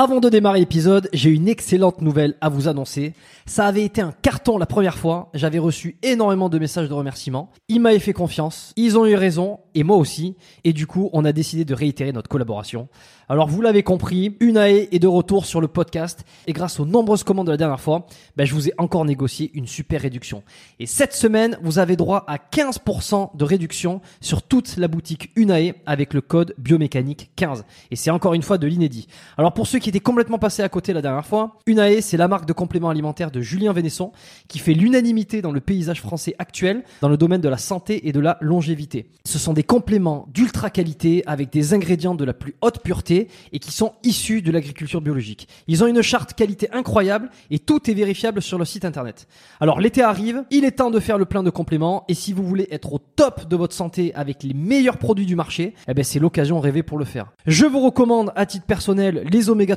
Avant de démarrer l'épisode, j'ai une excellente nouvelle à vous annoncer. Ça avait été un carton la première fois. J'avais reçu énormément de messages de remerciements. Ils m'avaient fait confiance. Ils ont eu raison. Et moi aussi. Et du coup, on a décidé de réitérer notre collaboration. Alors vous l'avez compris, Unae est de retour sur le podcast et grâce aux nombreuses commandes de la dernière fois, ben, je vous ai encore négocié une super réduction. Et cette semaine, vous avez droit à 15% de réduction sur toute la boutique Unae avec le code biomécanique 15. Et c'est encore une fois de l'inédit. Alors pour ceux qui étaient complètement passés à côté la dernière fois, Unae c'est la marque de compléments alimentaires de Julien Vénesson qui fait l'unanimité dans le paysage français actuel dans le domaine de la santé et de la longévité. Ce sont des compléments d'ultra qualité avec des ingrédients de la plus haute pureté et qui sont issus de l'agriculture biologique. Ils ont une charte qualité incroyable et tout est vérifiable sur le site internet. Alors l'été arrive, il est temps de faire le plein de compléments et si vous voulez être au top de votre santé avec les meilleurs produits du marché, eh ben c'est l'occasion rêvée pour le faire. Je vous recommande à titre personnel les oméga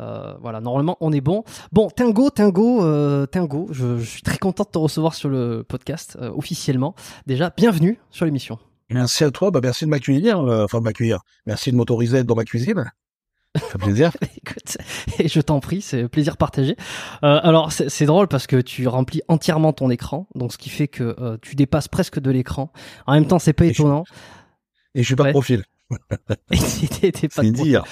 Euh, voilà, normalement on est bon. Bon, Tingo, Tingo, euh, Tingo, je, je, suis très content de te recevoir sur le podcast euh, officiellement. Déjà, bienvenue sur l'émission. Merci à toi, bah merci de m'accueillir, enfin de m'accueillir. Merci de m'autoriser dans ma cuisine. Ça fait plaisir. Écoute, et je t'en prie, c'est plaisir partagé. Euh, alors c'est drôle parce que tu remplis entièrement ton écran, donc ce qui fait que euh, tu dépasses presque de l'écran. En même temps, c'est pas Et étonnant. Et je suis pas Ouais. de profil. Et t'es- pas profil.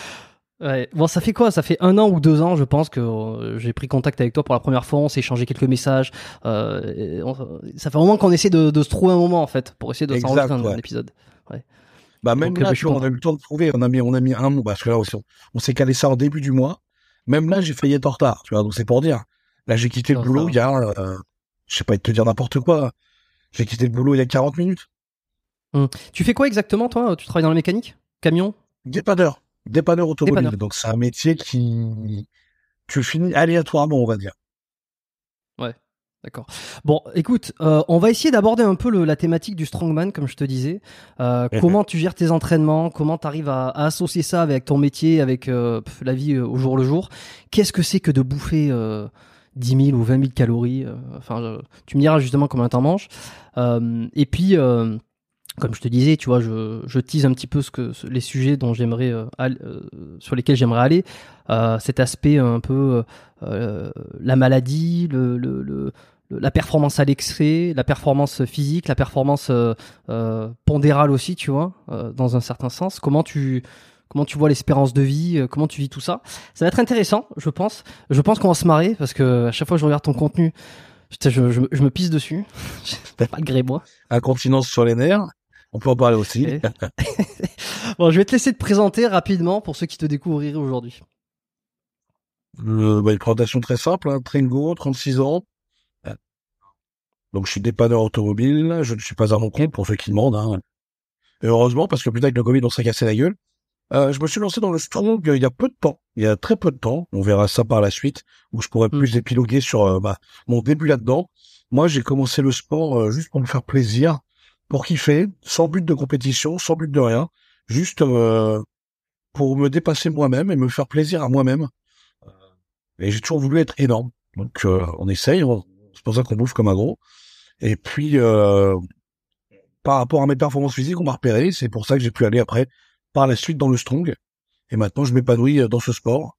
Ouais. Bon, ça fait quoi? Ça fait un an ou deux ans, je pense, que euh, j'ai pris contact avec toi pour la première fois. On s'est échangé quelques messages. Euh, on- ça fait un moment qu'on essaie de, de se trouver un moment en fait pour essayer de s'enregistrer un, ouais. un épisode. Bah même Donc, euh, là, je suis on a eu le temps de trouver. On a mis, on a mis un mois parce que là, aussi, on, on s'est calé ça en début du mois. Même là, j'ai failli être en retard. Tu vois, donc c'est pour dire. Là, j'ai quitté le boulot il y a, euh, je sais pas te dire n'importe quoi. J'ai quitté le boulot il y a 40 minutes. Tu fais quoi exactement, toi? Tu travailles dans la mécanique? Camion? Dépanneur, dépanneur automobile. Dépanneur. Donc c'est un métier qui, tu finis aléatoirement, on va dire. D'accord. Bon, écoute, euh, on va essayer d'aborder un peu le- la thématique du strongman, comme je te disais. Euh, Mhm. comment tu gères tes entraînements? Comment tu arrives à, à associer ça avec ton métier, avec euh, la vie euh, au jour le jour? Qu'est-ce que c'est que de bouffer euh, 10 000 ou 20 000 calories euh, Enfin, tu me diras justement combien t'en manges. Euh, et puis, euh, comme je te disais, tu vois, je, je tease un petit peu ce que les sujets dont j'aimerais euh, euh, sur lesquels j'aimerais aller. Euh, cet aspect un peu la maladie, la performance à l'extrait, la performance physique, la performance pondérale aussi, tu vois, dans un certain sens. Comment tu comment tu vois l'espérance de vie, comment tu vis tout ça. Ça va être intéressant, je pense. Je pense qu'on va se marrer parce que à chaque fois que je regarde ton contenu, je, me pisse dessus, malgré moi. Incontinence sur les nerfs. On peut en parler aussi. Bon, je vais te laisser te présenter rapidement pour ceux qui te découvriraient aujourd'hui. Euh, bah, une présentation très simple, hein. Tringo, 36 ans. Donc je suis dépanneur automobile, je ne suis pas à mon compte pour ceux qui demandent. Hein. Et heureusement, parce que plus tard avec le Covid, on s'est cassé la gueule. Euh, je me suis lancé dans le strong il y a peu de temps, il y a très peu de temps. On verra ça par la suite, où je pourrais Mm. plus épiloguer sur euh, bah, mon début là-dedans. Moi, j'ai commencé le sport euh, juste pour me faire plaisir, pour kiffer, sans but de compétition, sans but de rien, juste euh, pour me dépasser moi-même et me faire plaisir à moi-même. Euh, Et j'ai toujours voulu être énorme. Donc euh, on essaye, c'est pour ça qu'on bouffe comme un gros. Et puis euh, par rapport à mes performances physiques, on m'a repéré, c'est pour ça que j'ai pu aller après par la suite dans le strong. Et maintenant je m'épanouis euh, dans ce sport,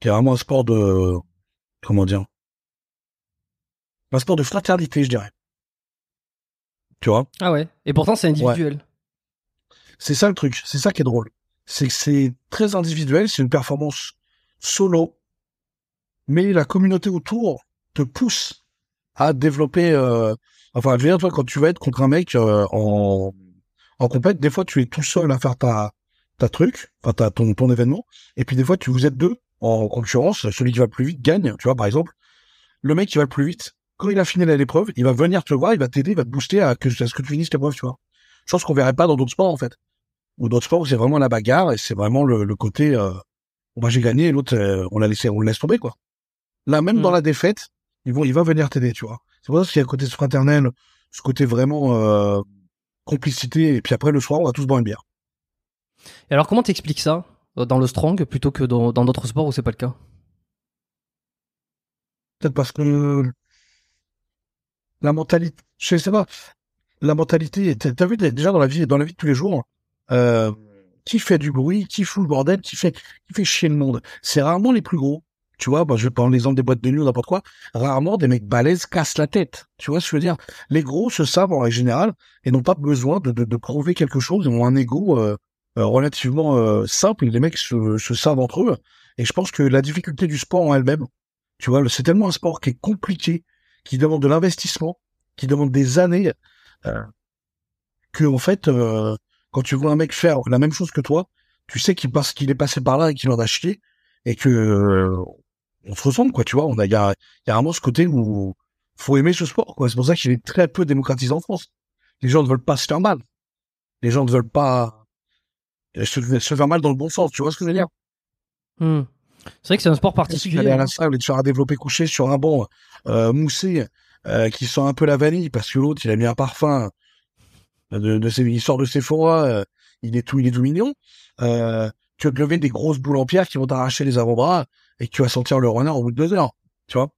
qui est vraiment un sport de comment dire un sport de fraternité, je dirais. Tu vois? Ah ouais. Et pourtant, c'est individuel. C'est ça le truc, c'est ça qui est drôle. C'est que c'est très individuel, c'est une performance solo, mais la communauté autour te pousse à développer. Euh, enfin, je veux dire, toi, quand tu vas être contre un mec euh, en en compète, des fois tu es tout seul à faire ta ta truc, enfin ta ton ton événement, et puis des fois tu vous êtes deux en concurrence. Celui qui va le plus vite gagne. Tu vois, par exemple, le mec qui va le plus vite, quand il a fini l'épreuve, il va venir te voir, il va t'aider, il va te booster à que à ce que tu finisses l'épreuve, tu vois. Chose qu'on verrait pas dans d'autres sports en fait ou d'autres sports où c'est vraiment la bagarre et c'est vraiment le, le côté euh, bah j'ai gagné et l'autre euh, on l'a laissé on le laisse tomber quoi. Là même Mm. dans la défaite, ils vont il va venir t'aider, tu vois. C'est pour ça qu'il y a le côté fraternel, ce côté vraiment euh, complicité et puis après le soir on va tous boire une bière. Et alors, comment t'expliques ça euh, dans le strong plutôt que dans dans d'autres sports où c'est pas le cas? Peut-être parce que la mentalité, je sais pas, la mentalité, t'as vu déjà dans la vie, dans la vie de tous les jours, euh, qui fait du bruit, qui fout le bordel, qui fait, qui fait chier le monde. C'est rarement les plus gros. Tu vois, bah, je vais prendre l'exemple des boîtes de nuit ou n'importe quoi. Rarement des mecs balèzes cassent la tête. Tu vois ce que je veux dire? Les gros se savent en règle générale et n'ont pas besoin de, de, prouver quelque chose. Ils ont un ego euh, euh, relativement euh, simple. Les mecs se, se savent entre eux. Et je pense que la difficulté du sport en elle-même, tu vois, c'est tellement un sport qui est compliqué, qui demande de l'investissement, qui demande des années, euh, que en fait, euh, quand tu vois un mec faire la même chose que toi, tu sais qu'il passe, qu'il est passé par là et qu'il en a chié, et que euh, on se ressemble, quoi. Tu vois, on a, il y a, y a vraiment ce côté où faut aimer ce sport, quoi. C'est pour ça qu'il est très peu démocratisé en France. Les gens ne veulent pas se faire mal. Les gens ne veulent pas euh, se, se faire mal dans le bon sens. Tu vois ce que je veux dire? Hmm. C'est vrai que c'est un sport particulier. aller à hein. la salle et te faire développer couché sur un banc euh, moussé euh, qui sent un peu la vanille parce que l'autre il a mis un parfum de, de ses, il sort de Sephora, euh, il est tout il est tout mignon. Euh, tu vas te lever des grosses boules en pierre qui vont t'arracher les avant-bras et que tu vas sentir le renard au bout de deux heures. Tu vois.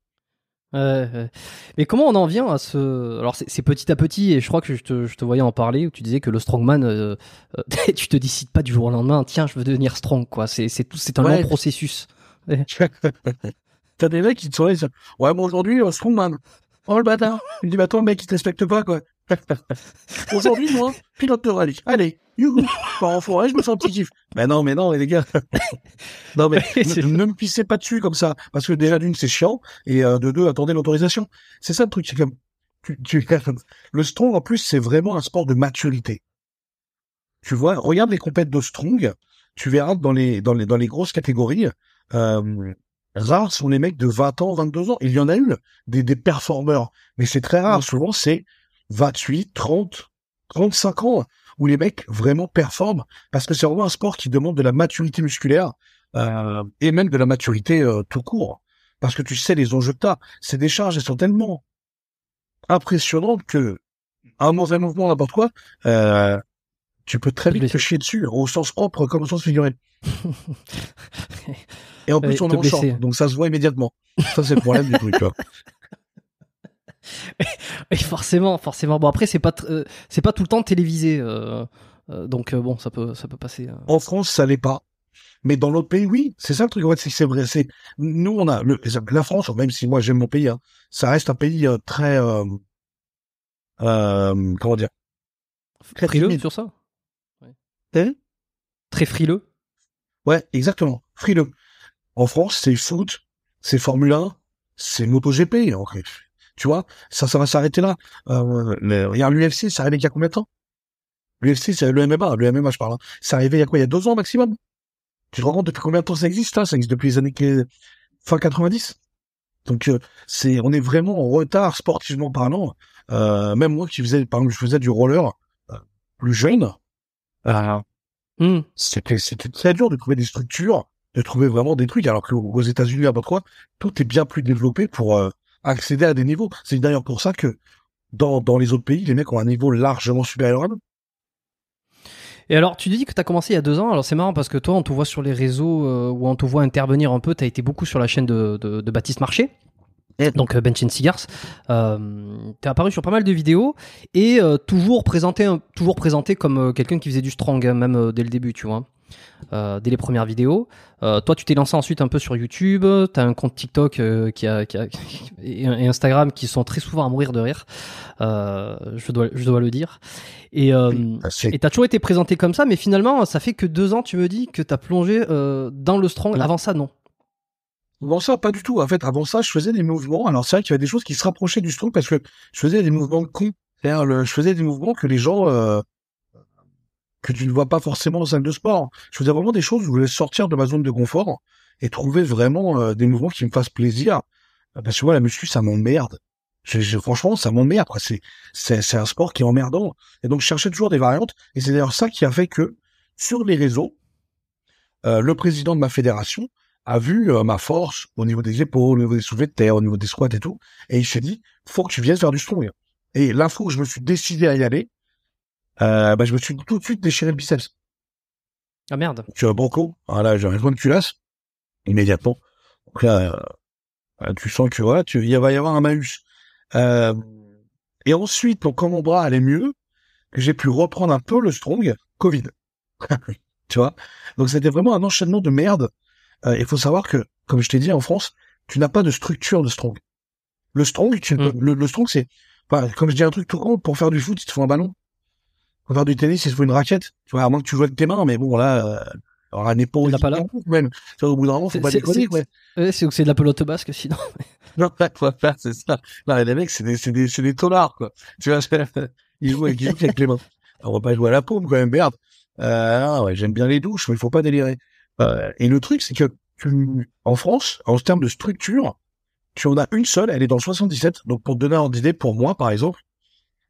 Mais comment on en vient à ce Alors c'est petit à petit et je crois que je te, je te voyais en parler où tu disais que le strongman, euh, tu te décides pas du jour au lendemain. Tiens, je veux devenir strong quoi. C'est c'est tout, c'est un Ouais. long processus. T'as des mecs qui te sont là, ils disent, ouais, bon, aujourd'hui, euh, strongman. Oh, le bâtard. Il dit, bah, toi, mec, il te respecte pas, quoi. aujourd'hui, moi, pilote de rallye. Allez, youhou. Pars en forêt, je me sens un petit kiff. Mais non, mais non, mais les gars. non, mais ne, ne me pissez pas dessus comme ça. Parce que déjà, d'une, c'est chiant. Et euh, de deux, attendez l'autorisation. C'est ça le truc. C'est comme, tu, tu, le strong, en plus, c'est vraiment un sport de maturité. Tu vois, regarde les compètes de strong. Tu verras dans les, dans les, dans les grosses catégories, euh, rares sont les mecs de 20 ans, 22 ans. Il y en a eu des, des performeurs, mais c'est très rare. Souvent, c'est 28, 30, 35 ans où les mecs vraiment performent parce que c'est vraiment un sport qui demande de la maturité musculaire euh, et même de la maturité euh, tout court. Parce que tu sais les enjeux que t'as. Ces décharges, elles sont tellement impressionnantes que un mauvais mouvement, n'importe quoi, euh, tu peux très vite Blessé. te chier dessus, au sens propre comme au sens figuré. Et en plus, on est en blesser. donc ça se voit immédiatement. Ça, c'est le problème du truc. vois. Et forcément, forcément. Bon après c'est pas euh, c'est pas tout le temps télévisé. euh, euh, donc euh, bon ça peut ça peut passer. euh. En France, ça l'est pas. Mais dans l'autre pays, oui. C'est ça le truc. En fait, c'est vrai. C'est nous, on a le, la France. Même si moi j'aime mon pays, hein, ça reste un pays euh, très euh, euh, comment dire Très Frileux sur ça? Hein Très frileux. Ouais, exactement. Frileux. En France, c'est foot, c'est Formule 1, c'est MotoGP. en fait. Tu vois, ça, ça va s'arrêter là. Euh, le- regarde l'UFC, ça arrive il y a combien de temps? L'UFC, c'est le MMA, le MMA, je parle. Hein. C'est arrivé il y a quoi? Il y a deux ans maximum? Tu te rends compte depuis combien de temps ça existe là? Ça existe depuis les années fin 90. Donc euh, c'est, on est vraiment en retard sportivement parlant. Euh, même moi qui faisais, par exemple, je faisais du roller euh, plus jeune. Euh, hmm. C'était très dur de trouver des structures, de trouver vraiment des trucs. Alors qu'aux États-Unis, à quoi, tout est bien plus développé pour accéder à des niveaux. C'est d'ailleurs pour ça que dans, dans les autres pays, les mecs ont un niveau largement supérieur à nous. Et alors, tu dis que tu as commencé il y a deux ans. Alors, c'est marrant parce que toi, on te voit sur les réseaux euh, où on te voit intervenir un peu. Tu as été beaucoup sur la chaîne de, de, de Baptiste Marché. Donc euh, Bench Cigars, euh, t'es apparu sur pas mal de vidéos et euh, toujours présenté, toujours présenté comme euh, quelqu'un qui faisait du strong hein, même dès le début, tu vois. Euh, dès les premières vidéos. Euh, toi, tu t'es lancé ensuite un peu sur YouTube. T'as un compte TikTok euh, qui a, qui a et, Instagram qui sont très souvent à mourir de rire. je dois, je dois le dire. Et et t'as toujours été présenté comme ça, mais finalement, ça fait que deux ans. Tu me dis que t'as plongé dans le strong. Avant ça, non. Avant ça, pas du tout. En fait, avant ça, je faisais des mouvements. Alors, c'est vrai qu'il y avait des choses qui se rapprochaient du strong parce que je faisais des mouvements cons. C'est-à-dire, je faisais des mouvements que les gens que tu ne vois pas forcément en salle de sport. Je faisais vraiment des choses où je voulais sortir de ma zone de confort et trouver vraiment euh, des mouvements qui me fassent plaisir. Euh, parce que moi, la muscu, ça m'emmerde. franchement, ça m'emmerde. C'est, c'est, c'est un sport qui est emmerdant. Et donc, je cherchais toujours des variantes. Et c'est d'ailleurs ça qui a fait que, sur les réseaux, euh, le président de ma fédération a vu ma force au niveau des épaules, au niveau des soulevés de terre, au niveau des squats et tout. Et il s'est dit, faut que tu viennes faire du strong. Et l'info que je me suis décidé à y aller, euh, bah, je me suis tout de suite déchiré le biceps. Ah merde. Tu as banco. Voilà, j'ai un point de culasse. Immédiatement. Donc là, euh, tu sens que voilà, tu, il va y avoir un malus. Euh, et ensuite, donc, quand mon bras allait mieux, que j'ai pu reprendre un peu le strong, Covid. tu vois? Donc c'était vraiment un enchaînement de merde. Euh, il faut savoir que, comme je t'ai dit, en France, tu n'as pas de structure de strong. Le strong, tu, mm. le, le, strong, c'est, enfin, comme je dis un truc tout rond, pour faire du foot, il te faut un ballon. Pour faire du tennis, il faut une raquette. Tu vois, à moins que tu joues avec tes mains, mais bon, là, euh, alors un épaule. pas là. Même. Au bout d'un moment, faut pas déconner, ouais. Ouais, c'est c'est de la pelote basque, sinon. non, faire, c'est ça. Non, les mecs, c'est des, c'est des, c'est des tonards, quoi. Tu vois, ils jouent avec, ils jouent avec les mains. on va pas jouer à la paume, quand même, merde. Euh, ouais, j'aime bien les douches, mais il faut pas délirer. Euh, et le truc, c'est que tu, en France, en termes de structure, tu en as une seule, elle est dans le 77. Donc, pour te donner un idée, pour moi, par exemple,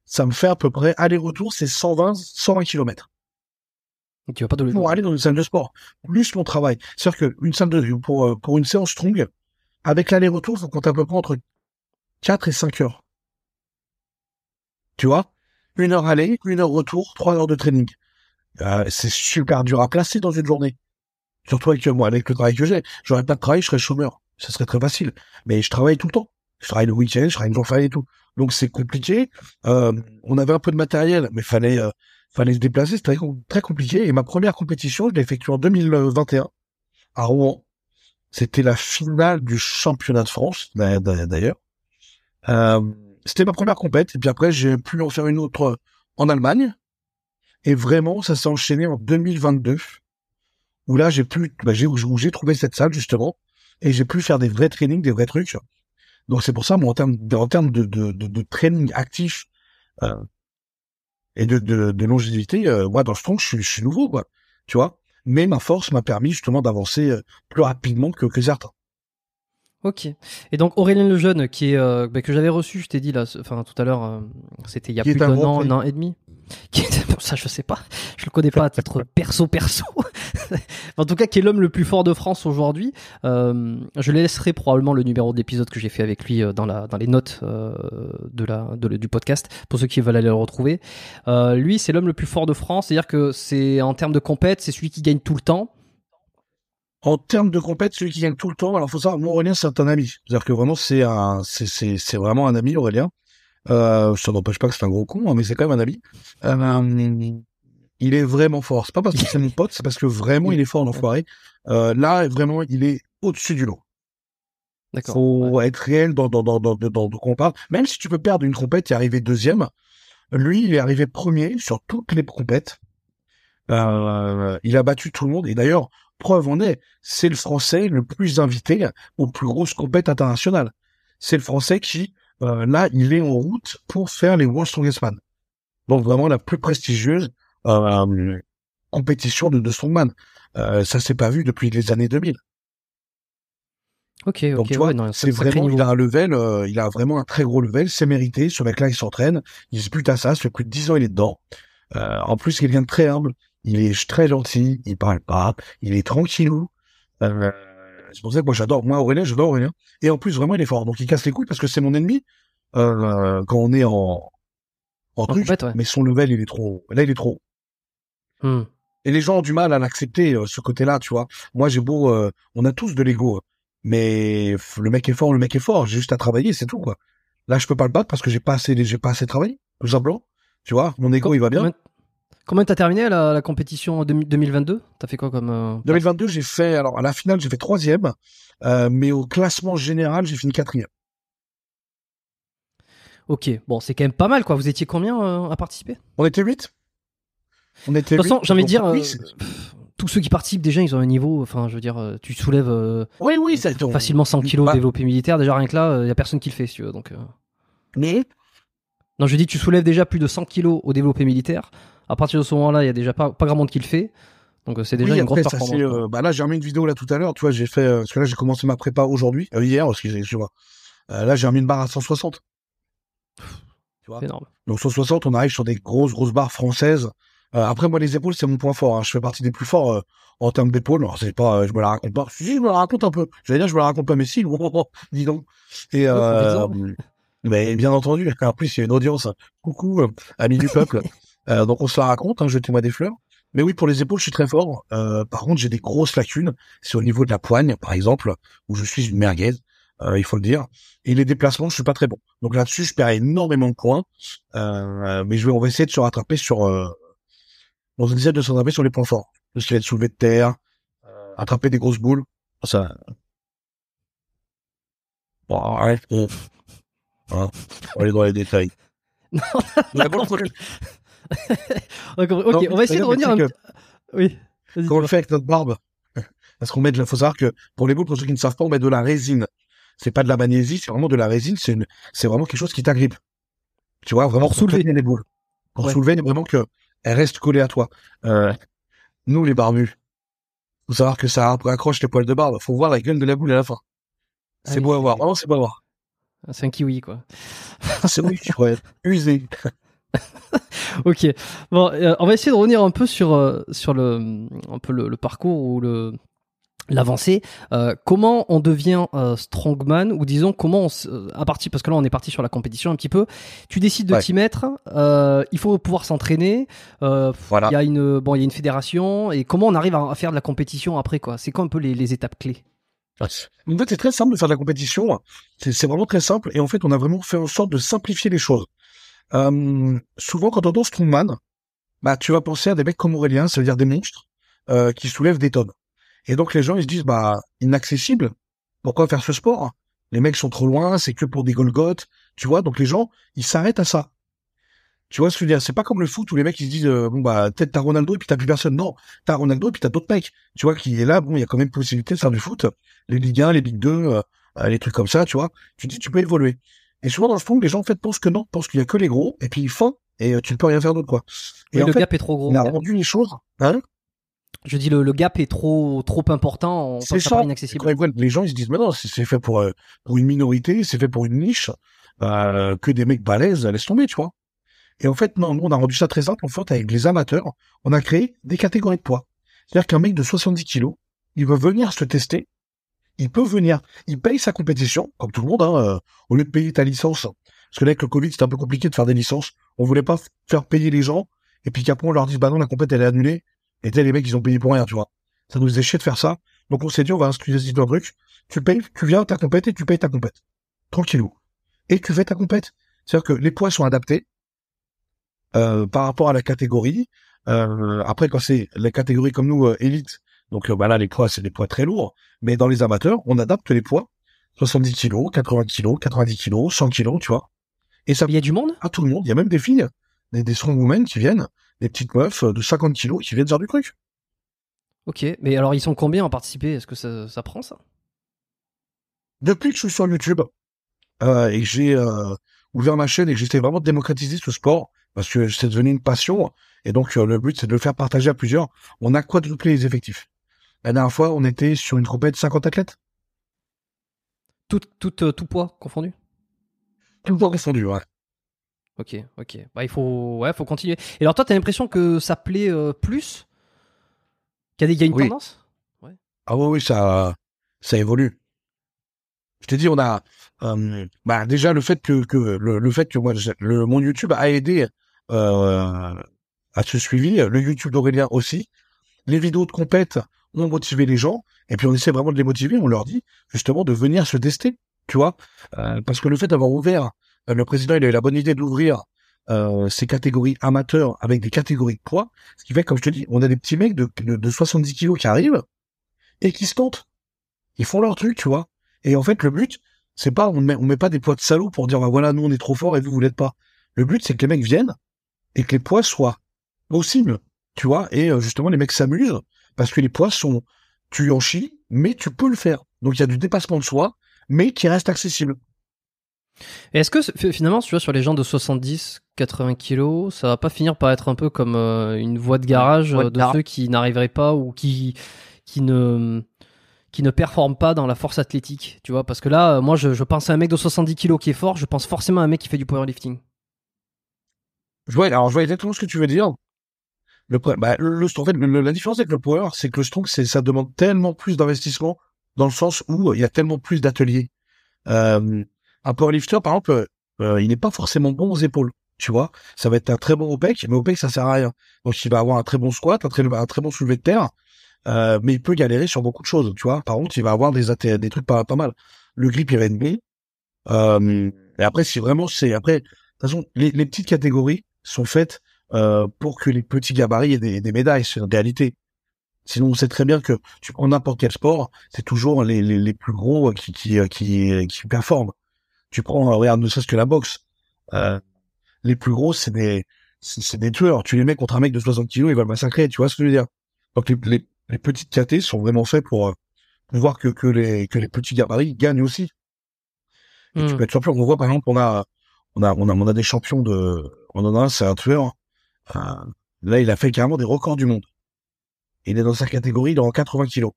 ça me fait à peu près aller-retour, c'est 120, 120 km. tu vas pas de Pour aller dans une salle de sport, plus mon travail. C'est-à-dire qu'une salle de, pour, euh, pour une séance strong, avec l'aller-retour, faut compter à peu près entre 4 et 5 heures. Tu vois? Une heure aller, une heure retour, trois heures de training. Euh, c'est super dur à placer dans une journée. Surtout avec moi, avec le travail que j'ai. J'aurais pas de travail, je serais chômeur. Ça serait très facile. Mais je travaille tout le temps. Je travaille le week-end, je travaille une jour férié et tout donc c'est compliqué. Euh, on avait un peu de matériel, mais fallait euh, fallait se déplacer, c'était très, très compliqué. Et ma première compétition, je l'ai effectuée en 2021 à Rouen. C'était la finale du championnat de France, d'ailleurs. Euh, c'était ma première compète, et puis après j'ai pu en faire une autre en Allemagne. Et vraiment, ça s'est enchaîné en 2022, où là j'ai pu, bah, j'ai j'ai trouvé cette salle justement, et j'ai pu faire des vrais trainings, des vrais trucs. Donc c'est pour ça, moi, en termes de, en termes de, de, de, training actif euh, et de, de, de longévité, euh, moi, dans le strong, je, je, suis nouveau, quoi. Tu vois Mais ma force m'a permis justement d'avancer euh, plus rapidement que, que certains. Ok. Et donc Aurélien Lejeune, qui est euh, bah, que j'avais reçu, je t'ai dit là, enfin tout à l'heure, euh, c'était il y a plus d'un an, un an et demi? Qui est, ça, je sais pas, je le connais pas à titre perso perso. en tout cas, qui est l'homme le plus fort de France aujourd'hui. Euh, je laisserai probablement le numéro d'épisode que j'ai fait avec lui euh, dans la dans les notes de la de, du podcast pour ceux qui veulent aller le retrouver. lui, c'est l'homme le plus fort de France, c'est-à-dire que c'est en termes de compète, c'est celui qui gagne tout le temps. En termes de compète, celui qui gagne tout le temps, alors faut savoir, moi, Aurélien, c'est un ami. C'est-à-dire que vraiment, c'est un, c'est, c'est, c'est vraiment un ami, Aurélien. Euh, ça n'empêche pas que c'est un gros con, hein, mais c'est quand même un ami. Euh, il est vraiment fort. C'est pas parce que c'est mon pote, c'est parce que vraiment, il est fort, l'enfoiré. Euh, là, vraiment, il est au-dessus du lot. D'accord. Faut être réel dans, dans, dans, dans, dans, qu'on parle. Même si tu peux perdre une compète et arriver deuxième, lui, il est arrivé premier sur toutes les compètes. Euh, il a battu tout le monde. Et d'ailleurs, Preuve en est, c'est le Français le plus invité aux plus grosses compétitions internationales. C'est le Français qui, euh, là, il est en route pour faire les World Strongest Man. Donc vraiment la plus prestigieuse euh, compétition de, de strongman. Euh, ça s'est pas vu depuis les années 2000. Ok, ok. Donc tu vois, ouais, non, c'est vraiment, il a un level, euh, il a vraiment un très gros level, c'est mérité. Ce mec-là, il s'entraîne, il se bute à ça, ça fait plus de 10 ans, il est dedans. Euh, en plus, il quelqu'un de très humble, il est très gentil, il parle pas, il est tranquillou. Euh, c'est pour ça que moi j'adore, moi Aurélien, j'adore Aurélien. Et en plus, vraiment, il est fort. Donc il casse les couilles parce que c'est mon ennemi euh, quand on est en en truc. compète, ouais. Mais son level, il est trop. Là, il est trop. Hmm. Et les gens ont du mal à l'accepter, euh, ce côté-là, tu vois. Moi, j'ai beau, euh, on a tous de l'ego, mais f- le mec est fort, le mec est fort. J'ai juste à travailler, c'est tout, quoi. Là, je peux pas le battre parce que j'ai pas assez, j'ai pas assez travaillé, tout simplement. Tu vois, mon ego, il va bien. Combien, combien t'as terminé la, la compétition 2000 2022 T'as fait quoi comme euh, 2022, j'ai fait, alors à la finale, j'ai fait troisième, euh, mais au classement général, j'ai fini quatrième. Ok, bon, c'est quand même pas mal, quoi. Vous étiez combien euh, à participer? On était huit. On était De toute façon, j'ai envie de dire, euh, pff, tous ceux qui participent déjà, ils ont un niveau. Enfin, je veux dire, euh, tu soulèves euh, oui, oui, ça facilement 100 kilos Bah, développé militaire. Déjà rien que là, il y a personne qui le fait, si tu veux. Donc, euh. Mais non, je dis, tu soulèves déjà plus de 100 kilos au développé militaire. À partir de ce moment-là, il y a déjà pas, pas grand monde qui le fait. Donc, euh, c'est déjà oui, une après, grosse performance. euh, bah là, j'ai remis une vidéo là tout à l'heure. Tu vois, j'ai fait, euh, parce que là, j'ai commencé ma prépa aujourd'hui, euh, hier, j'ai- tu vois. Euh, là, j'ai remis une barre à 160. Tu vois. Énorme. Donc 160, on arrive sur des grosses, grosses barres françaises. Euh, après, moi, les épaules, c'est mon point fort. hein. Je fais partie des plus forts en termes d'épaules. Alors, c'est pas, je me la raconte pas. Si, je me la raconte un peu. J'allais dire, je me la raconte pas, mais si, dis donc. Et profite-en. mais bien entendu, en plus, il y a une audience. Coucou, amis du peuple. Euh, donc, on se la raconte, hein, jetez-moi des fleurs. Mais oui, pour les épaules, je suis très fort. Euh, par contre, j'ai des grosses lacunes. C'est au niveau de la poigne, par exemple, où je suis une merguez, euh, il faut le dire. Et les déplacements, je suis pas très bon. Donc là-dessus, je perds énormément de points. Euh, mais je vais, on va essayer de se rattraper sur, euh, on essaie de se rattraper sur les points forts. Tout ce qui va être soulevé de terre, euh, attraper des grosses boules. Ça. Bon, arrête. on- Hein, on va aller dans les détails. Non, La Ok, Non, on va essayer de revenir un petit. Oui. Quand on le fait avec notre barbe, parce qu'on met de la, faut savoir que pour les boules, pour ceux qui ne savent pas, on met de la résine. C'est pas de la magnésie, c'est vraiment de la résine, c'est une, c'est vraiment quelque chose qui t'agrippe. Tu vois, vraiment Pour soulever. les boules. Pour Ouais. soulever, vraiment que elles restent collées à toi. Euh, nous, les barbus, faut savoir que ça accroche les poils de barbe. Faut voir la gueule de la boule à la fin. Ah C'est beau à voir. Vraiment, c'est beau à voir. C'est un kiwi, quoi. C'est oui, pourrais être usé. Ok. Bon, euh, on va essayer de revenir un peu sur euh, sur le un peu le, le parcours ou le l'avancée. Euh, comment on devient euh, strongman ou disons comment on se- euh, à partir parce que là on est parti sur la compétition un petit peu. Tu décides de Ouais. t'y mettre. euh, il faut pouvoir s'entraîner. euh, Voilà. Il y a une bon il y a une fédération et comment on arrive à, à faire de la compétition après quoi? C'est quoi un peu les, les étapes clés? En fait, c'est très simple de faire de la compétition. C'est vraiment très simple. Et en fait, on a vraiment fait en sorte de simplifier les choses. Euh, souvent, quand on entend strongman, bah, tu vas penser à des mecs comme Aurélien, ça veut dire des monstres, euh, qui soulèvent des tonnes. Et donc, les gens, ils se disent, bah, inaccessible. Pourquoi faire ce sport? Les mecs sont trop loin, c'est que pour des Golgoth. Tu vois, donc les gens, ils s'arrêtent à ça. Tu vois ce que je veux dire? C'est pas comme le foot où les mecs, ils se disent, euh, bon, bah, peut-être t'as Ronaldo et puis t'as plus personne. Non. T'as Ronaldo et puis t'as d'autres mecs. Tu vois, qui est là, bon, il y a quand même possibilité de faire du foot. Les Ligue 1, les Ligue 2, euh, euh, les trucs comme ça, tu vois. Tu dis, tu peux évoluer. Et souvent, dans le fond, les gens, en fait, pensent que non, pensent qu'il y a que les gros, et puis fin, et euh, tu ne peux rien faire d'autre, quoi. Et Oui, en le fait, gap est trop gros. on a rendu les choses, hein. Je dis le, le gap est trop trop important. On C'est pense ça inaccessible. ils les gens, ils se disent, mais non, c'est fait pour, euh, pour une minorité, c'est fait pour une niche, euh, que des mecs balèzes, laisse tomber, tu vois. Et en fait, non, nous, on a rendu ça très simple, en fait, avec les amateurs, on a créé des catégories de poids. C'est-à-dire qu'un mec de 70 kilos, il veut venir se tester, il peut venir, il paye sa compétition, comme tout le monde, hein, euh, au lieu de payer ta licence. Parce que là, avec le Covid, c'était un peu compliqué de faire des licences. On voulait pas faire payer les gens, et puis qu'après, on leur dise, bah non, la compète, elle est annulée. Et sais, les mecs, ils ont payé pour rien, tu vois. Ça nous faisait chier de faire ça. Donc, on s'est dit, on va inscrire un truc. Tu payes, tu viens à ta compète et tu payes ta compète. Tranquillou. Et tu fais ta compète. C'est-à-dire que les poids sont adaptés, euh, par rapport à la catégorie. Euh, après, quand c'est la catégorie comme nous, élite, donc euh, là, les poids, c'est des poids très lourds. Mais dans les amateurs, on adapte les poids. 70 kilos, 80 kilos, 90 kilos, 100 kilos, tu vois. Et ça Il y a du monde? À tout le monde. Il y a même des filles, des, des strong women qui viennent, des petites meufs euh, de 50 kilos qui viennent faire du truc. Ok, mais alors ils sont combien à participer? Est-ce que ça, ça prend ça? Depuis que je suis sur YouTube, euh, et que j'ai euh, ouvert ma chaîne et que j'essaie vraiment de démocratiser ce sport, parce que c'est devenu une passion. Et donc, euh, le but, c'est de le faire partager à plusieurs. On a quadruplé les effectifs. La dernière fois, on était sur une trompette de 50 athlètes? Tout, tout, euh, tout poids confondu? Tout poids confondu, ouais. Ok, ok. Bah, il faut, ouais, faut continuer. Et alors, toi, t'as l'impression que ça plaît euh, plus? Qu'il y a, des, y a une Oui. tendance? Ah oui, oui, ça, ça évolue. Je t'ai dit, on a, euh, bah déjà le fait que, que le, le fait que moi, le, mon YouTube a aidé à ce suivi, le YouTube d'Aurélien aussi. Les vidéos de compète ont motivé les gens, et puis on essaie vraiment de les motiver. On leur dit justement de venir se tester, tu vois, Euh, parce que le fait d'avoir ouvert, euh, le président il a eu la bonne idée d'ouvrir euh, ces catégories amateurs avec des catégories de poids, ce qui fait, comme je te dis, on a des petits mecs de, de, de 70 kilos qui arrivent et qui se tentent. Ils font leur truc, tu vois. Et en fait, le but, c'est pas, on met, met pas des poids de salauds pour dire, bah voilà, nous on est trop fort et vous, vous l'êtes pas. Le but, c'est que les mecs viennent et que les poids soient possibles, tu vois. Et euh, justement, les mecs s'amusent parce que les poids sont, tu en chies, mais tu peux le faire. Donc il y a du dépassement de soi, mais qui reste accessible. Est-ce que finalement, tu vois, sur les gens de 70, 80 kilos, ça va pas finir par être un peu comme euh, une voie de garage de euh, de ceux qui n'arriveraient pas ou qui, qui ne qui ne performent pas dans la force athlétique, tu vois? Parce que là, moi, je, je pense à un mec de 70 kilos qui est fort, je pense forcément à un mec qui fait du powerlifting. Je vois, alors je vois exactement ce que tu veux dire. Le, bah, le, le- la différence avec le power, c'est que le strong, c'est, ça demande tellement plus d'investissement dans le sens où euh, il y a tellement plus d'ateliers. Euh, un powerlifter, par exemple, euh, il n'est pas forcément bon aux épaules. Tu vois, ça va être un très bon OPEC, mais OPEC, ça sert à rien. Donc, il va avoir un très bon squat, un très, un très bon soulevé de terre, euh, mais il peut galérer sur beaucoup de choses. Tu vois, par contre, il va avoir des, des trucs pas, pas mal. Le grip, il va être. Euh, et après, si vraiment c'est, après, de toute façon, les, les petites catégories sont faites euh, pour que les petits gabarits aient des, des médailles, c'est une réalité. Sinon, on sait très bien que tu prends n'importe quel sport, c'est toujours les, les, les plus gros qui, qui, qui, qui performent. Tu prends, euh, regarde, ne serait-ce que la boxe. Euh, les plus gros, c'est des, c'est des tueurs. Tu les mets contre un mec de 60 kilos, il va le massacrer, tu vois ce que je veux dire? Donc, les, les, les petites KT sont vraiment faits pour, euh, pour voir que, que les, que les petits gabarits gagnent aussi. Et tu Hmm. peux être champion. On voit, par exemple, on a, on a, on a, on a des champions de, on en a un, c'est un tueur. Euh, là, il a fait carrément des records du monde. Il est dans sa catégorie, il est en 80 kilos.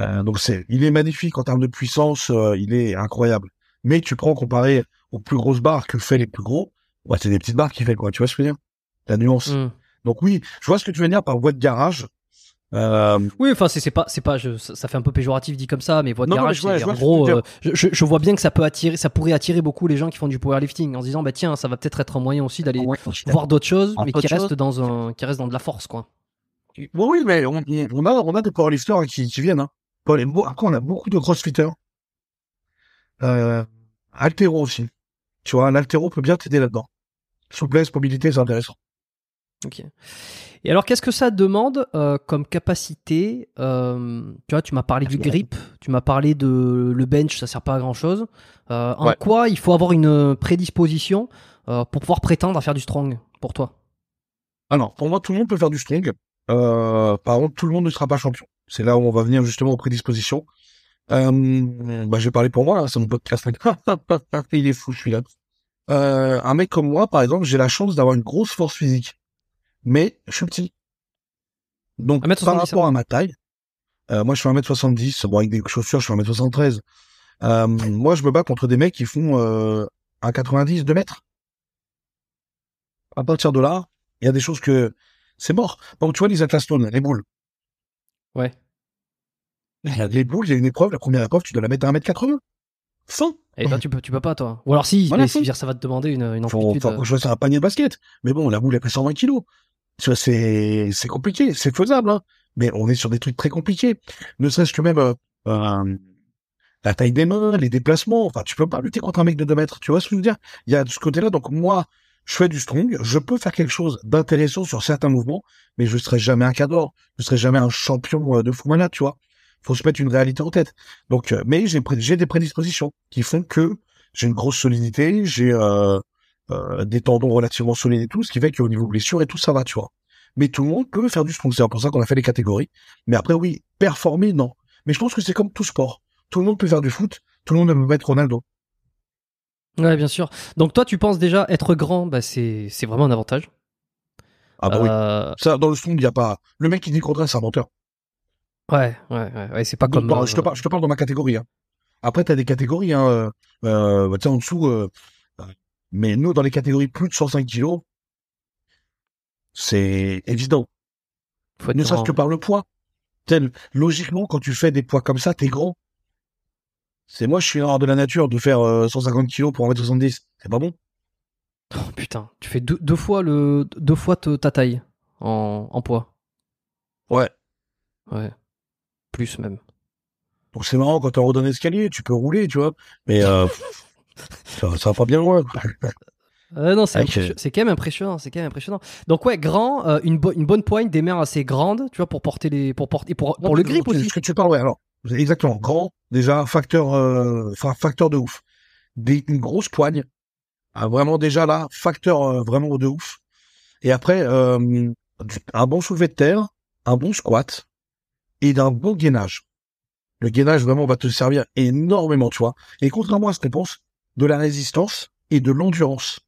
Euh, donc c'est, il est magnifique en termes de puissance, euh, il est incroyable. Mais tu prends comparé aux plus grosses barres que fait les plus gros, ouais, c'est des petites barres qu'il fait quoi. Tu vois ce que je veux dire? La nuance. Hmm. Donc oui, je vois ce que tu veux dire par voie de garage. Euh, Oui, enfin, c'est pas, c'est pas, je, ça fait un peu péjoratif dit comme ça, mais voie de Non, non, mais garage, je vois- en gros, euh, je, vois bien que ça peut attirer, ça pourrait attirer beaucoup les gens qui font du powerlifting en se disant, bah tiens, ça va peut-être être un moyen aussi d'aller voir d'autres choses, mais qui chose. dans un, qui restent dans de la force, quoi. Oui, oui, mais on, on a, on a des powerlifters hein, qui, qui viennent. Hein. Bon, bon, Après, on a beaucoup de crossfitters. Euh, altéro aussi. Tu vois, l'altéro peut bien t'aider là-dedans. Souplesse, mobilité, c'est intéressant. Ok. Et alors, qu'est-ce que ça demande euh, comme capacité euh, Tu vois, tu m'as parlé du grip, tu m'as parlé de le bench, ça sert pas à grand chose. Euh, en Ouais. quoi il faut avoir une prédisposition pour pouvoir prétendre à faire du strong pour toi? Alors, pour moi, tout le monde peut faire du strong. Par contre, tout le monde ne sera pas champion. C'est là où on va venir justement aux prédispositions. Bah, j'ai parlé pour moi, là, c'est mon podcast. Il est fou, celui-là. Euh, un mec comme moi, par exemple, j'ai la chance d'avoir une grosse force physique. Mais je suis petit. Donc, 1m70, par rapport à ma taille, euh, moi je fais 1m70, bon avec des chaussures je fais 1m73. Euh, moi je me bats contre des mecs qui font euh, 1,90, 2 mètres. À partir de là, il y a des choses que c'est mort. Donc tu vois les athlètes les boules. Ouais. Les boules, il y a une épreuve, la première épreuve, tu dois la mettre à 1m80. Fin. Et toi, tu peux, tu peux pas, toi. Ou alors si, Voilà, mais faut- si, ça va te demander une, une Faut, amplitude. faut euh, que je fasse un panier de basket. Mais bon, la boule, elle pèse 120 kilos. Tu vois, c'est, c'est compliqué. C'est faisable, hein. Mais on est sur des trucs très compliqués. Ne serait-ce que même, euh, euh, la taille des mains, les déplacements. Enfin, tu peux pas lutter contre un mec de 2 mètres. Tu vois ce que je veux dire? Il y a de ce côté-là. Donc, moi, je fais du strong. Je peux faire quelque chose d'intéressant sur certains mouvements, mais je serai jamais un cador. Je serai jamais un champion euh, de fou malade, tu vois. Faut se mettre une réalité en tête. Donc, euh, mais j'ai, j'ai des prédispositions qui font que j'ai une grosse solidité, j'ai, euh, euh, des tendons relativement solides et tout, ce qui fait qu'au niveau blessure et tout, ça va, tu vois. Mais tout le monde peut faire du strong, c'est pour ça qu'on a fait les catégories. Mais après, oui, performer, non. Mais je pense que c'est comme tout sport. Tout le monde peut faire du foot, tout le monde ne peut pas être Ronaldo. Ouais, bien sûr. Donc toi, tu penses déjà être grand, bah c'est c'est vraiment un avantage. Ah bah oui. Euh, Ça, dans le strong, il y a pas. Le mec qui dit le contraire, c'est un menteur. ouais, ouais, ouais, ouais, c'est pas Donc, comme. bon, euh, je, te parle, je te parle dans ma catégorie. Hein. Après, t'as des catégories. Hein, euh, euh, bah, tu sais, en dessous. Euh, euh, mais nous, dans les catégories plus de 105 kilos, c'est évident. faut Ne serait-ce que par le poids. Tel, logiquement, quand tu fais des poids comme ça, t'es grand. C'est moi, je suis l'art de la nature de faire euh, 150 kilos pour 1m70. C'est pas bon. Oh, putain, tu fais deux, deux fois le deux fois te- ta taille en, en poids. Ouais. Ouais. Plus même. Donc c'est marrant quand t'es en haut d'un escalier, tu peux rouler, tu vois. Mais euh, ça, ça va pas bien loin. Euh, non, c'est impressionnant. c'est quand même impressionnant, c'est quand même impressionnant. Donc ouais, grand, euh, une, bo- une bonne poigne, des mains assez grandes, tu vois, pour porter les, pour porter, pour, pour le grip aussi. Ce que tu parles, ouais. Alors, exactement. Grand, déjà facteur, euh, facteur de ouf. Des, une grosse poigne, ah, vraiment déjà là, facteur euh, vraiment de ouf. Et après, euh, un bon soulevé de terre, un bon squat et d'un bon gainage. Le gainage vraiment va te servir énormément, tu vois. Et contrairement à ce qu'on pense, de la résistance et de l'endurance.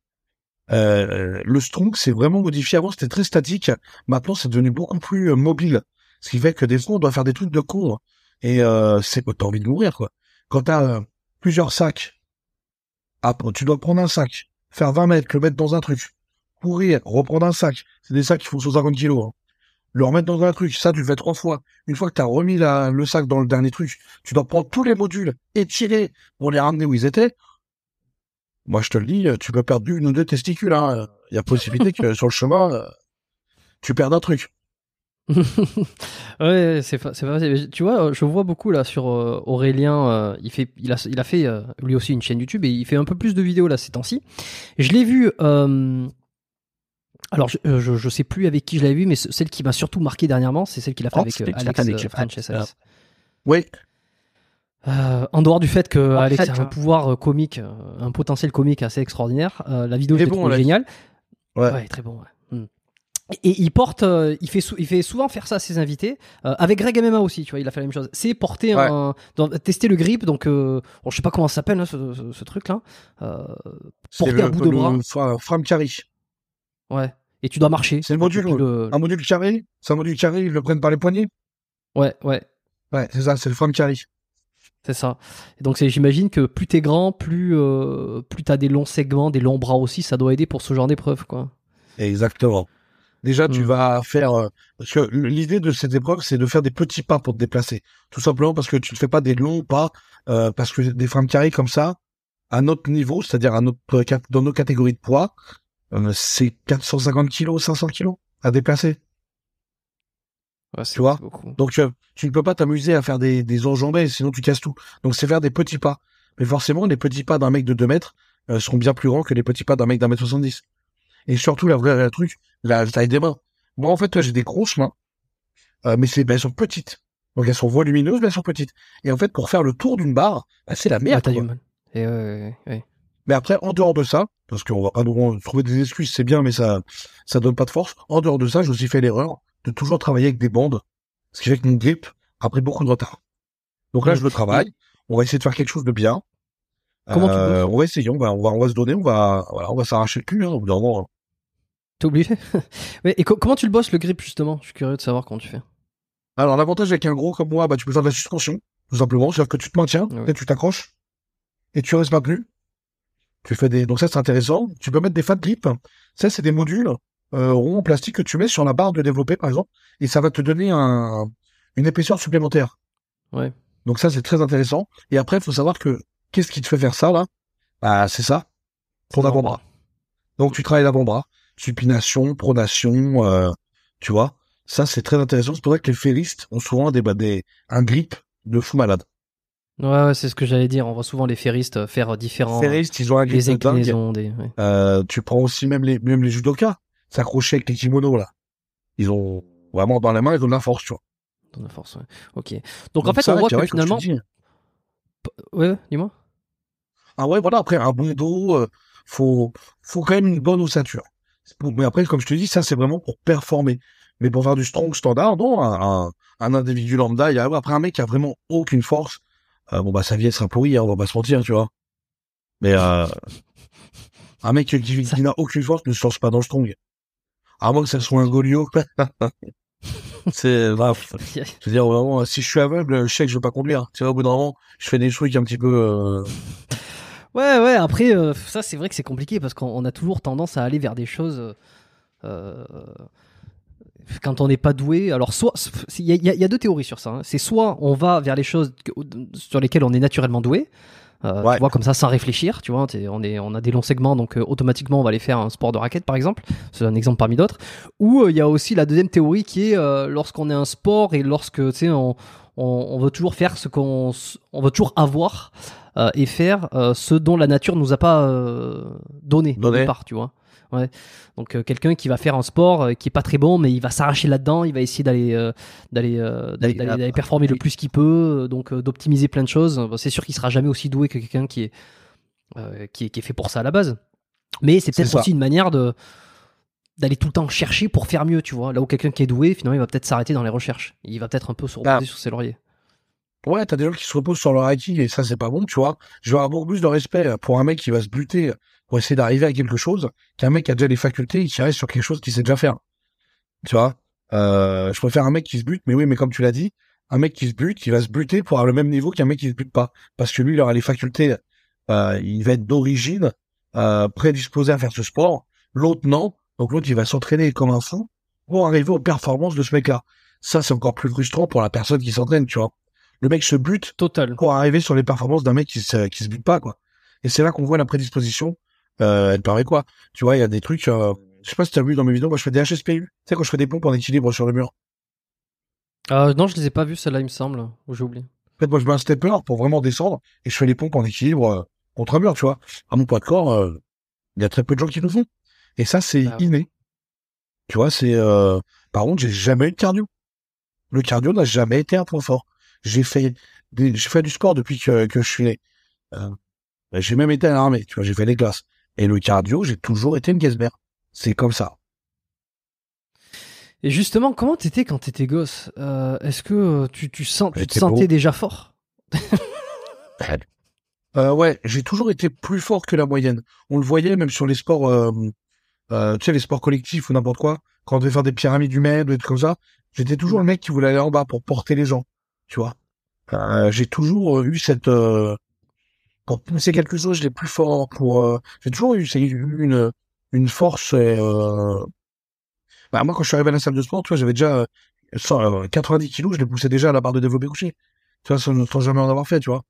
Euh, le strong, c'est vraiment modifié. Avant, c'était très statique. Maintenant, c'est devenu beaucoup plus euh, mobile. Ce qui fait que des fois, on doit faire des trucs de con. hein. Et euh, c'est t'as envie de mourir, quoi. Quand t'as euh, plusieurs sacs, tu dois prendre un sac, faire 20 mètres, le mettre dans un truc, courir, reprendre un sac. C'est des sacs qui font 150 kilos. hein. Le remettre dans un truc, ça, tu le fais trois fois. Une fois que t'as remis le sac dans le dernier truc, tu dois prendre tous les modules et tirer pour les ramener où ils étaient. Moi, je te le dis, tu peux perdre une ou deux testicules. hein. Il y a possibilité que sur le chemin, euh, tu perdes un truc. ouais, c'est fa- facile. Tu vois, euh, je vois beaucoup là sur euh, Aurélien. euh, il fait, il a, il a fait euh, lui aussi une chaîne YouTube et il fait un peu plus de vidéos là ces temps-ci. Je l'ai vu. euh, alors, je, euh, je, je sais plus avec qui je l'avais vu, mais ce- celle qui m'a surtout marqué dernièrement, c'est celle qu'il a fait Oh, avec euh, Alex Alex, euh, Frances ah. Oui, Euh, en dehors du fait que En Alex fait, a un hein. pouvoir euh, comique, euh, un potentiel comique assez extraordinaire, euh, la vidéo est bon, géniale. Ouais. très bon. ouais. Hmm. Et il porte, euh, il fait, sou- il fait souvent faire ça à ses invités. euh, avec Greg MMA aussi, tu vois, il a fait la même chose. C'est porter Ouais. un, dans- tester le grip. Donc, euh, bon, je sais pas comment ça s'appelle hein, ce, ce- ce truc-là. Euh, c'est Porter le, à bout de bras. fra- frame carry. ouais. Et tu dois marcher. C'est le module, le- Un module carré, c'est un module carré, ils le prennent par les poignets. Ouais, ouais. Ouais, c'est ça, c'est le frame carry. C'est ça. Et donc j'imagine que plus t'es grand, plus euh, plus t'as des longs segments, des longs bras aussi, ça doit aider pour ce genre d'épreuve, quoi. Exactement. Déjà, tu Mm. vas faire, euh, parce que l'idée de cette épreuve, c'est de faire des petits pas pour te déplacer. Tout simplement parce que tu ne fais pas des longs pas, euh, parce que des frames carrés comme ça, à notre niveau, c'est-à-dire à notre, cat- dans nos catégories de poids, euh, c'est 450 kilos, 500 kilos à déplacer. Ouais, Tu vois. Donc, tu, tu ne peux pas t'amuser à faire des, des enjambées, sinon tu casses tout. Donc, c'est faire des petits pas. Mais forcément, les petits pas d'un mec de 2 mètres euh, seront bien plus grands que les petits pas d'un mec d'un mètre 70. Et surtout, la vraie la truc, la taille des mains. Moi, en fait, j'ai des grosses mains, euh, mais c'est, ben, elles sont petites. Donc, elles sont volumineuses, mais elles sont petites. Et en fait, pour faire le tour d'une barre, bah, c'est la La merde. taille quoi. humaine. Et ouais, ouais, ouais. Mais après, en dehors de ça, parce qu'on va pas nous trouver des excuses, c'est bien, mais ça, ça donne pas de force. En dehors de ça, j'ai aussi fait l'erreur de toujours travailler avec des bandes, ce qui fait que mon grip a pris beaucoup de retard. Donc là, je le travaille. On va essayer de faire quelque chose de bien. Comment tu bosses On va essayer, on va, on va, on va se donner, on va, voilà, on va s'arracher le cul, hein, au bout d'un moment. T'es obligé. ouais, et co- comment tu le bosses le grip justement? Je suis curieux de savoir comment tu fais. Alors, l'avantage avec un gros comme moi, bah, tu peux faire de la suspension, tout simplement. C'est-à-dire que tu te maintiens, Ouais. et tu t'accroches, et tu restes maintenu. Tu fais des, donc ça, c'est intéressant. Tu peux mettre des fat grips. Ça, c'est des modules, euh, ronds en plastique que tu mets sur la barre de développer, par exemple, et ça va te donner un, une épaisseur supplémentaire. Ouais. Donc ça, c'est très intéressant. Et après, il faut savoir que, qu'est-ce qui te fait faire ça, là? Bah, c'est ça. Ton avant-bras. Donc, tu travailles l'avant-bras, supination, pronation, euh, tu vois. Ça, c'est très intéressant. C'est pour ça que les ferristes ont souvent des, bah, des, un grip de fou malade. Ouais, ouais, c'est ce que j'allais dire. On voit souvent les ferristes faire euh, différents. Ferristes, ils ont un grip les de dingue. des. ouais. Euh, tu prends aussi même les, même les judokas, s'accrocher avec les kimonos, là. Ils ont, vraiment dans la main, ils ont de la force, tu vois. Dans la force, ouais. Ok. Donc, en fait, ça, on voit que vrai, finalement. Ouais, dis-moi. Ah ouais, voilà, après, un bon dos, euh, faut, faut quand même une bonne ossature. Pour- Mais après, comme je te dis, ça, c'est vraiment pour performer. Mais pour faire du strong standard, non, un, un, un individu lambda, il y a, après un mec qui a vraiment aucune force, euh, bon, bah, sa vie, elle sera pourrie, hein, on va pas se mentir, tu vois. Mais euh, un mec qui, qui n'a aucune force ne se lance pas dans le strong. À moins que ça soit un Golio. c'est bref. Je veux dire vraiment, si je suis aveugle, je sais que je veux pas conduire. Tu vois, au bout d'un moment, je fais des trucs un petit peu. euh, Ouais, ouais, après, euh, ça c'est vrai que c'est compliqué parce qu'on on a toujours tendance à aller vers des choses. euh, quand on n'est pas doué, alors soit il y, a- y deux théories sur ça. hein. C'est soit on va vers les choses sur lesquelles on est naturellement doué, euh, Ouais. tu vois comme ça sans réfléchir. Tu vois, on est on a des longs segments donc euh, automatiquement on va aller faire un sport de raquette par exemple. C'est un exemple parmi d'autres. Ou euh, il y a aussi la deuxième théorie qui est euh, lorsqu'on est un sport et lorsque tu sais on, on, on veut toujours faire ce qu'on on veut toujours avoir et faire ce dont la nature nous a pas donné, au Donné. départ, tu vois. Ouais. Donc euh, quelqu'un qui va faire un sport euh, qui est pas très bon, mais il va s'arracher là-dedans, il va essayer d'aller euh, d'aller d'aller performer le plus qu'il peut, donc d'optimiser plein de choses. Bon, c'est sûr qu'il sera jamais aussi doué que quelqu'un qui est qui est qui est fait pour ça à la base. Mais c'est peut-être aussi une manière de d'aller tout le temps chercher pour faire mieux, tu vois. Là où quelqu'un qui est doué, finalement, il va peut-être s'arrêter dans les recherches. Il va peut-être un peu se reposer Bah. sur ses lauriers. Ouais, t'as des gens qui se reposent sur leur acquis et ça, c'est pas bon, tu vois. Je vais avoir beaucoup plus de respect pour un mec qui va se buter pour essayer d'arriver à quelque chose qu'un mec qui a déjà les facultés et qui reste sur quelque chose qu'il sait déjà faire. Tu vois. Euh, je préfère un mec qui se bute, mais oui, mais comme tu l'as dit, un mec qui se bute, il va se buter pour avoir le même niveau qu'un mec qui se bute pas. Parce que lui, il aura les facultés, euh, il va être d'origine, euh, prédisposé à faire ce sport. L'autre, non. Donc l'autre, il va s'entraîner comme un fou pour arriver aux performances de ce mec-là. Ça, c'est encore plus frustrant pour la personne qui s'entraîne, tu vois. Le mec se bute Total. pour arriver sur les performances d'un mec qui se, qui se bute pas, quoi. Et c'est là qu'on voit la prédisposition. Euh, elle paraît quoi? Tu vois, il y a des trucs. Euh, je sais pas si t'as vu dans mes vidéos, moi je fais des HSPU. Tu sais quand je fais des pompes en équilibre sur le mur. Euh, non, je les ai pas vus, celle-là, il me semble. Ou j'ai oublié. En fait, moi je mets un stepper pour vraiment descendre et je fais les pompes en équilibre euh, contre un mur, tu vois. À mon poids de corps, euh, il y a très peu de gens qui le font. Et ça, c'est Ah ouais. inné. Tu vois, c'est. Euh... Par contre, j'ai jamais eu de cardio. Le cardio n'a jamais été un point fort. J'ai fait, des... j'ai fait du sport depuis que, que je suis né. Euh, J'ai même été à l'armée, tu vois, j'ai fait les classes. Et le cardio, j'ai toujours été une Gesber. C'est comme ça. Et justement, comment t'étais quand t'étais gosse? Euh, Est-ce que tu, tu, sens, tu te sentais beau. déjà fort? Euh, ouais, j'ai toujours été plus fort que la moyenne. On le voyait même sur les sports, euh, euh, tu sais, les sports collectifs ou n'importe quoi. Quand on devait faire des pyramides humaines ou des trucs comme ça, j'étais toujours le mec qui voulait aller en bas pour porter les gens, tu vois. Euh, j'ai toujours eu cette, euh, pour pousser quelque chose, j'étais plus fort. Pour, euh, j'ai toujours eu, une, une force. et, Euh... Bah, moi, quand je suis arrivé à la salle de sport, tu vois, j'avais déjà euh, 100, euh, 90 kilos, je les poussais déjà à la barre de développé couché. Tu vois, sans, sans jamais en avoir fait, tu vois.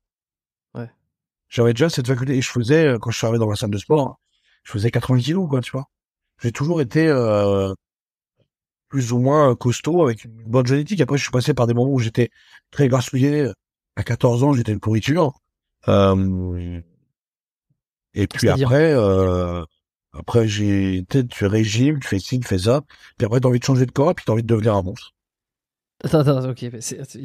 Ouais. J'avais déjà cette faculté et je faisais, euh, quand je suis arrivé dans la salle de sport, je faisais 80 kilos, quoi, tu vois. J'ai toujours été euh, plus ou moins euh, costaud avec une bonne génétique. Après, je suis passé par des moments où j'étais très grassouillé. À 14 ans, j'étais une pourriture. Euh, et puis après, euh, après j'ai, tu sais, tu fais régime, tu fais ci, tu fais ça. Puis après, t'as envie de changer de corps et puis t'as envie de devenir un monstre. Attends, attends, ok.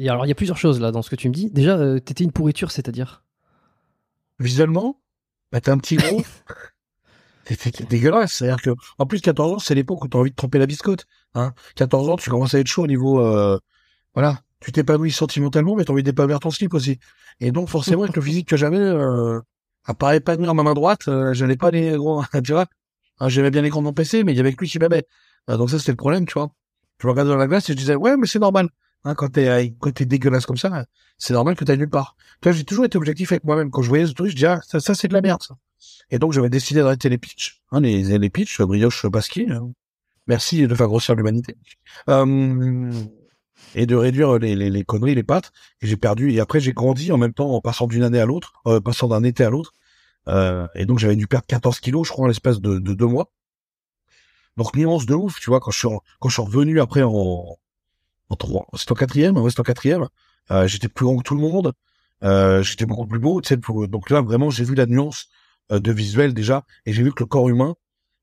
Alors, il y a plusieurs choses là dans ce que tu me dis. Déjà, euh, t'étais une pourriture, c'est-à-dire? Visuellement, bah, t'es un petit gros. T'es dégueulasse. C'est-à-dire que, en plus, 14 ans, c'est l'époque où t'as envie de tremper la biscotte. Hein. 14 ans, tu commences à être chaud au niveau, euh, voilà. Tu t'épanouis sentimentalement, mais t'as envie d'épanouir ton slip aussi. Et donc, forcément, avec le physique que j'avais, euh, à part épanouir ma main droite, euh, j'avais pas les gros, tu vois. J'aimais bien de mon PC, mais il y avait que lui qui m'aimait. Euh, donc ça, c'était le problème, tu vois. Je me regardais dans la glace et je disais, ouais, mais c'est normal. Hein, quand t'es, euh, quand dégueulasse comme ça, c'est normal que t'ailles nulle part. Tu vois, j'ai toujours été objectif avec moi-même. Quand je voyais ce truc, je disais, ah, ça, c'est de la merde, ça. Et donc, j'avais décidé d'arrêter les pitchs. Hein, les, les pitchs, brioche basquier. hein. Merci de faire grossir l'humanité. Euh, et de réduire les, les, les conneries, les pattes. Et j'ai perdu. Et après, j'ai grandi en même temps en passant d'une année à l'autre, euh, passant d'un été à l'autre. Euh, et donc, j'avais dû perdre 14 kilos, je crois, en l'espace de, de deux mois. Donc, nuance de ouf, tu vois, quand je suis, revenu après en, en trois, c'était en quatrième, ouais, c'était en quatrième, euh, j'étais plus grand que tout le monde, euh, j'étais beaucoup plus beau, tu donc là, vraiment, j'ai vu la nuance euh, de visuel déjà, et j'ai vu que le corps humain,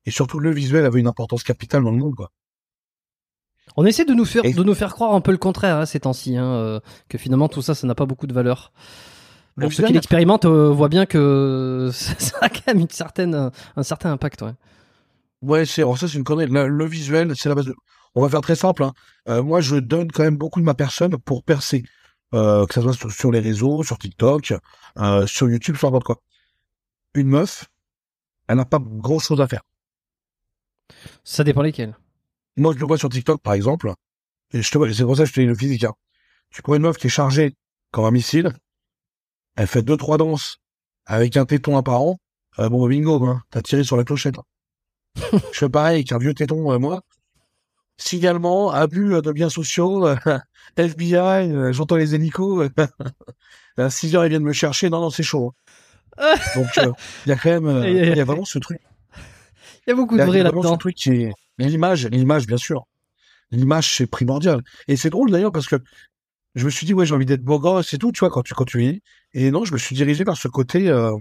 et surtout le visuel avait une importance capitale dans le monde, quoi. On essaie de nous faire, de nous faire croire un peu le contraire hein, ces temps-ci, hein, euh, que finalement tout ça, ça n'a pas beaucoup de valeur. Le Bon, ceux visuel qui n'a- l'expérimentent euh, voient bien que ça, ça a quand même une certaine, un certain impact. Ouais. Ouais, c'est, alors ça, c'est une connerie. Le, le visuel, c'est la base de... On va faire très simple, hein. Euh, moi, je donne quand même beaucoup de ma personne pour percer. Euh, que ça soit sur, sur les réseaux, sur TikTok, euh, sur YouTube, sur n'importe quoi. une meuf, elle n'a pas grand chose à faire. Ça dépend lesquels. Moi, je le vois sur TikTok, par exemple. Et je te vois, c'est pour ça que je te dis le physique, hein. Tu prends une meuf qui est chargée comme un missile. Elle fait deux, trois danses avec un téton apparent. Euh, bon, bingo, hein. T'as tiré sur la clochette. je fais pareil avec un vieux téton, euh, moi. Signalement, abus euh, de biens sociaux, euh, FBI, j'entends les hélicos. à 6 heures, ils viennent me chercher. Non, non, c'est chaud. hein. Donc, il y a quand même, il y a vraiment ce truc. Il y a beaucoup Il y de a vrai vraiment ce là-dedans. truc qui est l'image, l'image bien sûr. L'image c'est primordial. Et c'est drôle d'ailleurs parce que je me suis dit ouais j'ai envie d'être beau gosse et tout tu vois quand tu quand tu vis. Et non je me suis dirigé vers ce côté. euh,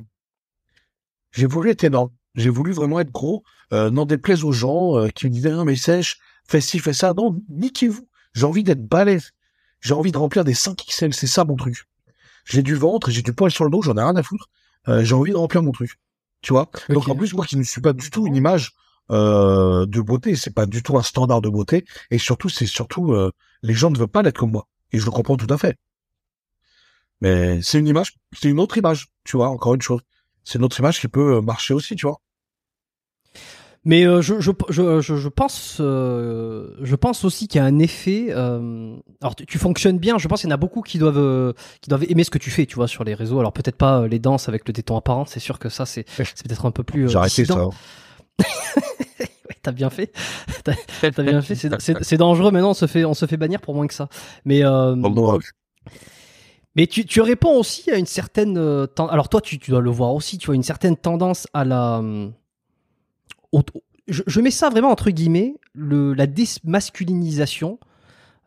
J'ai voulu être énorme. J'ai voulu vraiment être gros. Euh, n'en déplaise aux gens euh, qui me disaient non mais sèche, fais ci fais ça. Non niquez-vous. J'ai envie d'être balèze. J'ai envie de remplir des 5 XL. C'est ça mon truc. J'ai du ventre, j'ai du poil sur le dos, j'en ai rien à foutre. Euh, j'ai envie de remplir mon truc. Tu vois? Donc en plus moi qui ne suis pas du tout une image euh, de beauté, c'est pas du tout un standard de beauté, et surtout c'est surtout euh, les gens ne veulent pas l'être comme moi, et je le comprends tout à fait. Mais c'est une image, c'est une autre image, tu vois. Encore une chose, c'est une autre image qui peut euh, marcher aussi, tu vois. Mais euh, je, je, je, je, je pense, euh, je pense aussi qu'il y a un effet. euh, alors tu, tu fonctionnes bien. Je pense qu'il y en a beaucoup qui doivent, euh, qui doivent aimer ce que tu fais, tu vois, sur les réseaux. Alors peut-être pas euh, les danses avec le téton apparent. C'est sûr que ça, c'est, c'est peut-être un peu plus. J'ai arrêté ça. hein. Ouais, t'as bien fait. T'as, t'as bien fait. C'est, c'est, c'est dangereux. Maintenant, on se fait, on se fait bannir pour moins que ça. Mais euh, mais tu, tu réponds aussi à une certaine. euh, ten- Alors toi, tu, tu dois le voir aussi. Tu vois une certaine tendance à la. euh, au- je, je mets ça vraiment entre guillemets, le, la démasculinisation.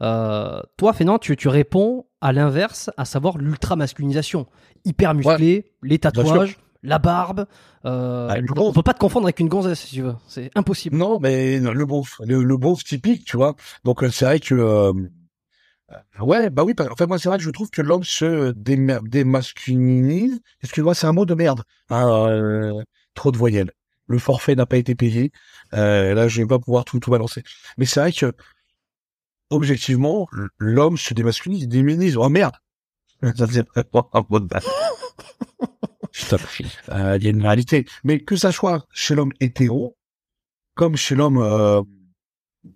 Euh, toi, Fénan, tu, tu réponds à l'inverse, à savoir l'ultra masculinisation, hyper musclé, les tatouages, la barbe. Euh, Ah, le on peut pas te confondre avec une gonzesse, si tu veux. C'est impossible. Non, mais le beauf, le, le beauf typique, tu vois. Donc euh, c'est vrai que euh, ouais, bah oui. En fait, moi c'est vrai que je trouve que l'homme se déma- démasculinise. Excuse-moi, c'est un mot de merde. Hein, euh, trop de voyelles. Le forfait n'a pas été payé. Euh, là, je vais pas pouvoir tout tout balancer. Mais c'est vrai que objectivement, l'homme se démasculinise, déminise. Oh merde. Ça vraiment un mot de merde. Stop. Euh, Il y a une réalité. Mais que ça soit chez l'homme hétéro, comme chez l'homme, euh,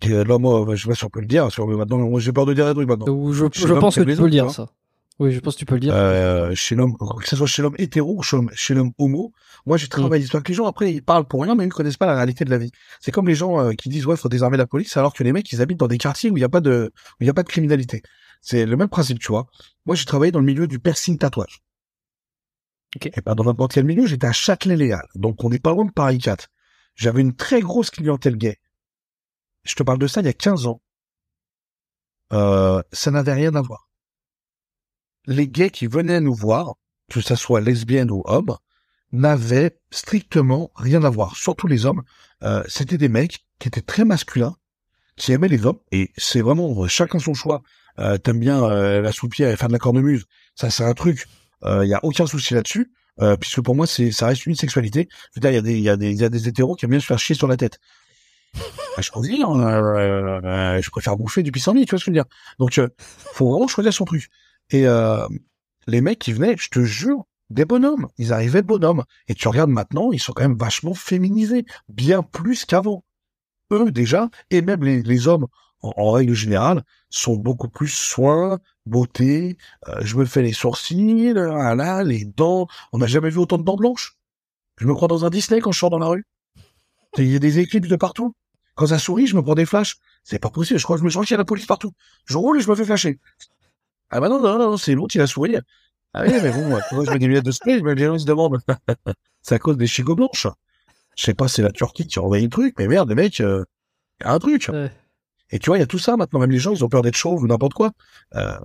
l'homme, euh, je sais pas si on peut le dire, sur, maintenant, moi, j'ai peur de dire des trucs maintenant. Ou je, je pense que tu peux le dire, ça. Oui, je pense que tu peux le dire. Euh, chez l'homme, que ce soit chez l'homme hétéro ou chez l'homme, homo, moi j'ai travaillé. Parce que les gens après ils parlent pour rien, mais ils ne connaissent pas la réalité de la vie. C'est comme les gens euh, qui disent ouais faut désarmer la police, alors que les mecs ils habitent dans des quartiers où il n'y a pas de, où il y a pas de criminalité. C'est le même principe, tu vois. Moi j'ai travaillé dans le milieu du piercing tatouage. Et pas dans n'importe quel milieu, j'étais à Châtelet-Léal, donc on n'est pas loin de Paris 4. J'avais une très grosse clientèle gay. Je te parle de ça il y a 15 ans. Euh, ça n'avait rien à voir les gays qui venaient nous voir, que ça soit lesbienne ou homme, n'avaient strictement rien à voir. Surtout les hommes, euh, c'était des mecs qui étaient très masculins, qui aimaient les hommes, et c'est vraiment euh, chacun son choix. Euh, T'aimes bien euh, la soupière et faire de la cornemuse, ça c'est un truc. Il y a aucun souci là-dessus, euh, puisque pour moi c'est ça reste une sexualité. Il y a des il y a des il y a des hétéros qui aiment bien se faire chier sur la tête. Bah, je euh, euh, euh, je préfère bouffer du pissenlit, tu vois ce que je veux dire. Donc, euh, faut vraiment choisir son truc. Et euh, les mecs qui venaient, je te jure, des bonhommes. Ils arrivaient bonhommes. Et tu regardes maintenant, ils sont quand même vachement féminisés, bien plus qu'avant. Eux déjà, et même les, les hommes, en, règle générale, sont beaucoup plus soins, beauté. euh, je me fais les sourcils, là, les dents. On n'a jamais vu autant de dents blanches? Je me crois dans un Disney quand je sors dans la rue. Il y a des éclipses de partout. Quand ça sourit, je me prends des flashs. C'est pas possible. Je crois que je me sens qu'il y a la police partout. Je roule et je me fais flasher. Ah bah non, non, non, c'est l'autre, il a souri. Ah oui, mais bon, je mets des lunettes de soleil, mais les gens se demandent. c'est à cause des chigots blanches. Je sais pas, c'est la Turquie qui a envoyé le truc, mais merde, les mecs, euh, y a un truc. Et tu vois, il y a tout ça maintenant. Même les gens, ils ont peur d'être chauves ou n'importe quoi. Euh,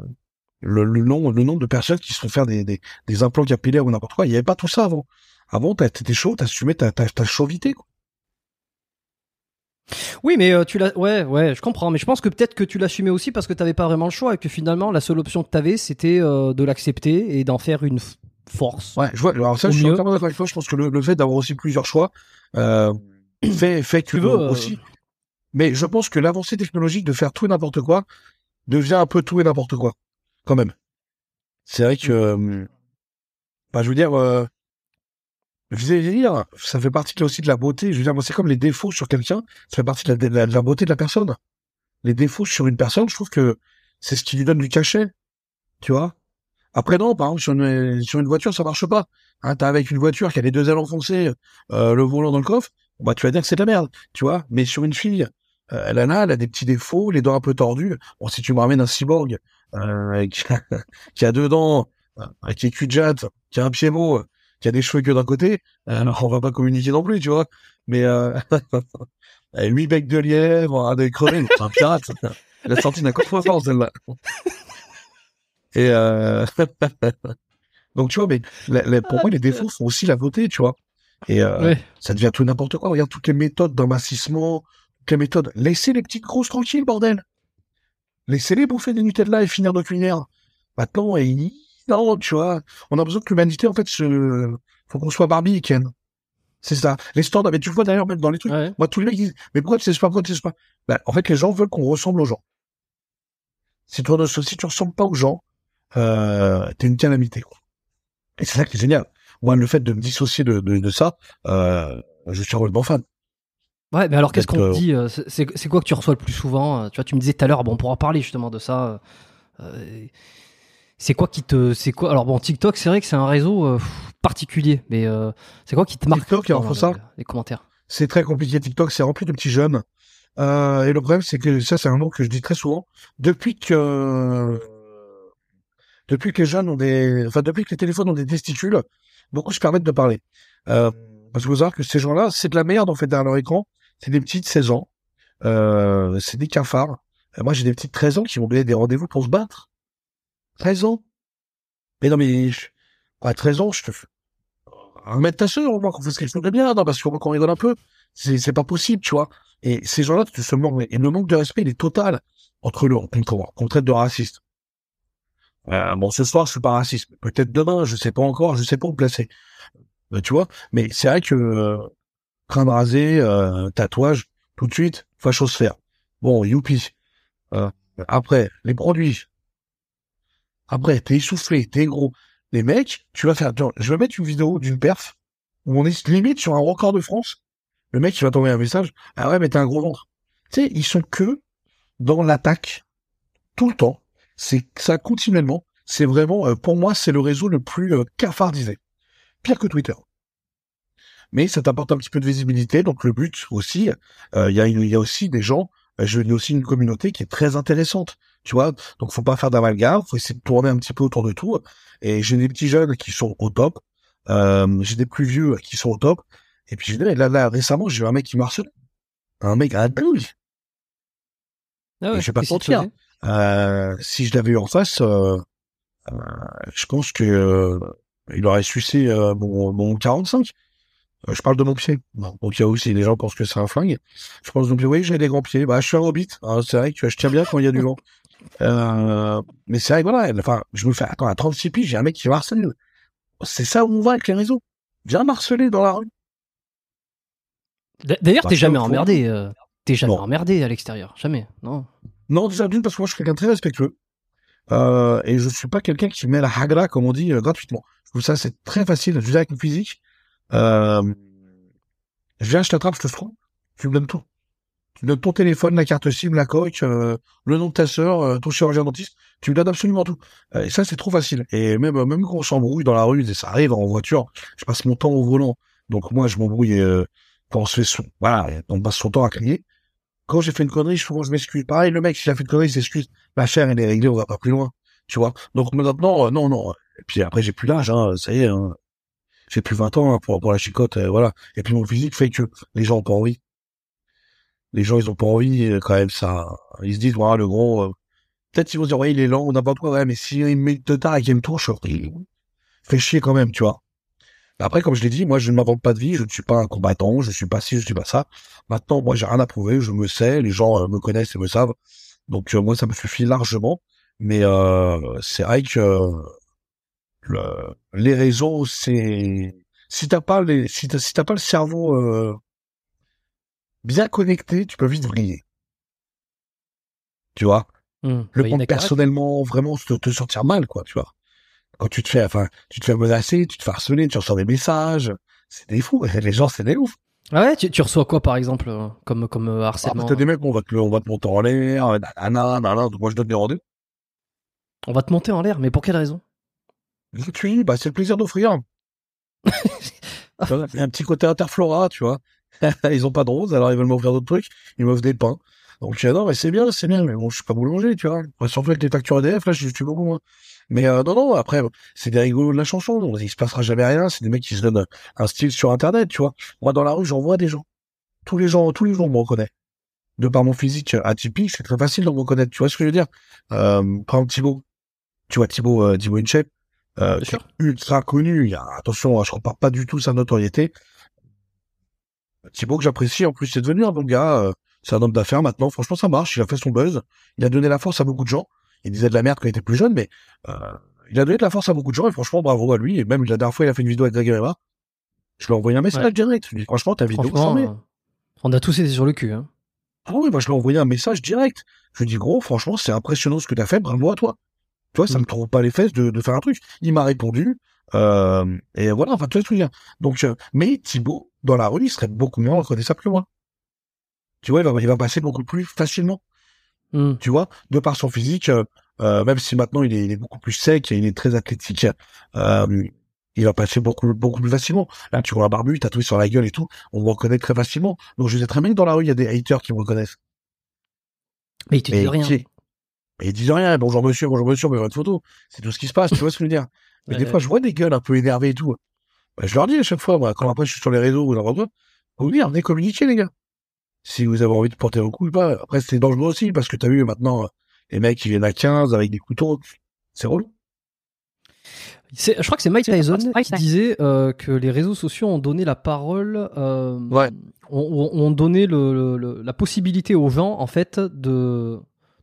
le, le, nombre, le nombre de personnes qui se font faire des, des, des implants capillaires ou n'importe quoi, il y avait pas tout ça avant. Avant, t'étais chaud, t'assumais ta, ta, ta chauvité. Quoi. Oui, mais euh, tu l'as. Ouais, ouais, je comprends. Mais je pense que peut-être que tu l'assumais aussi parce que t'avais pas vraiment le choix et que finalement la seule option que t'avais c'était euh, de l'accepter et d'en faire une force. Ouais, je vois. Alors ça, je suis d'accord avec toi. Je pense que le, le fait d'avoir aussi plusieurs choix euh, fait, fait que Tu veux, aussi. Mais je pense que l'avancée technologique de faire tout et n'importe quoi devient un peu tout et n'importe quoi, quand même. C'est vrai que, euh, bah, je veux dire, euh, vieillir, ça fait partie aussi de la beauté. Je veux dire, moi, c'est comme les défauts sur quelqu'un, ça fait partie de la, de la- de la beauté de la personne. Les défauts sur une personne, je trouve que c'est ce qui lui donne du cachet. Tu vois Après, non, par exemple, sur une, sur une voiture, ça marche pas. Hein, t'es avec une voiture qui a les deux ailes enfoncées, euh, le volant dans le coffre, bah, tu vas dire que c'est de la merde, tu vois Mais sur une fille, euh, elle en a, elle a des petits défauts, les dents un peu tordues. Bon, si tu me ramènes un cyborg euh, qui, a, qui a deux dents, euh, qui est cul de qui a un pied mot, qui a des cheveux que d'un côté, euh, alors on va pas communiquer non plus, tu vois. Mais euh, huit becs de lièvre, un des crevés, c'est un pirate. Elle a sorti d'un coffre-fort celle-là. Et euh... donc tu vois, mais la- la- pour moi les défauts font aussi la beauté, tu vois. Et euh, Ouais. ça devient tout n'importe quoi. Regarde toutes les méthodes d'amincissement, les méthodes. Laissez les petites grosses tranquilles, bordel. Laissez-les bouffer des Nutella et finir nos culinaires. Maintenant, et... non, tu vois, on a besoin que l'humanité, en fait, se... faut qu'on soit Barbie et Ken. C'est ça. Les standards, mais tu vois d'ailleurs même dans les trucs. Ouais. Moi, tous les mecs disent, mais pourquoi tu sais pas, pourquoi tu sais pas? Ben, en fait, les gens veulent qu'on ressemble aux gens. Si tu, si tu ressembles pas aux gens, euh, t'es une calamité, quoi. Et c'est ça qui est génial. Moi, le fait de me dissocier de, de, de ça, euh, je suis un fan. Ouais, mais alors qu'est-ce qu'on te dit euh, C'est quoi que tu reçois le plus souvent euh, Tu vois, tu me disais tout à l'heure, bon, on pourra parler justement de ça. euh, c'est quoi qui te, c'est quoi Alors bon, TikTok, c'est vrai que c'est un réseau euh, particulier, mais euh, c'est quoi qui te marque TikTok, dans faut ça. les commentaires? C'est très compliqué. TikTok, c'est rempli de petits jeunes. Et le problème, c'est que ça, c'est un mot que je dis très souvent. Depuis que, depuis que les jeunes ont des, enfin, depuis que les téléphones ont des testicules, beaucoup se permettent de parler. Euh, parce qu'il faut savoir que ces gens-là, c'est de la merde, en fait, derrière leur écran. C'est des petits de 16 ans. Euh, c'est des cafards. Euh, moi, j'ai des petits de 13 ans qui vont donner des rendez-vous pour se battre. 13 ans. Mais non, mais, je- à 13 ans, je te fais, remettre ta sœur, au moins, qu'on fasse quelque chose de bien, non, parce qu'on qu'on rigole un peu. C'est, pas possible, tu vois. Et ces gens-là, tu se manques, et le manque de respect, il est total entre eux, qu'on qu'on traite de raciste. Euh, bon, ce soir, je suis pas raciste. Peut-être demain, je sais pas encore, je sais pas où me placer. Euh, tu vois. Mais c'est vrai que, euh, crâne rasé, euh, tatouage, tout de suite, fachosphère. Bon, youpi. Euh, après, les produits. Après, t'es essoufflé, t'es gros. Les mecs, tu vas faire, attends, je vais mettre une vidéo d'une perf où on est limite sur un record de France. Le mec, il va t'envoyer un message. Ah ouais, mais t'as un gros ventre. Tu sais, ils sont que dans l'attaque tout le temps. C'est ça continuellement. C'est vraiment, euh, pour moi, c'est le réseau le plus euh, cafardisé. Pire que Twitter. Mais ça t'apporte un petit peu de visibilité. Donc le but aussi, euh, il y, a une- y a aussi des gens, euh, je dis aussi une communauté qui est très intéressante. Tu vois, donc faut pas faire d'amalgame, faut essayer de tourner un petit peu autour de tout. Et j'ai des petits jeunes qui sont au top, euh, j'ai des plus vieux qui sont au top. Et puis là, là récemment, j'ai eu un mec qui m'a. Un mec à douille. Ah Et je vais pas mentir. Euh, si je l'avais eu en face, euh, euh, je pense que euh, il aurait sucé euh, mon, mon 45. Euh, je parle de mon pied. Bon, donc il y a aussi des gens pensent que c'est un flingue. Je pense de mon pied. Oui, j'ai des grands pieds. Bah, je suis un hobbit. hein, c'est vrai que je tiens bien quand il y a du vent. Euh, mais c'est vrai, voilà. Enfin, je me fais. Attends, à 36 piges, j'ai un mec qui me harcèle. C'est ça où on va avec les réseaux. Viens m'harceler dans la rue. D'ailleurs, Bah, t'es jamais emmerdé. euh, T'es jamais Non. emmerdé à l'extérieur, jamais. Non? Non, déjà d'une parce que moi je suis quelqu'un de très respectueux. Euh, et je suis pas quelqu'un qui met la hagra, comme on dit, euh, gratuitement. Je trouve ça c'est très facile. Je viens avec une physique. Euh, je viens, je t'attrape, je te trouve. Tu me donnes tout. Tu me donnes ton téléphone, la carte SIM, la coque, euh, le nom de ta sœur, euh, ton chirurgien dentiste. Tu me donnes absolument tout. Euh, et ça, c'est trop facile. Et même, euh, même quand on s'embrouille dans la rue, et ça arrive en voiture, je passe mon temps au volant. Donc moi, je m'embrouille euh, quand on se fait son... Voilà, on passe son temps à crier. Quand j'ai fait une connerie, souvent je m'excuse. Pareil, le mec, s'il a fait une connerie, il s'excuse. Ma chère, elle est réglée, on va pas plus loin. Tu vois? Donc maintenant, non, non. Et puis après, j'ai plus l'âge, hein, ça y est. Hein. J'ai plus 20 ans hein, pour, pour la chicotte, euh, voilà. Et puis mon physique fait que les gens ont pas envie. Les gens, ils ont pas envie, euh, quand même, ça. Ils se disent, voilà, le gros... euh, Peut-être ils vont se dire, ouais, il est lent ou n'importe quoi, ouais, mais s'il me met de tard et qu'il me touche, fait chier quand même, tu vois. Après, comme je l'ai dit, moi, je ne m'invente pas de vie, je ne suis pas un combattant, je suis pas ci, je suis pas ça. Maintenant, moi, j'ai rien à prouver, je me sais, les gens euh, me connaissent et me savent. Donc, euh, moi, ça me suffit largement. Mais c'est vrai que le- les réseaux, c'est si t'as pas les, si t'as, si t'as pas le cerveau euh, bien connecté, tu peux vite vriller. Tu vois? Hum, le bah, qui personnellement, vraiment te, te sentir mal, quoi, tu vois? Quand tu te fais, enfin, tu te fais menacer, tu te fais harceler, tu reçois des messages, c'est des fous. Les gens, c'est des ouf. Ah ouais, tu, tu reçois quoi par exemple euh, comme comme euh, Ah, harcèlement? t'as des mecs, on va te, on va te monter en l'air, nanana, nanana. Donc moi, je donne des rendez-vous. On va te monter en l'air, mais pour quelle raison? Gratuit, bah, c'est le plaisir d'offrir. Un petit côté interflora, tu vois. ils ont pas de rose, alors ils veulent m'offrir d'autres trucs. Ils m'offrent des pains. Donc, non, mais c'est bien, c'est bien. Mais bon, je suis pas boulanger, tu vois. Surtout avec les factures EDF, là, je suis beaucoup moins. Mais euh, non, non, après, c'est des rigolos de la chanson. Donc, il se passera jamais rien. C'est des mecs qui se donnent un style sur Internet, tu vois. Moi, dans la rue, j'en vois des gens. Tous les gens, tous les jours, on me reconnaît. De par mon physique atypique, c'est très facile de me reconnaître. Tu vois ce que je veux dire? Euh, Par exemple, Thibaut. Tu vois, Thibaut, euh, Thibaut InShape, euh, qui est ultra connu. Attention, je repars pas du tout sa notoriété. Thibaut que j'apprécie, en plus, c'est devenu un bon gars. euh, c'est un homme d'affaires maintenant. Franchement, ça marche. Il a fait son buzz. Il a donné la force à beaucoup de gens. Il disait de la merde quand il était plus jeune, mais euh, il a donné de la force à beaucoup de gens. Et franchement, bravo à lui. Et même la dernière fois, il a fait une vidéo avec Greg Herrera. Je lui ai envoyé un message Ouais. direct. Je lui ai dit, franchement, ta vidéo, Franchement, on a tous été sur le cul. Hein. Ah oui, moi je lui ai envoyé un message direct. Je lui ai dit, gros, franchement, c'est impressionnant ce que t'as fait, bravo à toi. Tu vois, ça Mm. me trouve pas les fesses de, de faire un truc. Il m'a répondu, euh, et voilà, enfin, tu vois ce que je veux dire. Donc, euh, mais Thibaut, dans la rue, il serait beaucoup moins reconnaissable que moi. Tu vois, il va, il va passer beaucoup plus facilement, Hmm. tu vois, de par son physique, euh, euh, même si maintenant il est, il est beaucoup plus sec, et il est très athlétique, euh, il va passer beaucoup, beaucoup plus facilement. Là, tu vois la barbu, tatoué sur la gueule et tout, on me reconnaît très facilement. Donc, je sais très bien que dans la rue, il y a des haters qui me reconnaissent. Mais il te dit Mais rien. qui- Mais ils disent rien. Bonjour monsieur, bonjour monsieur, mais votre photo. C'est tout ce qui se passe, tu vois ce que je veux dire. Mais des Ouais. fois, je vois des gueules un peu énervées et tout. Bah, je leur dis à chaque fois, moi, quand après je suis sur les réseaux ou n'importe quoi, vous dire, venez communiquer, les gars. Si vous avez envie de porter un coup ou pas. Après, c'est dangereux aussi, parce que t'as vu maintenant, les mecs, ils viennent à 15 avec des couteaux. C'est relou. C'est- Je crois que c'est Mike Tyson qui disait euh, que les réseaux sociaux ont donné la parole, euh, Ouais. ont, ont- ont donné le, le- le- la possibilité aux gens en fait de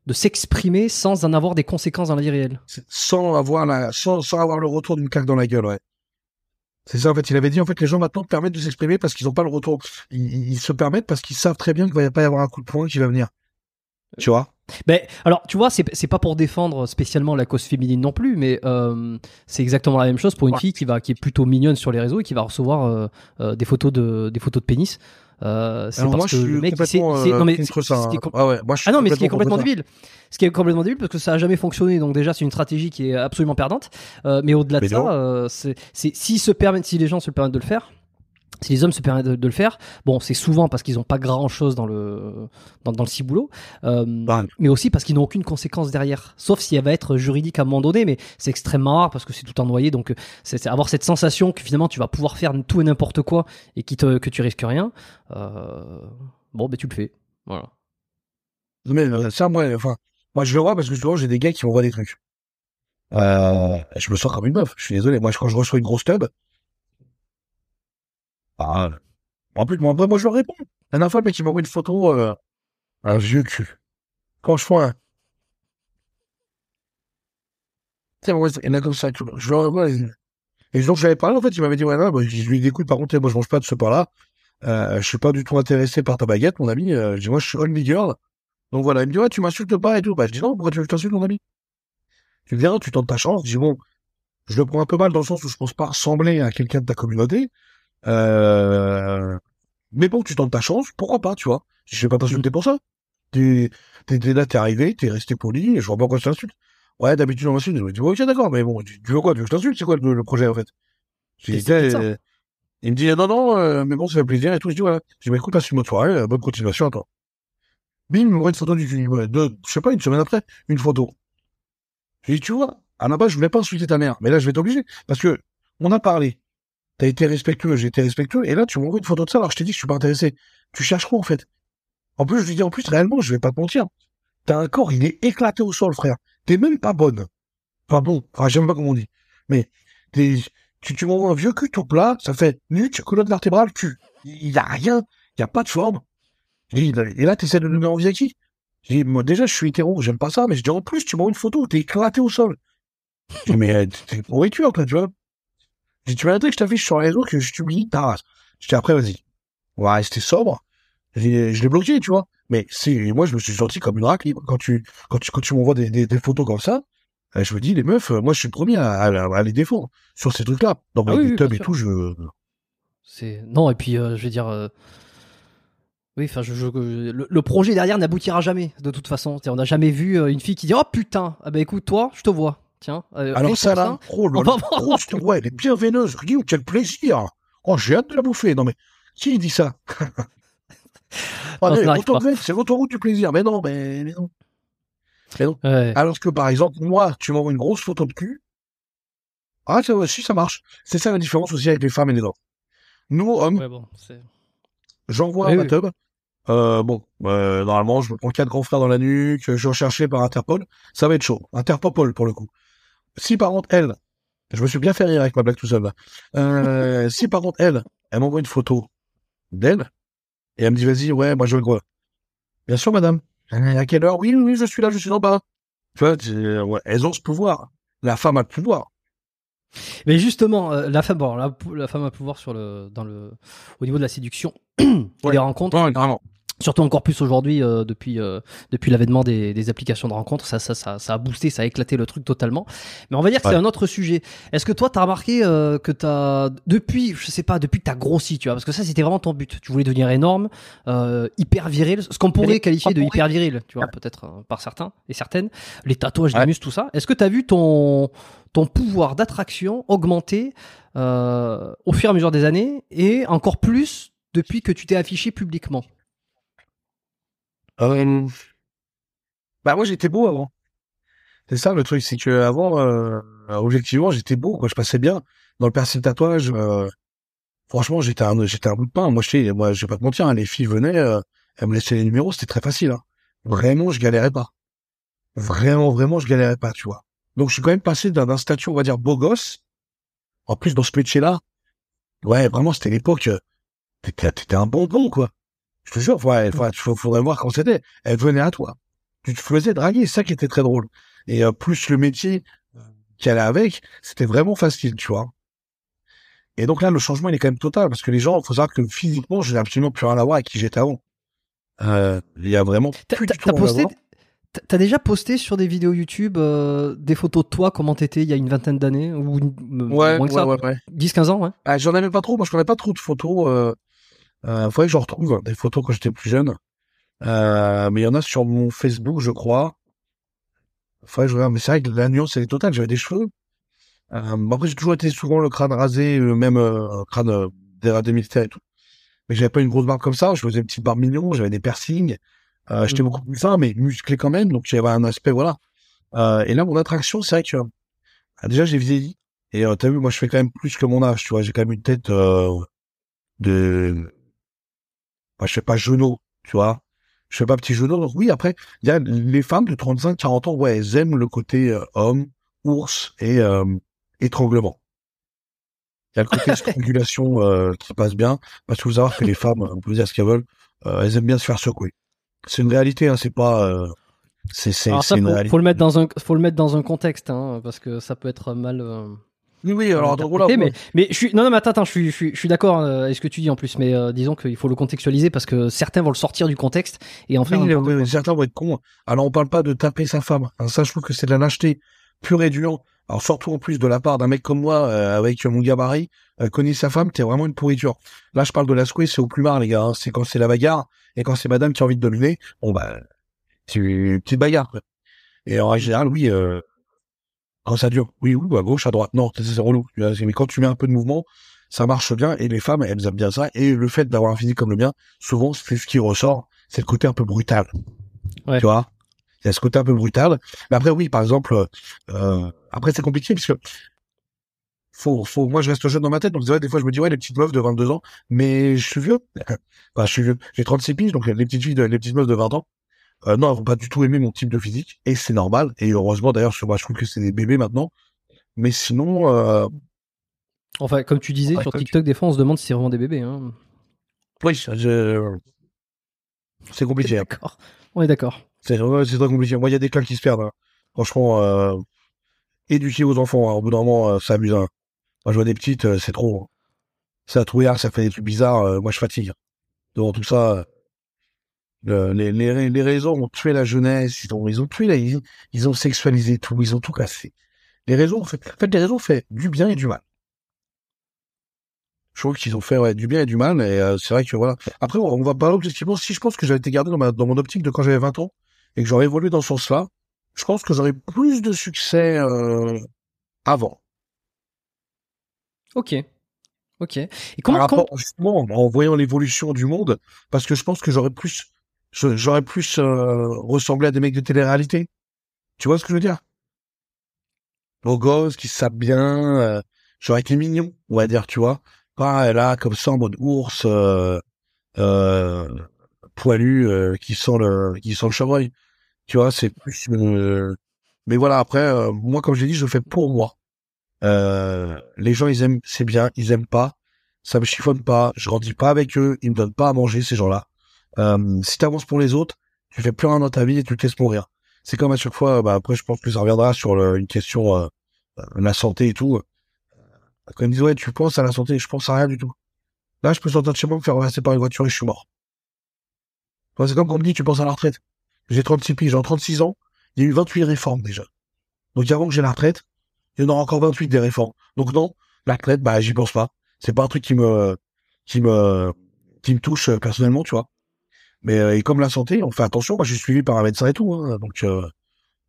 de s'exprimer sans en avoir des conséquences dans la vie réelle. Sans avoir la, sans, sans avoir le retour d'une claque dans la gueule, ouais. C'est ça, en fait. Il avait dit, en fait, les gens maintenant permettent de s'exprimer parce qu'ils n'ont pas le retour. Ils, se permettent parce qu'ils savent très bien qu'il va pas y avoir un coup de poing qui va venir. Tu vois? Ben, alors, tu vois, c'est c'est pas pour défendre spécialement la cause féminine non plus, mais euh, c'est exactement la même chose pour une Ouais. fille qui va qui est plutôt mignonne sur les réseaux et qui va recevoir euh, euh, des photos de des photos de pénis. Euh, c'est parce moi, que je suis le mec, c'est- euh, non mais contre ça. hein. com- Ah ouais, moi, je suis Ah non, mais ce qui est complètement débile. Ce qui est complètement débile parce que ça a jamais fonctionné. Donc déjà, c'est une stratégie qui est absolument perdante. Euh, mais au-delà de ça, euh, c'est c'est- s'ils se permettent, si les gens se permettent de le faire, si les hommes se permettent de, de le faire, bon, c'est souvent parce qu'ils n'ont pas grand-chose dans le dans, dans le ciboulot, euh, Bah, mais aussi parce qu'ils n'ont aucune conséquence derrière. Sauf si elle va être juridique à un moment donné, mais c'est extrêmement rare parce que c'est tout envoyé. Donc euh, c'est avoir cette sensation que finalement tu vas pouvoir faire tout et n'importe quoi et qui te, que tu risques rien. Euh, bon, ben tu le fais. Voilà. Mais ça, moi, enfin, moi, je le vois parce que souvent, j'ai des gars qui m'envoient des trucs. Euh, je me sens comme une meuf. Je suis désolé. Moi, quand je reçois une grosse tub, ah, en plus, moi, moi, je leur réponds. La dernière fois, le mec, il m'envoie une photo, euh, un vieux cul. Franchement, hein. Tiens, ouais, il y en a comme ça, vois. Je leur envoie. Et donc, j'avais parlé, en fait, il m'avait dit, ouais, non, bah, je lui ai écoute, par contre, moi, je mange pas de ce pain-là. Euh, je suis pas du tout intéressé par ta baguette, mon ami. Euh, je dis, moi, je suis only girl. Donc voilà, il me dit, ouais, tu m'insultes pas et tout. Bah, je dis, non, pourquoi tu veux que je t'insulte, mon ami? Tu viens, tu tentes ta chance. Je dis, bon, je le prends un peu mal dans le sens où je pense pas ressembler à quelqu'un de ta communauté. Euh, mais bon, tu tentes ta chance, pourquoi pas, tu vois? Je vais pas t'insulter pour ça. T'es, là, t'es arrivé, t'es resté poli, et je vois pas pourquoi je t'insulte. Ouais, d'habitude, on m'insulte. Je me dis, ok, d'accord, mais bon, tu, veux quoi? Tu veux que je t'insulte? C'est quoi le, le projet, en fait? Euh, il me dit, non, non, euh, mais bon, ça fait plaisir et tout. Je dis, voilà. Je dis, bah, écoute, passe une bonne soirée, euh, bonne continuation à toi. Bim, il m'envoie une photo du de, je sais pas, une semaine après, une photo. Je dis, tu vois, à la base, je voulais pas insulter ta mère, mais là, je vais t'obliger. Parce que, on a parlé. T'as été respectueux, j'ai été respectueux, et là, tu m'envoies une photo de ça, alors je t'ai dit que je suis pas intéressé. Tu cherches quoi, en fait? En plus, je lui dis, en plus, réellement, je vais pas te mentir. T'as un corps, il est éclaté au sol, frère. T'es même pas bonne. Enfin bon, enfin, j'aime pas comment on dit. Mais, t'es, tu, tu m'envoies un vieux cul tout plat, ça fait nuque, colonne vertébrale, cul. Il a rien, il y a pas de forme. Et, là, t'essaies de nous mettre envie à qui? Dit, moi, déjà, je suis hétéro, j'aime pas ça, mais je dis, en plus, tu m'envoies une photo où t'es éclaté au sol. Mais, euh, t'es pourriture, toi, tu vois. Dis, tu m'as dit que je t'affiche sur les réseaux que je t'humilie ta race. Je dis, après, vas-y. On va rester sobre. Je l'ai bloqué, tu vois. Mais c'est, moi, je me suis senti comme une raclée. Quand tu, quand tu, quand tu m'envoies des, des, des photos comme ça, euh, je me dis, les meufs, euh, moi, je suis le premier à, à, à les défendre sur ces trucs-là. Donc, Ah avec oui, tubs et sûr. tout, je, C'est non et puis euh, je vais dire. euh, Oui, enfin, je, je- le, le projet derrière n'aboutira jamais, de toute façon. On n'a jamais vu une fille qui dit Oh putain, ah bah écoute, toi, je te vois. Tiens. euh, Alors ça là, oh, le- ouais, elle est bien veineuse. Regarde, quel plaisir. Oh, j'ai hâte de la bouffer. Non mais, qui dit ça? Oh, C'est l'autoroute du plaisir. Mais non, mais, mais non. Mais non. Ouais. Alors que par exemple, moi, tu m'envoies une grosse photo de cul. Ah, ça, si, ça marche. C'est ça la différence aussi avec les femmes et les hommes. Nous, hommes, Ouais, bon, c'est- j'envoie Oui, ma oui. tub. Euh, bon, euh, normalement, je me prends quatre grands frères dans la nuque, je suis recherché par Interpol. Ça va être chaud. Interpol, pour le coup. Si par contre, elle, je me suis bien fait rire avec ma blague tout seul, là. Euh, si par contre, elle, elle m'envoie une photo d'elle, et elle me dit, vas-y, ouais, moi, je veux le quoi. Bien sûr, madame. À quelle heure? Oui, oui, je suis là, je suis en bas. Tu vois, ouais, elles ont ce pouvoir. La femme a le pouvoir. Mais justement, euh, la femme, bon, la, la femme a pouvoir sur le, dans le, au niveau de la séduction, et Ouais. des rencontres. Ouais. Surtout encore plus aujourd'hui euh, depuis euh, depuis l'avènement des, des applications de rencontres, ça, ça ça ça a boosté, ça a éclaté le truc totalement. Mais on va dire que c'est un autre sujet. Est-ce que toi t'as remarqué euh, que t'as depuis je sais pas depuis que t'as grossi, tu vois, parce que ça c'était vraiment ton but. Tu voulais devenir énorme, euh, hyper viril, ce qu'on pourrait qualifier de hyper viril, tu vois, peut-être euh, par certains et certaines, les tatouages, les Ouais. muscles, tout ça. Est-ce que t'as vu ton ton pouvoir d'attraction augmenter euh, au fur et à mesure des années et encore plus depuis que tu t'es affiché publiquement? Euh, Bah moi j'étais beau avant. C'est ça le truc, c'est que avant, euh, objectivement, j'étais beau, quoi. Je passais bien dans le de tatouage. euh, franchement, j'étais un, j'étais un bout de pain. Moi, je sais, moi, je vais pas te mentir, hein, les filles venaient, euh, elles me laissaient les numéros, c'était très facile. Hein. Vraiment, je galérais pas. Vraiment, vraiment, je galérais pas, tu vois. Donc, je suis quand même passé d'un d'un statut, on va dire, beau gosse. En plus, dans ce métier-là, ouais, vraiment, c'était l'époque. euh, T'étais, t'étais un bonbon, quoi. Je te jure, ouais, faudrait, faudrait voir quand c'était. Elle venait à toi. Tu te faisais draguer, c'est ça qui était très drôle. Et euh, plus le métier qui allait avec, c'était vraiment facile, tu vois. Et donc là, le changement, il est quand même total, parce que les gens, il faut savoir que physiquement, je n'ai absolument plus rien à voir avec qui j'étais avant. Euh, il y a vraiment plus du tout t'as posté, déjà posté sur des vidéos YouTube euh, des photos de toi, comment t'étais il y a une vingtaine d'années ou une- Ouais, moins que ouais, ça, ouais, ouais. 10-15 ans, ouais. Ah, j'en avais pas trop, moi je connais pas trop de photos. Euh, euh, faudrait que j'en retrouve des photos quand j'étais plus jeune. Euh, mais il y en a sur mon Facebook, je crois. Faudrait que je regarde, mais c'est vrai que la nuance elle est totale. J'avais des cheveux. Euh, après j'ai toujours été souvent le crâne rasé, euh, même euh, crâne euh, des, des militaires et tout. Mais j'avais pas une grosse barbe comme ça. Je faisais une petite barbe mignon, j'avais des piercings. Euh, j'étais Mhm. beaucoup plus fin, mais musclé quand même. Donc j'avais un aspect voilà. Euh, et là mon attraction, c'est vrai que ah, déjà j'ai vieilli. Et euh, t'as vu, moi je fais quand même plus que mon âge, tu vois. J'ai quand même une tête euh, de, je fais pas genou, tu vois. Je fais pas petit genou. Donc oui, après, il y a les femmes de 35-40 ans, ouais, elles aiment le côté euh, homme, ours et euh, étranglement. Il y a le côté strangulation euh, qui passe bien, parce qu'il faut savoir que les femmes, on peut dire ce qu'elles veulent, euh, elles aiment bien se faire secouer. C'est une réalité, hein, c'est pas, euh, c'est c'est faut, réalité. faut le mettre dans un, faut le mettre dans un contexte, hein, parce que ça peut être mal. Oui, oui, alors donc, voilà. mais, mais je suis, non, non, mais attends, attends, je suis, je suis, je suis d'accord euh, avec ce que tu dis en plus, mais euh, disons qu'il faut le contextualiser parce que certains vont le sortir du contexte et en faire. Oui, oui, certains vont être cons. Alors, on parle pas de taper sa femme. hein. Ça, je trouve que c'est de la lâcheté pure et dure. Alors, surtout en plus de la part d'un mec comme moi, euh, avec mon gabarit, euh, connaît sa femme, t'es vraiment une pourriture. Là, je parle de la secouer, c'est au plus marre, les gars. hein. C'est quand c'est la bagarre et quand c'est madame qui a envie de dominer. Bon, bah, c'est une petite bagarre. quoi. Et en règle générale, oui, euh, quand ça dure, oui, oui, à gauche, à droite. Non, c'est relou. Mais quand tu mets un peu de mouvement, ça marche bien. Et les femmes, elles aiment bien ça. Et le fait d'avoir un physique comme le mien, souvent, c'est ce qui ressort. C'est le côté un peu brutal. Ouais. Tu vois? Il y a ce côté un peu brutal. Mais après, oui, par exemple, euh, après, c'est compliqué puisque faut, faut, moi, je reste jeune dans ma tête. Donc, vrai, des fois, je me dis, ouais, les petites meufs de 22 ans. Mais je suis vieux. Enfin, je suis vieux. J'ai 36 piges, donc les petites filles, de, les petites meufs de 20 ans. Euh, non, elles vont pas du tout aimer mon type de physique. Et c'est normal. Et heureusement, d'ailleurs, je, moi, je trouve que c'est des bébés maintenant. Mais sinon, euh, Enfin, comme tu disais sur TikTok, des fois, on se demande si c'est vraiment des bébés. Hein. oui, je... c'est compliqué. hein. On est d'accord. C'est très compliqué. Moi, il y a des cas qui se perdent. hein. Franchement, euh, éduquer aux enfants, hein, au bout d'un moment, c'est amusant. Moi, je vois des petites, c'est trop. Ça trouillard, ça fait des trucs bizarres. moi, je fatigue. Devant tout ça, euh, le- les, les, les réseaux ont tué la jeunesse. Ils ont, ils ont tué la, ils, ils ont sexualisé tout. Ils ont tout cassé. Les réseaux, en fait, en fait, les réseaux fait du bien et du mal. Je trouve qu'ils ont fait ouais, du bien et du mal. Et euh, c'est vrai que voilà. Après, on va parler objectivement. Si je pense que j'avais été gardé dans, ma, dans mon optique de quand j'avais 20 ans et que j'aurais évolué dans ce sens-là, je pense que j'aurais plus de succès euh, avant. Ok. Ok. Et comment, Par rapport, justement, en voyant l'évolution du monde, parce que je pense que j'aurais plus, j'aurais plus euh, ressemblé à des mecs de télé-réalité. Tu vois ce que je veux dire? Beau gosse, qui savent bien, euh, j'aurais été mignon, on va dire, tu vois. Pas là, comme ça, en mode ours, euh, euh, poilu, euh, qui sent le, qui sent le chevreuil. Tu vois, c'est plus, mais voilà, après, moi, comme je l'ai dit, je fais pour moi. Euh, les gens, ils aiment, c'est bien, ils aiment pas. Ça me chiffonne pas. Je grandis pas avec eux. Ils me donnent pas à manger, ces gens-là. Euh, si t'avances pour les autres, tu fais plus rien dans ta vie et tu te laisses mourir. C'est comme à chaque fois, bah après, je pense que ça reviendra sur une question, euh, euh, la santé et tout. Quand ils me disent, ouais, tu penses à la santé, je pense à rien du tout. Là, je peux sortir de chez moi, me faire renverser par une voiture et je suis mort. c'est comme quand on me dit, tu penses à la retraite. J'ai 36 piges, j'ai 36 ans, il y a eu 28 réformes déjà. Donc avant que j'ai la retraite, il y en aura encore 28 des réformes. Donc non, la retraite, bah j'y pense pas. C'est pas un truc qui me qui me qui me touche euh, personnellement, tu vois. Mais euh, et comme la santé, on fait attention. Moi, je suis suivi par un médecin et tout, hein, donc euh,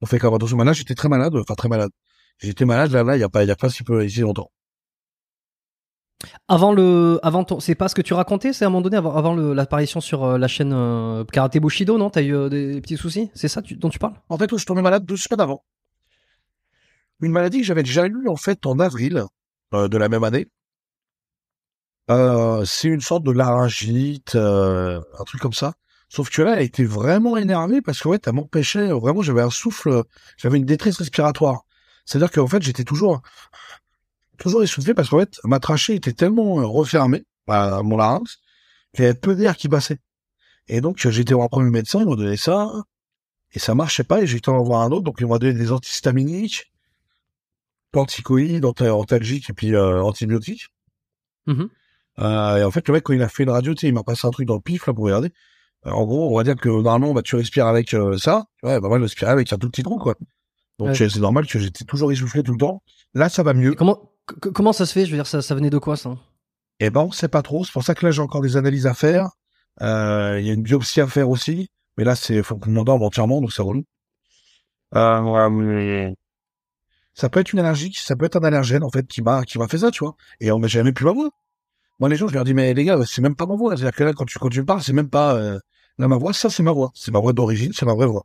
on fait quand même attention. Maintenant, j'étais très malade, enfin très malade. J'étais malade là, là, il y a pas, il y a pas si peu ici longtemps. Avant le, avant ton, c'est pas ce que tu racontais, c'est à un moment donné avant, avant l'apparition sur la chaîne euh, Karate Bushido, non? T'as eu des petits soucis? C'est ça dont tu parles? En fait, je tombais malade deux semaines avant une maladie que j'avais déjà eue en fait en avril euh, de la même année. Euh, c'est une sorte de laryngite, euh, un truc comme ça. Sauf que là, elle était vraiment énervée parce que ouais, elle m'empêchait. Vraiment, j'avais un souffle, j'avais une détresse respiratoire. C'est-à-dire qu'en fait, j'étais toujours, toujours essoufflé parce qu'en fait, ma trachée était tellement refermée, à mon larynx, qu'il y avait peu d'air qui passait. Et donc, j'étais voir un premier médecin, il m'a donné ça, et ça marchait pas, et j'ai été en voir un autre, donc il m'a donné des antihistaminiques, corticoïdes, antalgiques et puis euh, antibiotiques. Mmh euh, et en fait, le mec, quand il a fait une radio, tu sais, il m'a passé un truc dans le pif, là, pour regarder. Euh, en gros, on va dire que normalement, bah, tu respires avec euh, ça. Ouais, bah, moi, je respirais avec un tout petit trou, quoi. Donc, c'est normal que j'étais toujours essoufflé tout le temps. Là, ça va mieux. comment, comment ça se fait? Je veux dire, ça, ça venait de quoi, ça? Eh ben, on sait pas trop. C'est pour ça que là, j'ai encore des analyses à faire. Il y a une biopsie à faire aussi. Mais là, c'est, faut qu'on m'endorme entièrement, donc c'est relou. Euh, ouais, ça peut être une allergie, ça peut être un allergène en fait qui m'a qui m'a fait ça, tu vois. Et on m'a jamais plus ma voix. Moi les gens je leur dis mais les gars c'est même pas ma voix, c'est-à-dire que là quand tu quand tu me parles c'est même pas euh, là ma voix, ça c'est ma voix, c'est ma voix d'origine, c'est ma vraie voix.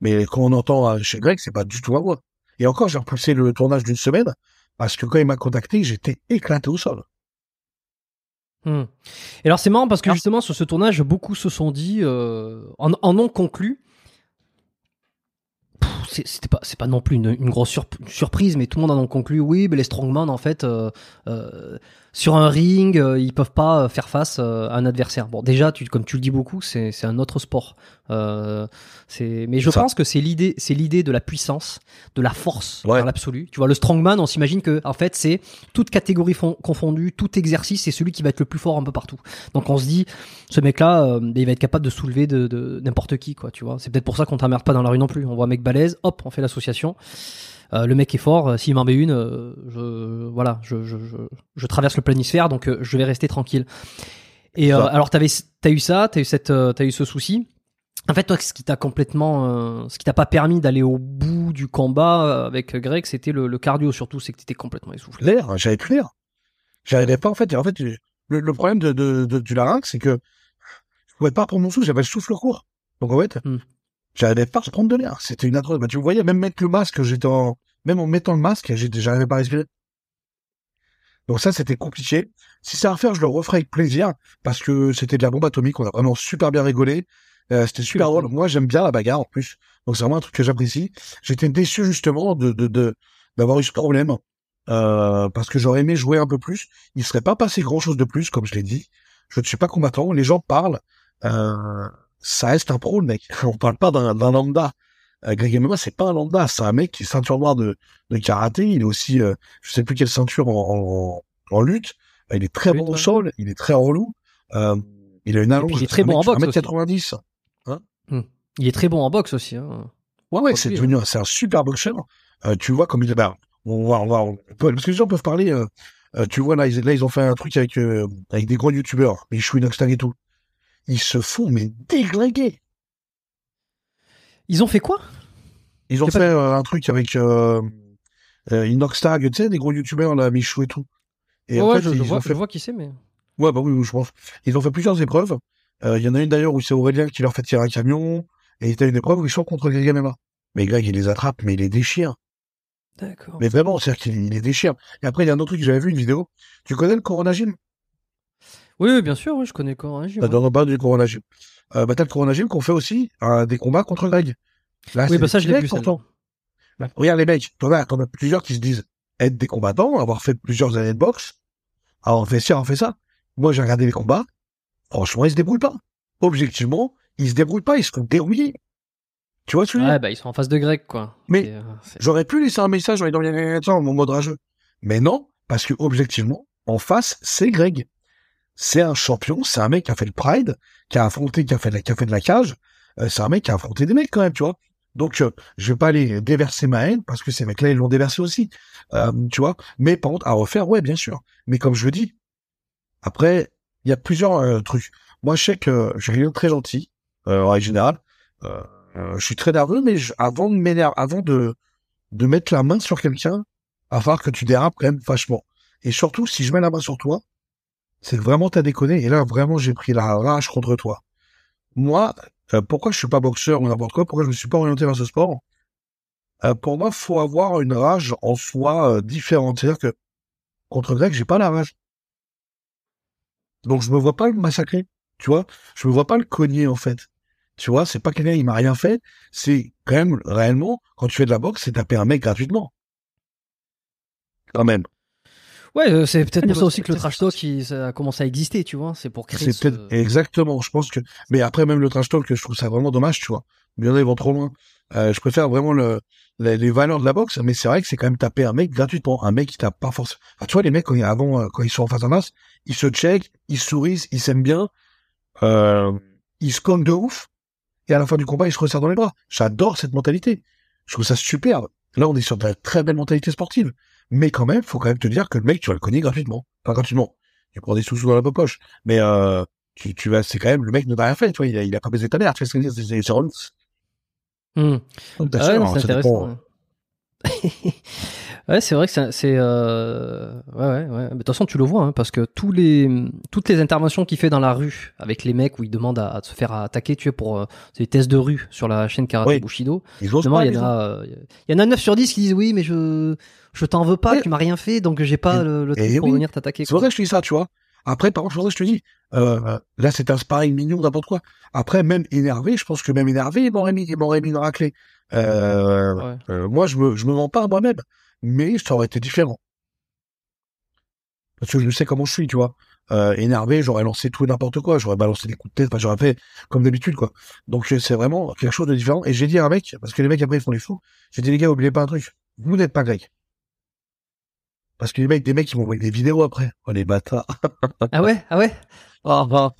Mais quand on entend euh, chez Greg c'est pas du tout ma voix. Et encore j'ai repoussé le tournage d'une semaine parce que quand il m'a contacté j'étais éclaté au sol. Hmm. Et alors c'est marrant parce que justement sur ce tournage beaucoup se sont dit euh, en, en ont conclu c'était pas c'est pas non plus une, une grosse surprise mais tout le monde en a conclu oui mais les strongman en fait euh, euh, sur un ring, euh, ils peuvent pas euh, faire face euh, à un adversaire. Bon, déjà, tu, comme tu le dis beaucoup, c'est un autre sport. c'est, mais je pense que c'est l'idée, c'est l'idée de la puissance, de la force dans l'absolu. Tu vois, le strongman, on s'imagine que en fait, c'est toute catégorie confondue, tout exercice, c'est celui qui va être le plus fort un peu partout. Donc, on se dit, ce mec-là, il va être capable de soulever de, n'importe qui, quoi. Tu vois, c'est peut-être pour ça qu'on t'emmerde pas dans la rue non plus. On voit un mec balèze, hop, on fait l'association. Euh, le mec est fort, euh, s'il m'en met une, euh, je, voilà, je, je, je, traverse le planisphère, donc je vais rester tranquille. Et alors, t'avais, t'as eu ça, t'as eu cette, t'as eu ce souci. En fait, toi, ce qui t'a complètement, ce qui t'a pas permis d'aller au bout du combat avec Greg, c'était le, le, cardio surtout, c'est que t'étais complètement essoufflé. L'air, j'avais plus l'air. J'arrivais pas en fait. En fait, le, problème de, de, de, du larynx, c'est que je pouvais pas prendre mon souffle, j'avais le souffle court. Donc en fait, hmm. J'arrivais pas à prendre de l'air. C'était une atroce. Bah, tu voyais, même mettre le masque, j'étais en, même en mettant le masque, j'arrivais pas à respirer. Donc ça, c'était compliqué. Si c'est à refaire, je le referai avec plaisir, parce que c'était de la bombe atomique, on a vraiment super bien rigolé. Euh, c'était super drôle. Moi, j'aime bien la bagarre, en plus. Donc c'est vraiment un truc que j'apprécie. J'étais déçu, justement, de, de, d'avoir eu ce problème. Euh, parce que j'aurais aimé jouer un peu plus. Il serait pas passé grand chose de plus, comme je l'ai dit. Je ne suis pas combattant. Les gens parlent. Euh, ça reste un pro, le mec. On parle pas d'un lambda. Euh, Greg MMA, c'est pas un lambda, c'est un mec qui est ceinture noire de, de karaté. Il est aussi, euh, je sais plus quelle ceinture en, en, en lutte. Euh, il est très bon au sol, il est très relou. Euh, il a une allonge. Il est très bon en boxe. 1m90. Hein? Hmm. Il est très bon en boxe aussi. Hein. Ouais, ouais, c'est devenu, c'est un super boxeur. Euh, tu vois comme il est, bah, on va, on va, parce que les gens peuvent parler, Euh, tu vois, là ils, là, ils ont fait un truc avec, euh, avec des gros youtubeurs, Michou, Inoxtag et tout. Ils se font, mais déglinguer. Ils ont fait quoi? Ils ont fait euh, un truc avec euh, euh, Inoxtag, tu sais, des gros youtubeurs, là, Michou et tout. Et Ouais, fait, je, je vois, ont je fait vois qui c'est, mais. Ouais, bah oui, oui, je pense. Ils ont fait plusieurs épreuves. Euh, Il y en a une d'ailleurs où c'est Aurélien qui leur fait tirer un camion. Et il y a une épreuve où ils sont contre Greg MMA. Mais Greg, il les attrape, mais il les déchire. D'accord. Mais vraiment, c'est-à-dire qu'il il les déchire. Et après, il y a un autre truc que j'avais vu, une vidéo. Tu connais le Corona Gym? Oui, oui, bien sûr, oui, je connais même. Bah, Dans le bas du Corona Gym. Euh, bah, t'as le Corona Gym qu'on fait aussi euh, des combats contre Greg. Là, Oui, c'est bah ça, je l'ai vu, pourtant. Bah, regarde les mecs, t'en as, t'en as plusieurs qui se disent être des combattants, avoir fait plusieurs années de boxe. Alors, on fait ça, on fait ça. Moi, j'ai regardé les combats. Franchement, ils se débrouillent pas. Objectivement, ils se débrouillent pas, ils se font dérouiller. Tu vois dire Ouais, bah ils sont en face de Greg, quoi. Mais- euh, J'aurais pu laisser un message en disant, mon mode rageux. Mais non, parce que, objectivement, en face, c'est Greg. C'est un champion, c'est un mec qui a fait le Pride, qui a affronté, qui a fait, de la- qui a fait de cage. Euh, c'est un mec qui a affronté des mecs quand même, tu vois. Donc, euh, je vais pas aller déverser ma haine, parce que ces mecs-là, ils l'ont déversé aussi. Euh, tu vois. Mais par contre, à refaire, ouais, bien sûr. Mais comme je le dis, après, il y a plusieurs euh, trucs. Moi, je sais que j'ai rien de très gentil, euh, en règle générale. Je suis très nerveux, mais je- avant de m'énerver, avant de, de mettre la main sur quelqu'un, va falloir que tu dérapes quand même vachement. Et surtout, si je mets la main sur toi, c'est vraiment t'as déconné. Et là, vraiment, j'ai pris la rage contre toi. Moi, euh, pourquoi je suis pas boxeur ou n'importe quoi? Pourquoi je me suis pas orienté vers ce sport? Euh, Pour moi, faut avoir une rage en soi euh, différente. C'est-à-dire que contre Greg, j'ai pas la rage. Donc je me vois pas le massacrer. Tu vois, je me vois pas le cogner en fait. Tu vois, c'est pas quelqu'un il m'a rien fait. C'est quand même réellement quand tu fais de la boxe, c'est taper un mec gratuitement. Quand même. Ouais, euh, c'est peut-être Ouais, pour ça aussi que le trash talk il, ça a commencé à exister, tu vois. C'est pour créer. C'est ce- peut-être exactement. Je pense que. Mais après même le trash talk, je trouve ça vraiment dommage, tu vois. Il y en a ils vont trop loin. Euh, je préfère vraiment le les, les valeurs de la boxe, mais c'est vrai que c'est quand même taper un mec gratuitement, un mec qui tape pas forcément. Enfin, tu vois les mecs quand ils, avant euh, quand ils sont en face à face, ils se checkent, ils sourient, ils s'aiment bien, euh, ils se cognent de ouf, et à la fin du combat ils se resserrent dans les bras. J'adore cette mentalité. Je trouve ça superbe. Là on est sur de la très belle mentalité sportive, mais quand même faut quand même te dire que le mec tu vas le cogner gratuitement, pas gratuitement. Tu prends des sous-sous dans la poche, mais euh, tu, tu vas, c'est quand même le mec ne t'a rien fait, tu vois, il a, il a pas baisé ta mère, tu vois ce que je veux dire, c'est- c'est c'est relou. Hmm. Donc, Ah ouais, sûr, non, c'est ça dépend. intéressant. ouais. c'est vrai que c'est, euh... ouais, ouais, ouais. Mais de toute façon, tu le vois, hein, parce que tous les, toutes les interventions qu'il fait dans la rue avec les mecs où il demande à, à se faire attaquer, tu vois, pour euh, c'est des tests de rue sur la chaîne Karate Oui. Bushido. Ils pas, il y en a, euh, il y en a 9 sur 10 qui disent oui, mais je, je t'en veux pas, Ouais. tu m'as rien fait, donc j'ai pas Et- le, le pour venir t'attaquer. C'est ça que je te dis ça, tu vois. Après, par contre, je te dis, euh, là, c'est un sparring mignon, n'importe quoi. Après, même énervé, je pense que même énervé, il m'aurait mis, il m'aurait mis une raclée. Euh, Ouais. euh, moi, je me, je me mens pas à moi-même. Mais ça aurait été différent. Parce que je sais comment je suis, tu vois. Euh, énervé, j'aurais lancé tout et n'importe quoi. J'aurais balancé des coups de tête, enfin, j'aurais fait comme d'habitude, quoi. Donc, euh, c'est vraiment quelque chose de différent. Et j'ai dit à un mec, parce que les mecs, après, ils font les fous. J'ai dit, les gars, oubliez pas un truc. Vous n'êtes pas grec. Parce que les mecs, des mecs, ils m'ont envoyé des vidéos après. Oh, les bâtards. Ah ouais, ah ouais? Ah, ah.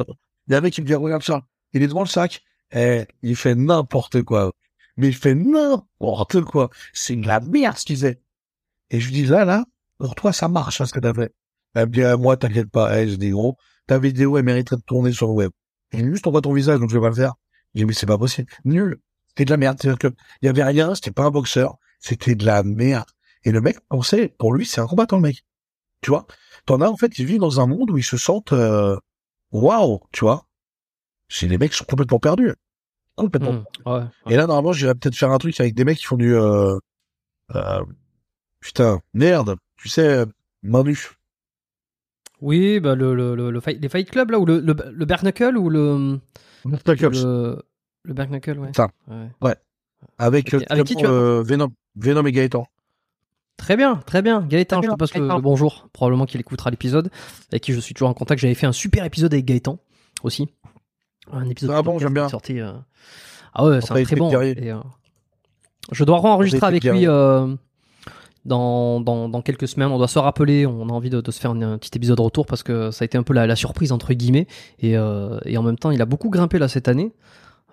Il y a un mec qui me dit, regarde ça. Il est devant le sac. Eh, il fait n'importe quoi. Mais il fait n'importe quoi. C'est de la merde, ce qu'il faisait. Et je lui dis, là, là, pour toi, ça marche, hein, ce que t'as fait. Elle me dit, ah, moi, t'inquiète pas. Eh, je dis, gros, ta vidéo, elle mériterait de tourner sur le web. Et juste, on voit ton visage, donc je vais pas le faire. J'ai dit, mais c'est pas possible. Nul. C'était de la merde. C'est-à-dire que, il y avait rien, c'était pas un boxeur. C'était de la merde. Et le mec pensait, pour lui, c'est un combattant, le mec. Tu vois? T'en as, en fait, ils vivent dans un monde où ils se sentent, euh, waouh, tu vois? C'est les mecs qui sont complètement perdus. Complètement. Hmm, ouais. Et là, normalement, j'irais peut-être faire un truc avec des mecs qui font du, euh, euh, putain, merde, tu sais, euh, main nue. Oui, bah le, le, le, le fight, les Fight Club là, ou le, le, le Bare Knuckle ou le, le, le Bare Knuckle, ouais. Ça. Ouais. Avec, Ok. euh, Avec qui tu as- euh, Venom, Venom et Gaëtan. Très bien, très bien. Gaëtan, Très je te passe le, bonjour. Probablement qu'il écoutera l'épisode. Avec qui je suis toujours en contact. J'avais fait un super épisode avec Gaëtan aussi. Un épisode Ah bon, j'aime bien. qui est sorti. euh, Ah ouais, c'est un très bon. Et, euh, Je dois enregistrer Après, il avec lui euh, dans, dans, dans quelques semaines. On doit se rappeler. On a envie de, de se faire un, un petit épisode retour parce que ça a été un peu la, la surprise entre guillemets. Et, euh, et en même temps, il a beaucoup grimpé là cette année.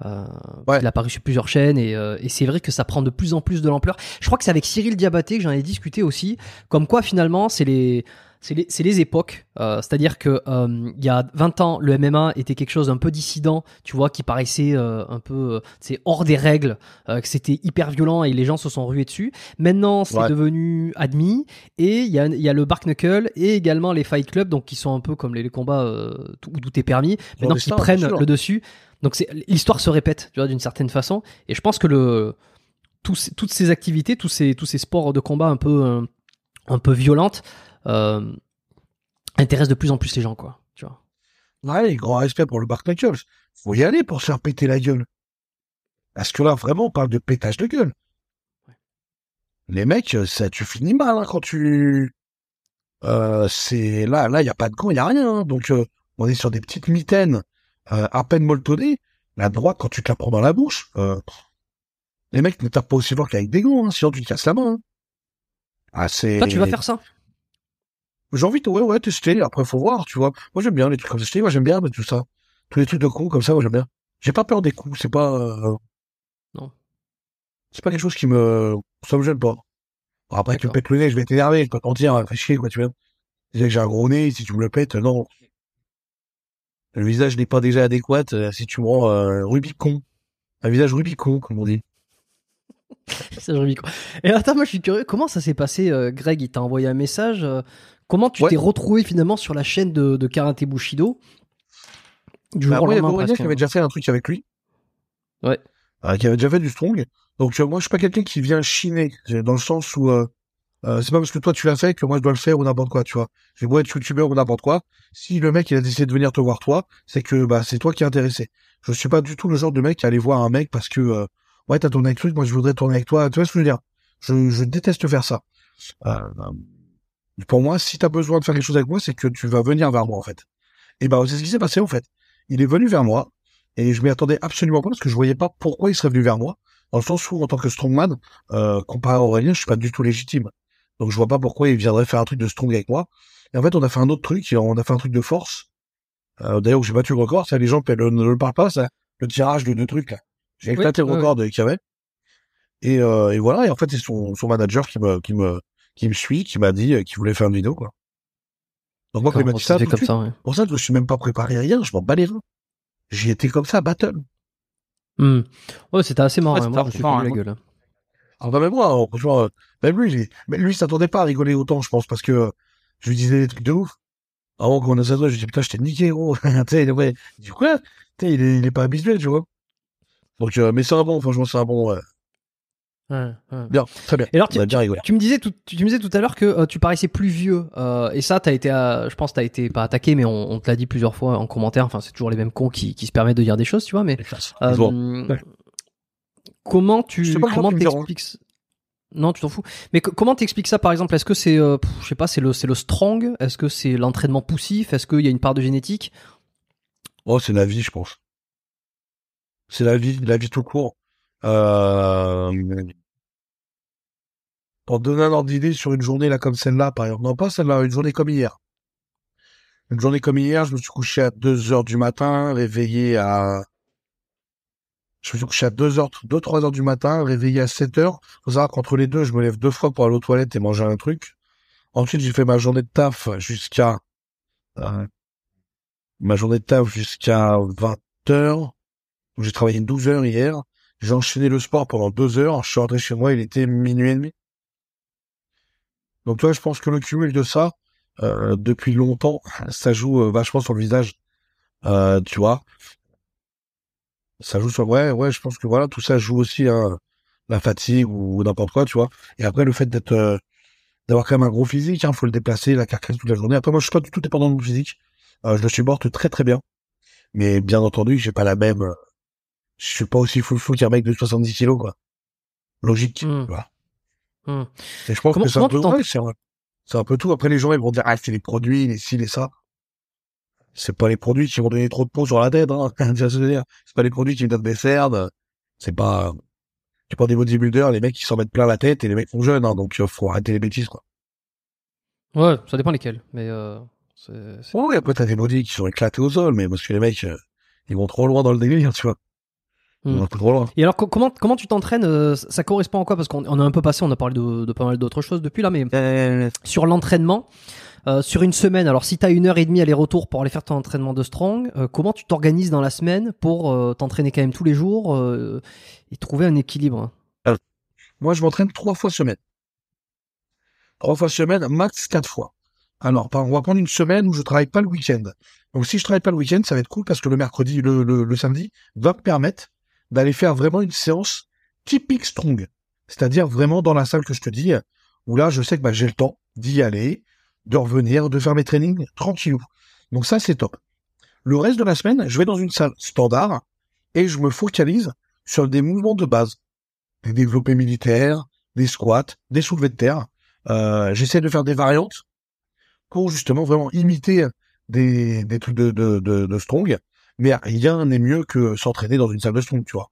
Euh, Ouais. Il a apparu sur plusieurs chaînes et, euh, et c'est vrai que ça prend de plus en plus de l'ampleur. Je crois que c'est avec Cyril Diabaté que j'en ai discuté aussi, comme quoi finalement c'est les c'est les, les époques. Euh, C'est-à-dire que euh, il y a 20 ans, le MMA était quelque chose d'un peu dissident, tu vois, qui paraissait euh, un peu, c'est hors des règles, que c'était hyper violent et les gens se sont rués dessus. Maintenant, c'est Ouais. devenu admis et il y a, y a le Bark Knuckle et également les Fight Club, donc qui sont un peu comme les, les combats où tout est permis, maintenant qui prennent le dessus. Donc l'histoire se répète, tu vois, d'une certaine façon. Et je pense que le tous, toutes ces activités, tous ces tous ces sports de combat un peu un peu violentes euh, intéressent de plus en plus les gens, quoi. Tu vois. Ouais, grand respect pour le Bark Knuckles. Faut y aller pour se faire péter la gueule. Parce que là, vraiment, on parle de pétage de gueule. Les mecs, ça, tu finis mal hein, quand tu. Euh, c'est là, là, il y a pas de gants, il y a rien. hein. Donc, euh, on est sur des petites mitaines euh, à peine molletonnées. La droite, quand tu te la prends dans la bouche, euh, les mecs ne tapent pas aussi fort qu'avec des gants, hein, sinon tu te casses la main. hein. Ah, c'est. Toi, tu vas faire ça? J'ai envie de, ouais, ouais, tester. Après, faut voir, tu vois. Moi, j'aime bien les trucs comme ça. Moi, j'aime bien tout ça. Tous les trucs de coups comme ça, moi, j'aime bien. J'ai pas peur des coups. C'est pas, euh, Non. C'est pas quelque chose qui me, ça me gêne pas. Bon, après, tu me pètes le nez, je vais t'énerver, je vais pas te mentir, fais chier, quoi, tu vois. Déjà que j'ai un gros nez, si tu me le pètes, non. Le visage n'est pas déjà adéquat, euh, si tu me rends, euh, Rubicon. Un visage Rubicon, comme on dit. Quoi. Et attends, moi je suis curieux, comment ça s'est passé, euh, Greg? Il t'a envoyé un message. euh, comment tu Ouais. t'es retrouvé finalement sur la chaîne de, de Karate Bushido? Du Bah, jour au moi, il y a lendemain, Aurélien presque, qui avait déjà fait un truc avec lui. Ouais. Euh, qui avait déjà fait du strong. Donc, tu vois, moi, je suis pas quelqu'un qui vient chiner. C'est Dans le sens où, euh, euh, c'est pas parce que toi tu l'as fait que moi je dois le faire ou n'importe quoi, tu vois. Je vais beau être youtubeur ou n'importe quoi. Si le mec il a décidé de venir te voir toi, c'est que bah c'est toi qui es intéressé. Je suis pas du tout le genre de mec qui allait voir un mec parce que euh, ouais t'as tourné avec truc, moi je voudrais tourner avec toi. Tu vois ce que je veux dire? Je, je déteste faire ça. Euh, pour moi, si t'as besoin de faire quelque chose avec moi, c'est que tu vas venir vers moi en fait. Et bah c'est ce qui s'est passé en fait. Il est venu vers moi et je m'y attendais absolument pas parce que je voyais pas pourquoi il serait venu vers moi. Dans le sens où en tant que strongman, euh, comparé à Aurélien, je suis pas du tout légitime. Donc je vois pas pourquoi il viendrait faire un truc de strong avec moi. Et en fait, on a fait un autre truc, on a fait un truc de force. Euh, D'ailleurs, j'ai battu le record, ça les gens ne ne le parlent pas, ça, le tirage de deux trucs là. J'ai Oui, éclaté le oui, record de qu'il y avait. Et, euh, et voilà, et en fait, c'est son, son manager qui me, qui me, qui me suit, qui m'a dit euh, qu'il voulait faire une vidéo, quoi. Donc moi, quand il m'a dit ça, ça tout de comme suite, ça, ouais? pour ça, je me suis même pas préparé rien, je m'en bats les reins. J'y étais comme ça, battle. Hmm. Ouais, c'était assez marrant. Ouais, hein. Moi, je me suis fendu hein. la gueule. Alors bah, même moi, hein, franchement, euh, même lui, mais lui, il s'attendait pas à rigoler autant, je pense, parce que euh, je lui disais des trucs de ouf. Avant qu'on a ça, je lui dis putain, je t'ai niqué, gros. tu sais, ouais. Il dit quoi? Tu sais, il est, il est pas habitué, tu vois. Donc, euh, mais c'est un bon, franchement, c'est un bon. euh, Ouais, ouais. bien, très bien. Et alors, bien. Tu me disais tout, tu me disais tout à l'heure que euh, tu paraissais plus vieux euh, et ça t'as été, euh, je pense t'as été pas attaqué mais on, on te l'a dit plusieurs fois en commentaire. Enfin c'est toujours les mêmes cons qui, qui se permettent de dire des choses, tu vois. Mais euh, Bon. Ouais. comment tu pas comment t'expliques ça? Non, tu t'en fous. Mais co- comment t'expliques ça par exemple? Est-ce que c'est, euh, je sais pas, c'est le c'est le strong? Est-ce que c'est l'entraînement poussif? Est-ce qu'il y a une part de génétique? Oh, c'est la vie, je pense. C'est la vie, la vie tout court. Euh... Pour donner un ordre d'idée sur une journée là comme celle-là, par exemple. Non, pas celle-là, une journée comme hier. Une journée comme hier, je me suis couché à 2 heures du matin, réveillé à... Je me suis couché à 2 heures, 2, 3 heures du matin, réveillé à 7 heures. Faut savoir qu'entre les deux, je me lève deux fois pour aller aux toilettes et manger un truc. Ensuite, j'ai fait ma journée de taf jusqu'à... euh, ma journée de taf jusqu'à 20 heures. J'ai travaillé 12 heures hier. J'ai enchaîné le sport pendant 2 heures. Je suis rentré chez moi, il était minuit et demi. Donc toi, je pense que le cumul de ça, euh, depuis longtemps, ça joue euh, vachement sur le visage. Euh, tu vois Ça joue sur... Ouais, ouais, je pense que voilà, tout ça joue aussi hein, la fatigue ou, n'importe quoi, tu vois. Et après, le fait d'être... euh, d'avoir quand même un gros physique, hein, faut le déplacer, la carcasse toute la journée. Après, moi, je suis pas du tout dépendant de mon physique. Euh, je le supporte très très bien. Mais bien entendu, j'ai pas la même... je suis pas aussi fou fou qu'un mec de 70 kilos, quoi. Logique, tu vois. Hmm. Et je pense Comment- que c'est un peu, ouais, c'est un, peu tout. Après, les gens, ils vont dire, ah, c'est les produits, les ci, les ça. C'est pas les produits qui vont donner trop de peau sur la tête, hein. C'est pas les produits qui me donnent des cernes. C'est pas, tu prends des bodybuilders, les mecs, ils s'en mettent plein la tête et les mecs sont jeunes, hein. Donc, euh, faut arrêter les bêtises, quoi. Ouais, ça dépend lesquels. Mais euh, c'est- c'est- Ouais, après, t'as des bodies qui sont éclatés au sol, mais parce que les mecs, euh, ils vont trop loin dans le délire, tu vois. Trop loin. Et alors, co- comment, comment tu t'entraînes euh, Ça correspond à quoi? Parce qu'on on a un peu passé, on a parlé de, de pas mal d'autres choses depuis là, mais sur l'entraînement, euh, sur une semaine, alors si tu as une heure et demie aller-retour pour aller faire ton entraînement de strong, euh, comment tu t'organises dans la semaine pour euh, t'entraîner quand même tous les jours euh, et trouver un équilibre Moi, je m'entraîne trois fois semaine. Trois fois semaine, max quatre fois. Alors, on va prendre une semaine où je travaille pas le week-end. Donc, si je travaille pas le week-end, ça va être cool parce que le mercredi, le, le, le samedi, va me permettre d'aller faire vraiment une séance typique strong. C'est-à-dire vraiment dans la salle que je te dis, où là, je sais que bah, j'ai le temps d'y aller, de revenir, de faire mes trainings tranquillou. Donc ça, c'est top. Le reste de la semaine, je vais dans une salle standard et je me focalise sur des mouvements de base. Des développés militaires, des squats, des soulevés de terre. Euh, J'essaie de faire des variantes pour justement vraiment imiter des, trucs de strong. Mais rien n'est mieux que s'entraîner dans une salle de strong, tu vois.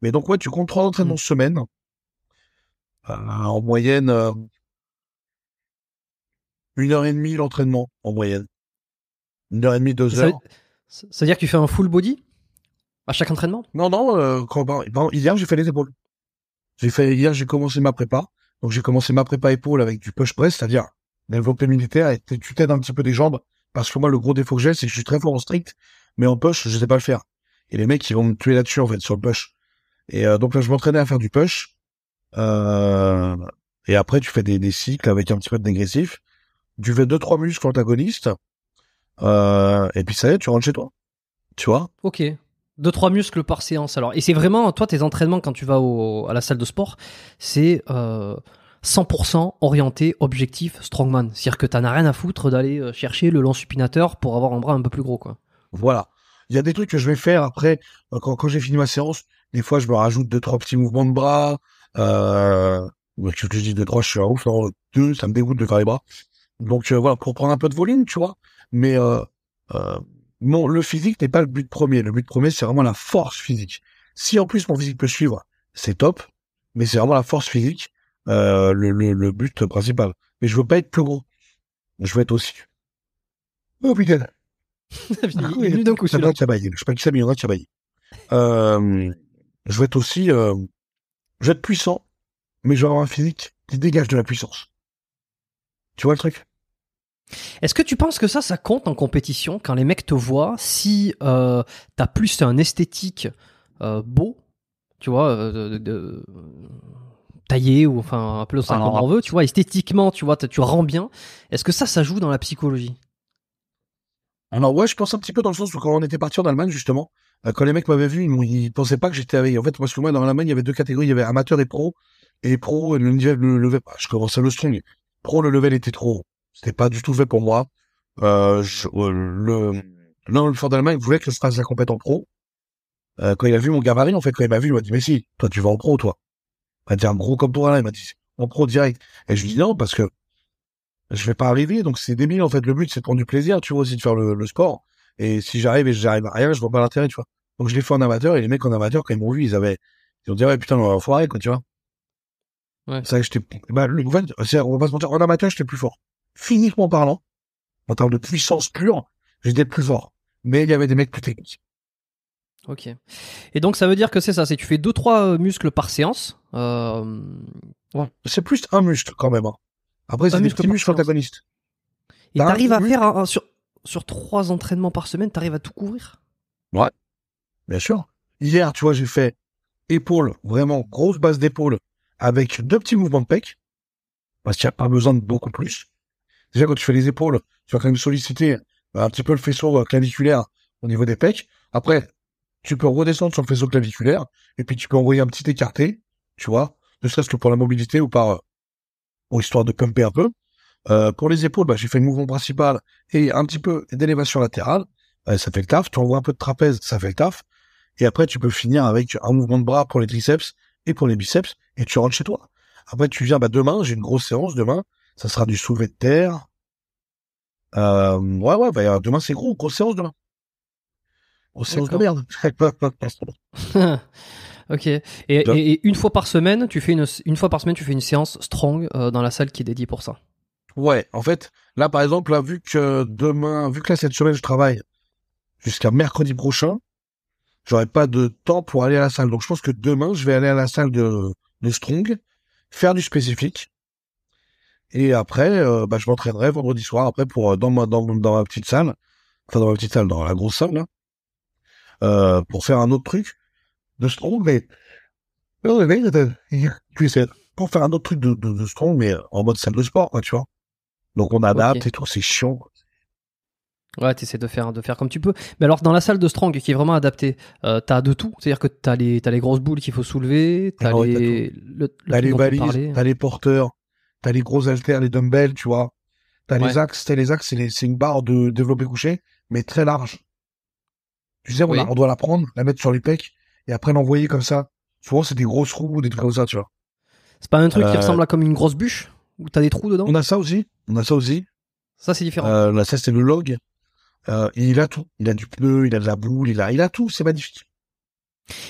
Mais donc, ouais, tu comptes trois entraînements semaine. Euh, en moyenne, euh, une heure et demie l'entraînement, en moyenne. Une heure et demie, deux Ça veut- heures. C'est-à-dire que tu fais un full body? À chaque entraînement? Non, non, euh, quand, par exemple, hier, j'ai fait les épaules. J'ai fait, hier, j'ai commencé ma prépa. Donc, j'ai commencé ma prépa épaule avec du push press, c'est-à-dire développé militaire et tu t'aides un petit peu des jambes. Parce que moi, le gros défaut que j'ai, c'est que je suis très fort en strict, mais en push, je sais pas le faire. Et les mecs, ils vont me tuer là-dessus, en fait, sur le push. Et euh, donc là, je m'entraînais à faire du push. Euh, et après, tu fais des, cycles avec un petit peu de dégressif. Tu fais deux, trois muscles antagonistes. Euh, et puis ça y est, tu rentres chez toi. Tu vois? Ok. Deux trois muscles par séance alors. Et c'est vraiment toi tes entraînements quand tu vas à la salle de sport, c'est euh, 100% orienté objectif strongman. C'est-à-dire que t'en as rien à foutre d'aller euh, chercher le long supinateur pour avoir un bras un peu plus gros quoi. Voilà. Il y a des trucs que je vais faire après, euh, quand, quand j'ai fini ma séance, des fois je me rajoute deux, trois petits mouvements de bras. Euh, que je dis deux, trois, je suis un ouf. Alors, deux, ça me dégoûte de faire les bras. Donc euh, voilà, pour prendre un peu de volume, tu vois. Mais euh, euh, non, le physique n'est pas le but premier. Le but premier, c'est vraiment la force physique. Si en plus mon physique peut suivre, c'est top. Mais c'est vraiment la force physique euh, le, le, le but principal. Mais je veux pas être plus gros. Je veux être aussi. Oh putain. celui-là. doit Tchabayi. Je sais pas qui c'est, mais il y en a Tchabayi. Euh, je vais être aussi, euh, je vais être puissant, mais je vais avoir un physique qui dégage de la puissance. Tu vois le truc? Est-ce que tu penses que ça, ça compte en compétition quand les mecs te voient si euh, t'as plus un esthétique euh, beau, tu vois, euh, de, de- taillé ou enfin appelons ça Alors, comme on veut, tu vois, esthétiquement, tu vois, tu rends bien. Est-ce que ça, ça joue dans la psychologie? Alors ouais, je pense un petit peu dans le sens où quand on était parti en Allemagne, justement, euh, quand les mecs m'avaient vu, ils, ils pensaient pas que j'étais avec. En fait, parce que moi, dans l'Allemagne, il y avait deux catégories. Il y avait amateur et pro. Et pro, le level, le level, bah, je commençais le strong. Pro, le level était trop. haut. C'était pas du tout fait pour moi. Euh, je, euh, le, non, le fort d'Allemagne voulait que je fasse la compète en pro. Euh, quand il a vu mon gabarit, en fait, quand il m'a vu, il m'a dit, mais si, toi, tu vas en pro, toi. Il m'a dit, un gros comme toi, là. Il m'a dit, en pro direct. Et je lui dis non, parce que je vais pas arriver, donc c'est débile, en fait. Le but, c'est de prendre du plaisir, tu vois, aussi de faire le, le sport. Et si j'arrive et j'arrive à rien, je vois pas l'intérêt, tu vois. Donc je l'ai fait en amateur, et les mecs en amateur, quand ils m'ont vu, ils avaient, ils ont dit, ouais, putain, on va foirer, quoi, tu vois. Ouais. Ça, j'étais, bah, le, en fait, c'est- on va pas se mentir, en amateur, j'étais plus fort. Physiquement parlant, en termes de puissance pure, j'étais plus fort. Mais il y avait des mecs plus techniques. Ok. Et donc ça veut dire que c'est ça, c'est que tu fais deux trois muscles par séance. Euh, C'est plus un muscle, quand même, hein. Après, c'est des petits muscles antagonistes. et t'arrives à faire un- un- sur sur trois entraînements par semaine, t'arrives à tout couvrir? Bien sûr. Hier, tu vois, j'ai fait épaule, vraiment grosse base d'épaule, avec deux petits mouvements de pec, parce qu'il n'y a pas besoin de beaucoup plus. Déjà, quand tu fais les épaules, tu vas quand même solliciter euh, un petit peu le faisceau euh, claviculaire au niveau des pecs. Après, tu peux redescendre sur le faisceau claviculaire, et puis tu peux envoyer un petit écarté, tu vois, ne serait-ce que pour la mobilité ou par, euh, pour histoire de pumper un peu. Euh, pour les épaules, bah, j'ai fait le mouvement principal et un petit peu d'élévation latérale. Euh, ça fait le taf. Tu envoies un peu de trapèze, ça fait le taf. Et après, tu peux finir avec un mouvement de bras pour les triceps et pour les biceps, et tu rentres chez toi. Après, tu viens, bah, demain, j'ai une grosse séance, demain, ça sera du soulevé de terre. Euh, ouais, ouais, bah, demain, c'est gros, grosse séance demain. Grosse séance de merde. ok. Et, et- Donc- et une fois par semaine, tu fais une une fois par semaine, tu fais une séance strong euh, dans la salle qui est dédiée pour ça. ouais, en fait, là, par exemple, là, vu que demain, vu que là, cette semaine, je travaille jusqu'à mercredi prochain, j'aurais pas de temps pour aller à la salle. Donc je pense que demain, je vais aller à la salle de, de Strong, faire du spécifique. Et après, euh, bah, je m'entraînerai vendredi soir après pour euh, dans ma dans, dans ma petite salle, enfin dans ma petite salle, dans la grosse salle là, euh, pour faire un autre truc de Strong, mais pour faire un autre truc de, de, de Strong, mais en mode salle de sport, quoi, tu vois. Donc on adapte et tout, c'est chiant. Ouais, t'essaies de faire, de faire comme tu peux. Mais alors, dans la salle de Strong, qui est vraiment adaptée, euh, t'as de tout. C'est-à-dire que t'as les, t'as les grosses boules qu'il faut soulever, t'as Ah ouais, les, le, truc les valises, t'as les porteurs, t'as les gros haltères, les dumbbells, tu vois. T'as les axes, t'as les axes, c'est une barre de développé couché, mais très large. Tu sais, on, Oui. on doit la prendre, la mettre sur les pecs, et après l'envoyer comme ça. Souvent, c'est des grosses roues ou des trucs comme ça, tu vois. C'est pas un truc qui Euh, ressemble à comme une grosse bûche, où t'as des trous dedans? On a ça aussi, on a ça aussi. Ça, c'est différent. Euh, là, ça, c'est le log. Euh, et il a tout. Il a du pneu, il a de la boule, il a, il a tout, c'est magnifique.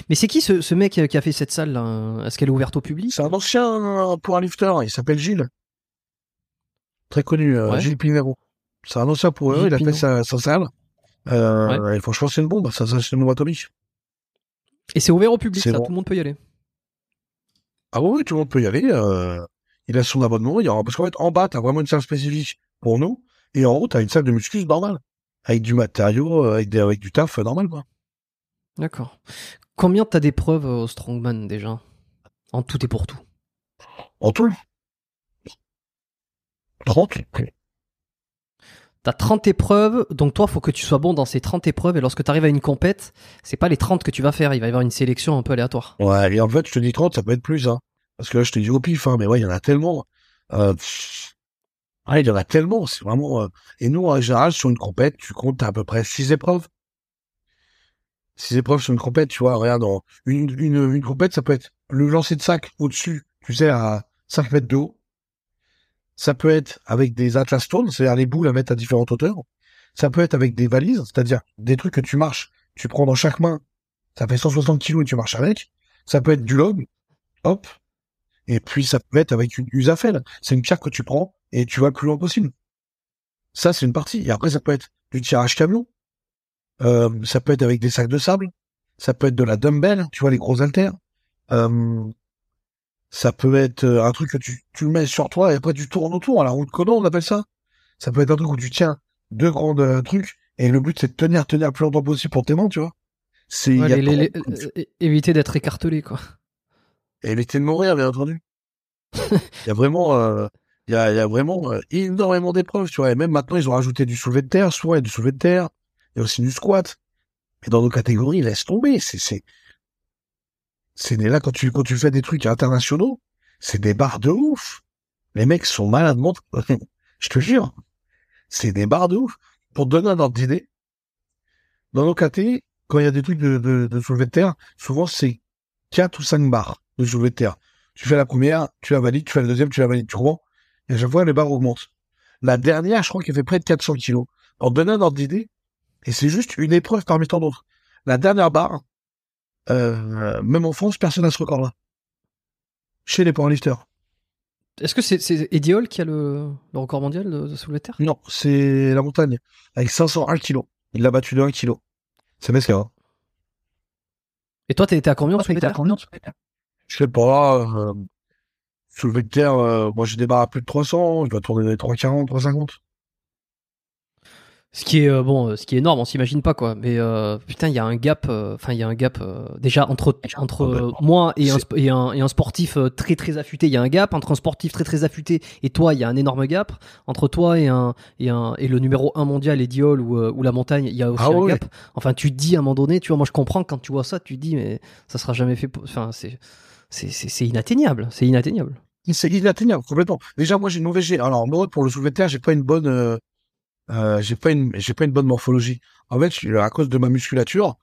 Mais c'est qui ce, ce mec qui a fait cette salle là? Est-ce qu'elle est ouverte au public? C'est un ancien euh, pour un lifter, il s'appelle Gilles. Très connu, euh, Ouais. Gilles Pinero. C'est un ancien pour eux, il a fait sa, sa salle. Euh, et franchement, c'est une bombe, ça, ça c'est une bombe atomique. Et c'est ouvert au public, ça, bon. tout le monde peut y aller. Ah oui, tout le monde peut y aller. Euh, il a son abonnement. Il y aura... Parce qu'en fait, en bas, t'as vraiment une salle spécifique pour nous. Et en haut, t'as une salle de muscu normale. Avec du matériau, euh, avec, des... avec du taf euh, normal, quoi. D'accord. Combien t'as d'épreuves au Strongman déjà? En tout et pour tout? En tout? 30. T'as 30 épreuves, donc toi, faut que tu sois bon dans ces 30 épreuves, et lorsque t'arrives à une compète, c'est pas les 30 que tu vas faire, il va y avoir une sélection un peu aléatoire. Ouais, et en fait, je te dis 30, ça peut être plus, hein. Parce que là, je te dis au pif, hein. Mais ouais, il y en a tellement. Euh... il y en a tellement. C'est vraiment. euh, Et nous, en général, sur une compète, tu comptes à peu près 6 épreuves. 6 épreuves sur une compète, tu vois. Regarde, une, une compète, ça peut être le lancer de sac au-dessus, tu sais, à 5 mètres de haut. Ça peut être avec des Atlas Stones, c'est-à-dire les boules à mettre à différentes hauteurs. Ça peut être avec des valises, c'est-à-dire des trucs que tu marches, tu prends dans chaque main, ça fait 160 kilos et tu marches avec. Ça peut être du log, hop. Et puis ça peut être avec une usafel. C'est une pierre que tu prends et tu vas le plus loin possible. Ça, c'est une partie. Et après, ça peut être du tirage camion. Euh, ça peut être avec des sacs de sable. Ça peut être de la dumbbell, tu vois, les gros haltères. Euh, ça peut être euh, un truc que tu, tu le mets sur toi et après tu tournes autour. À la roue de Conan, on appelle ça. Ça peut être un truc où tu tiens deux grands euh, trucs et le but c'est de tenir, tenir le plus longtemps possible pour tes mains, tu vois. C'est, il Ouais, y a les- les- les- éviter d'être écartelé, quoi. et éviter de mourir, bien entendu. Il y a vraiment, euh, il y a, il y a vraiment euh, énormément d'épreuves, tu vois. Et même maintenant, ils ont rajouté du soulevé de terre, souvent il y a du soulevé de terre, il y a aussi du squat. Mais dans nos catégories, laisse tomber. C'est, c'est, c'est là quand tu quand tu fais des trucs internationaux, c'est des barres de ouf. Les mecs sont malades, montre. Je te jure, c'est des barres de ouf. Pour donner un ordre d'idée, dans nos KT, quand il y a des trucs de, de, de soulevé de terre, souvent c'est 4 ou 5 barres de soulevé de terre. Tu fais la première, tu la valides, tu fais la deuxième, tu la valides, tu comprends Et à chaque fois, les barres augmentent. La dernière, je crois qu'elle fait près de 400 kilos. Pour donner un ordre d'idée, et c'est juste une épreuve parmi tant d'autres. La dernière barre, euh, même en France, personne n'a ce record-là. Chez les powerlifters. Est-ce que c'est c'est Eddie Hall qui a le, le record mondial de, de soulevé de terre? Non, c'est la montagne. Avec 501 kilos. Il l'a battu de 1 kilo. C'est mesquin. hein. Et toi, t'es t'es à combien de terre? Je sais pas, euh, soulevé de terre, euh, moi j'ai démarré à plus de 300, je dois tourner dans les 340, 350. Ce qui est euh, bon, euh, ce qui est énorme, on s'imagine pas quoi. Mais euh, putain, il y a un gap. euh, Enfin, il y a un gap euh, déjà entre entre moi et un, et un et un sportif très très affûté. Il y a un gap entre un sportif très très affûté et toi. Il y a un énorme gap entre toi et un et un et le numéro un mondial, Eddie Hall ou ou la montagne. Il y a aussi Ah un ouais. gap. Enfin, tu te dis à un moment donné, tu vois, moi je comprends quand tu vois ça, tu te dis mais ça sera jamais fait. pour- Enfin, c'est c'est c'est inatteignable. C'est inatteignable. C'est inatteignable, complètement. Déjà, moi j'ai une mauvaise, alors moi pour le soulevé de terre, j'ai pas une bonne, euh, euh, j'ai pas une, j'ai pas une bonne morphologie. En fait, à cause de ma musculature,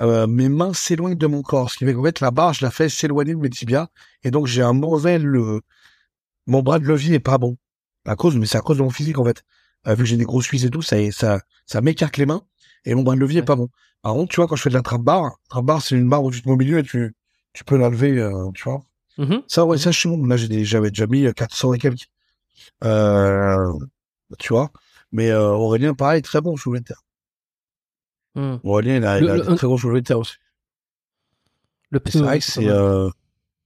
euh, mes mains s'éloignent de mon corps, ce qui fait qu'en fait la barre, je la fais s'éloigner de mes tibias, et donc j'ai un mauvais, le, mon bras de levier est pas bon. À cause, mais c'est à cause de mon physique en fait. Euh, vu que j'ai des grosses cuisses et tout, ça, ça, ça m'écarte les mains, et mon bras de levier est pas bon. Par contre, tu vois, quand je fais de la trappe barre, trappe barre, c'est une barre où tu te mets au milieu et tu, tu peux la lever, euh, tu vois. Mhm. Ça, ouais, ça, je suis bon. Là, j'ai j'avais déjà mis euh, 400 et quelques. Euh, tu vois. Mais euh, Aurélien, pareil, très bon de terre. Mhm. Aurélien, il a, Le- il a le- des très soulevés de terre aussi. Le C'est vrai que c'est, euh,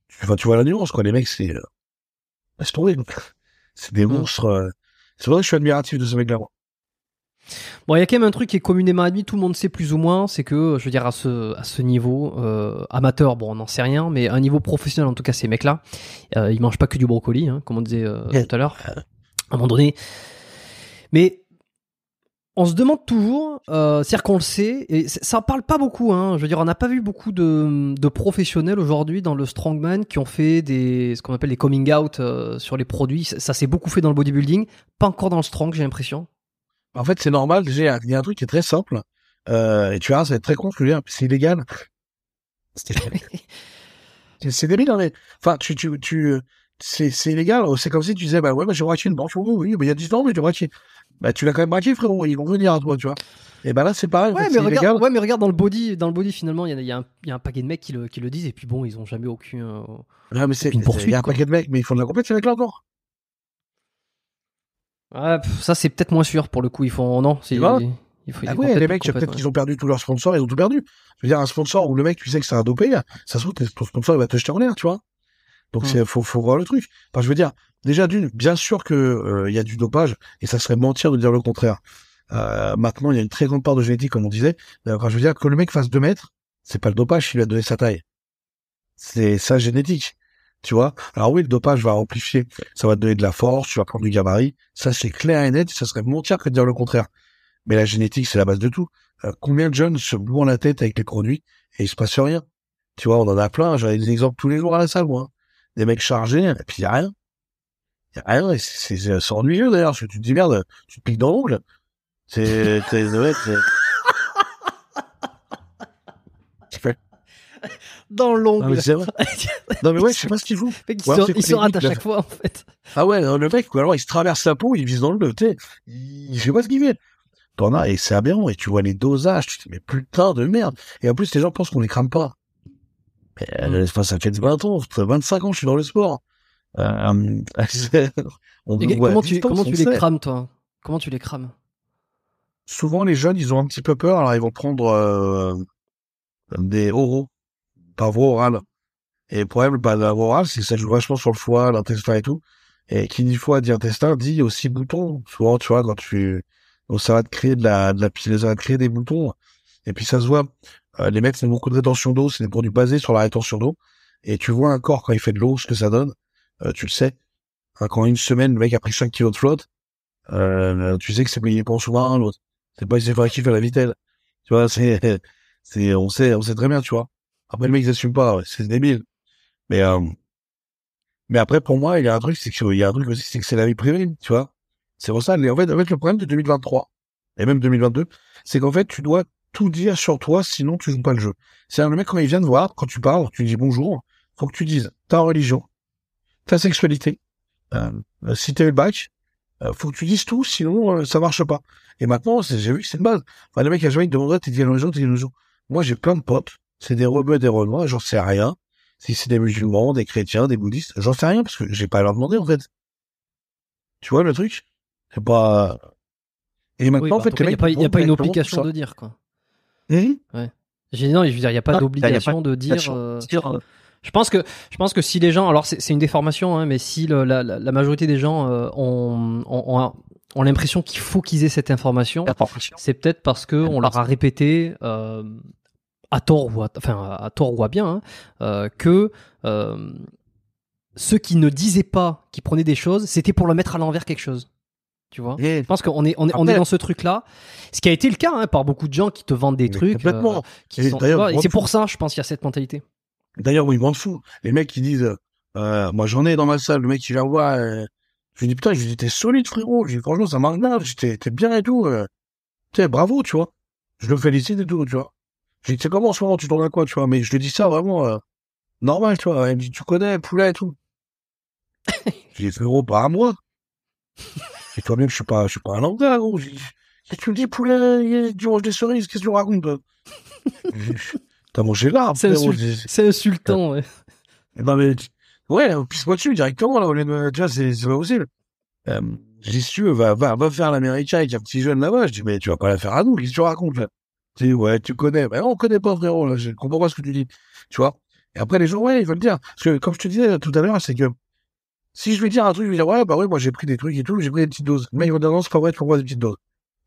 tu, enfin, tu vois la nuance, quoi. Les mecs, c'est, euh, laisse tomber. C'est des Mm. monstres. euh. C'est vrai que je suis admiratif de ce mec-là. moi. Bon, il y a quand même un truc qui est communément admis, tout le monde sait plus ou moins, c'est que, je veux dire, à ce, à ce niveau, euh, amateur, bon, on n'en sait rien, mais à un niveau professionnel, en tout cas, ces mecs-là, euh, ils mangent pas que du brocoli, hein, comme on disait euh, tout à l'heure, à un moment donné. Mais on se demande toujours, euh, c'est-à-dire qu'on le sait, et ça parle pas beaucoup, hein, je veux dire, on n'a pas vu beaucoup de, de professionnels aujourd'hui dans le strongman qui ont fait des, ce qu'on appelle les coming out euh, sur les produits. Ça, ça s'est beaucoup fait dans le bodybuilding, pas encore dans le strong, j'ai l'impression. En fait, c'est normal. Il y a- un truc qui est très simple. Euh, et tu verras, ça va être très con je veux dire. C'est illégal. C'est débile, hein, mais... Enfin, tu, tu, tu, c'est, illégal. C'est comme si tu disais, bah ouais, bah, j'ai braqué une banque. Oui, mais il y a 10 ans, mais j'ai braqué. Bah, tu l'as quand même braqué, frérot. Ils vont venir à toi, tu vois. Et bah là, c'est pareil. en Ouais, fait, mais regarde, illégal. ouais, mais regarde dans le body, dans le body finalement, il y, a- y a un- il y a un paquet de mecs qui le, qui le disent et puis bon, ils ont jamais aucun. euh, Ouais, mais c'est, aucune il y a un quoi. paquet de mecs, mais ils font de la compète, ces mecs-là, encore. Ouais, pff, ça c'est peut-être moins sûr pour le coup. Ils font non, c'est. Il faut, Ah ouais, les mecs, peut-être ouais. qu'ils ont perdu tous leurs sponsors, ils ont tout perdu. Je veux dire, un sponsor où le mec, tu sais que c'est un dopé, ça se trouve, ton sponsor, il va te jeter en l'air, tu vois. Donc, Hmm. c'est, faut, faut voir le truc. Enfin, je veux dire, déjà d'une, bien sûr que, euh, il y a du dopage, et ça serait mentir de dire le contraire. Euh, maintenant, il y a une très grande part de génétique, comme on disait. Euh, Quand je veux dire que le mec fasse 2 mètres, c'est pas le dopage qui lui a donné sa taille. C'est sa génétique. Tu vois? Alors oui, le dopage va amplifier. Ça va te donner de la force, tu vas prendre du gabarit. Ça, c'est clair et net, ça serait mentir que de dire le contraire. Mais la génétique, c'est la base de tout. Euh, combien de jeunes se blouent la tête avec les produits et il se passe rien? Tu vois, on en a plein. J'en ai des exemples tous les jours à la salle, moi. Des mecs chargés, et puis y a rien. Y a rien, et c'est, ennuyeux, d'ailleurs, parce que tu te dis, merde, tu te piques dans l'ongle. C'est, ouais, Dans Non, l'ongle. mais c'est vrai. Non, mais ouais, je sais pas ce qu'il mec, il Ouais, se, il rate à chaque fois en fait. Ah ouais, le mec, ou alors il se traverse la peau, il vise dans le bleu, tu sais. Il, je sais pas ce qu'il fait. T'en as, et c'est aberrant, et tu vois les dosages, tu te dis, mais putain de merde. Et en plus, les gens pensent qu'on les crame pas. Euh, enfin, ça fait 20 ans, ça fait 25 ans que je suis dans le sport. Euh, on la comment tu, comment les sait. crames toi? Comment tu les crames? Souvent, les jeunes, ils ont un petit peu peur, alors ils vont prendre euh, des oraux, par voie orale. Et le problème, bah, la voie orale, c'est que ça joue vachement sur le foie, l'intestin et tout. Et qui dit foie dit intestin dit aussi boutons. Souvent, tu vois, quand tu, donc ça va te créer de la, de la, ça va te créer des boutons. Et puis ça se voit. Euh, les mecs font beaucoup de rétention d'eau, c'est des produits basés sur la rétention d'eau. Et tu vois un corps quand il fait de l'eau, ce que ça donne. Euh, tu le sais. Quand une semaine, le mec a pris 5 kilos de flotte, euh, tu sais que c'est payé pour souvent l'autre. C'est pas il s'est fait kiffer la vitelle. Tu vois, c'est, c'est, on sait, on sait très bien, tu vois. Après, le mec, il s'assume pas, c'est débile. Mais, euh, mais après, pour moi, il y a un truc, c'est que, il y a un truc aussi, c'est que c'est la vie privée, tu vois. C'est pour ça, en fait, en fait, le problème de 2023, et même 2022, c'est qu'en fait, tu dois tout dire sur toi, sinon tu joues pas le jeu. C'est le mec, quand il vient te voir, quand tu parles, tu dis bonjour, faut que tu dises ta religion, ta sexualité, euh, euh, si t'as eu le bac, euh, faut que tu dises tout, sinon euh, ça marche pas. Et maintenant, c'est- j'ai vu que c'est une base. Enfin, le mec, à jamais, il te demanderait, t'es quelle religion, t'es quelle religion? Moi, j'ai plein de potes, c'est des rebeux, des renois, j'en sais rien. Si c'est des musulmans, des chrétiens, des bouddhistes, j'en sais rien, parce que j'ai pas à leur demander, en fait. Tu vois le truc? C'est pas... Et maintenant, Oui, en bah, fait, en Il n'y a, pas- il y a pas une obligation de dire quoi. J'ai dit non, je veux dire, il n'y a pas Ah, d'obligation de dire. euh, Je pense que je pense que si les gens, alors c'est c'est une déformation, hein, mais si le- la, la, la majorité des gens euh, ont, ont, ont, l'impression qu'il faut qu'ils aient cette information, c'est peut-être parce que on leur a répété euh, à tort ou à, enfin à tort ou à bien hein, euh, que euh, ceux qui ne disaient pas, qui prenaient des choses, c'était pour le mettre à l'envers quelque chose. Tu vois Et Je pense qu'on est on est, on est dans ce truc là, ce qui a été le cas hein, par beaucoup de gens qui te vendent des Mais trucs. complètement. euh, qui Et sont, c'est pour ça, je pense qu'il y a cette mentalité. D'ailleurs, oui, ils m'en fous. Les mecs qui disent, euh, moi j'en ai dans ma salle, le mec qui voir, euh, je lui dis putain, t'es solide frérot, dis franchement ça marche t'es t'es bien et tout, euh, tu sais bravo, tu vois. Je le félicite et tout, tu vois. Je lui dis c'est comment en ce moment, tu tournes à quoi, tu vois, mais je lui dis ça vraiment normal, tu vois. Il me dit tu connais poulet et tout. je lui dis frérot, pas à moi. Et toi-même, je suis pas, je suis pas un lambda, gros. Je dis, que tu me dis poulet, tu manges des cerises, qu'est-ce que tu racontes T'as mangé l'arbre, C'est frérot. insultant. Je dis, ouais. non, mais, tu- ouais, pisse-moi dessus directement, là, au lieu de tu vois, c'est, pas possible. Euh, j'ai dit, si tu veux, va, va, va faire l'américain avec un petit jeune là-bas. Je dis, mais tu vas pas la faire à nous, qu'est-ce que tu racontes, là? Tu dis, ouais, tu connais. Mais non, on connaît pas, frérot, là, je comprends pas ce que tu dis. Tu vois? Et après, les gens, ouais, ils veulent dire. Parce que, comme je te disais tout à l'heure, c'est que si je vais dire un truc, je vais dire, ouais, bah ouais, moi j'ai pris des trucs et tout, j'ai pris des petites doses. Mais ils vont dire, non, c'est pas vrai, tu moi des petites doses.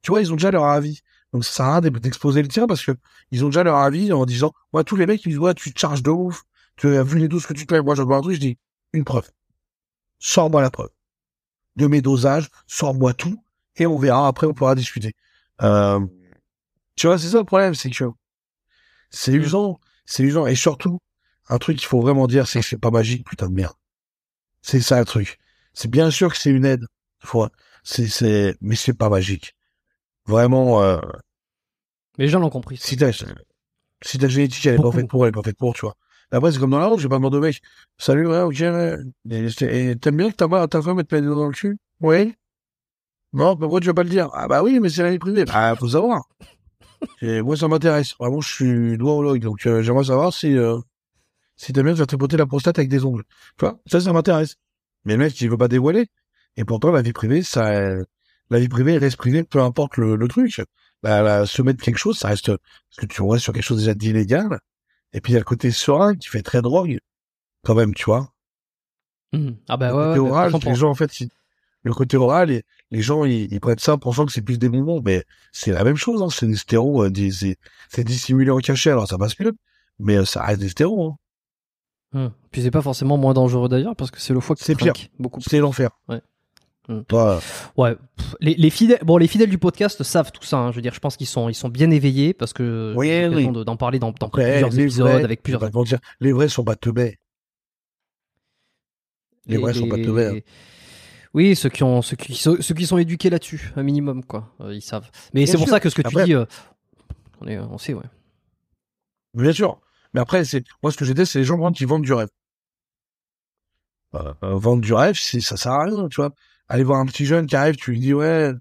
Tu vois, ils ont déjà leur avis. Donc ça sert à rien d'exposer le tien parce que ils ont déjà leur avis en disant, moi, tous les mecs, ils disent, ouais, tu te charges de ouf. Tu as vu les doses que tu te fais. Moi, je vois un truc, je dis, une preuve. Sors-moi la preuve. De mes dosages, sors-moi tout. Et on verra, après, on pourra discuter. Euh, tu vois, c'est ça le problème, c'est que c'est mm. usant, c'est usant. Et surtout, un truc qu'il faut vraiment dire, c'est que c'est pas magique, putain de merde. C'est ça le truc. C'est bien sûr que c'est une aide. Faut, c'est, c'est, mais c'est pas magique. Vraiment, euh, les gens l'ont compris. Si ta, si ta génétique, elle est pas faite pour, elle est pas faite pour, tu vois. Après, c'est comme dans la route, je vais pas demander au mec, salut, ouais, ok, et t'aimes bien que ta, ta femme, elle te mette dans le cul? Oui. Non, pourquoi tu vas pas le dire? Ah bah oui, mais c'est la vie privée. Bah, faut savoir. Et moi, ça m'intéresse. Vraiment, je suis doigologue, donc euh, j'aimerais savoir si euh, si t'aimes bien faire tripoter la prostate avec des ongles. Tu vois, ça, ça m'intéresse. Mais le mec, il veut pas dévoiler. Et pourtant, la vie privée, ça, la vie privée reste privée, peu importe le, le truc. Bah, se mettre quelque chose, ça reste, parce que tu restes sur quelque chose déjà d'illégal. Et puis, il y a le côté serein qui fait très drogue. Quand même, tu vois. Mmh. Ah bah ouais, le côté oral, les gens, en fait, le côté oral, les gens, ils, ils prennent ça pensant que c'est plus des bonbons, mais c'est la même chose, hein. C'est des stéros, euh, c'est dissimulé en cachet, alors ça passe mieux. Mais euh, ça reste des stéros, hein. Hum. Puis c'est pas forcément moins dangereux d'ailleurs parce que c'est le foie qui c'est pire. Beaucoup. C'est l'enfer. Ouais. Hum. Toi, ouais. Les, les, fidèles, bon, les fidèles du podcast savent tout ça. Hein. Je veux dire, je pense qu'ils sont, ils sont bien éveillés parce que oui, oui. d'en parler dans, dans plusieurs épisodes avec plusieurs. Dire, les vrais sont pas teubés. Les, les vrais sont pas teubés. Hein. Oui, ceux qui ont, ceux qui, ceux, qui sont éduqués là-dessus, un minimum quoi. Euh, ils savent. Mais c'est pour ça que ce que tu dis, euh, on, est, on sait, ouais. Bien sûr. Mais après, c'est moi ce que dit, c'est les gens qui vendent du rêve. Euh, vendre du rêve, c'est ça sert à rien, tu vois. Aller voir un petit jeune qui arrive, tu lui dis ouais,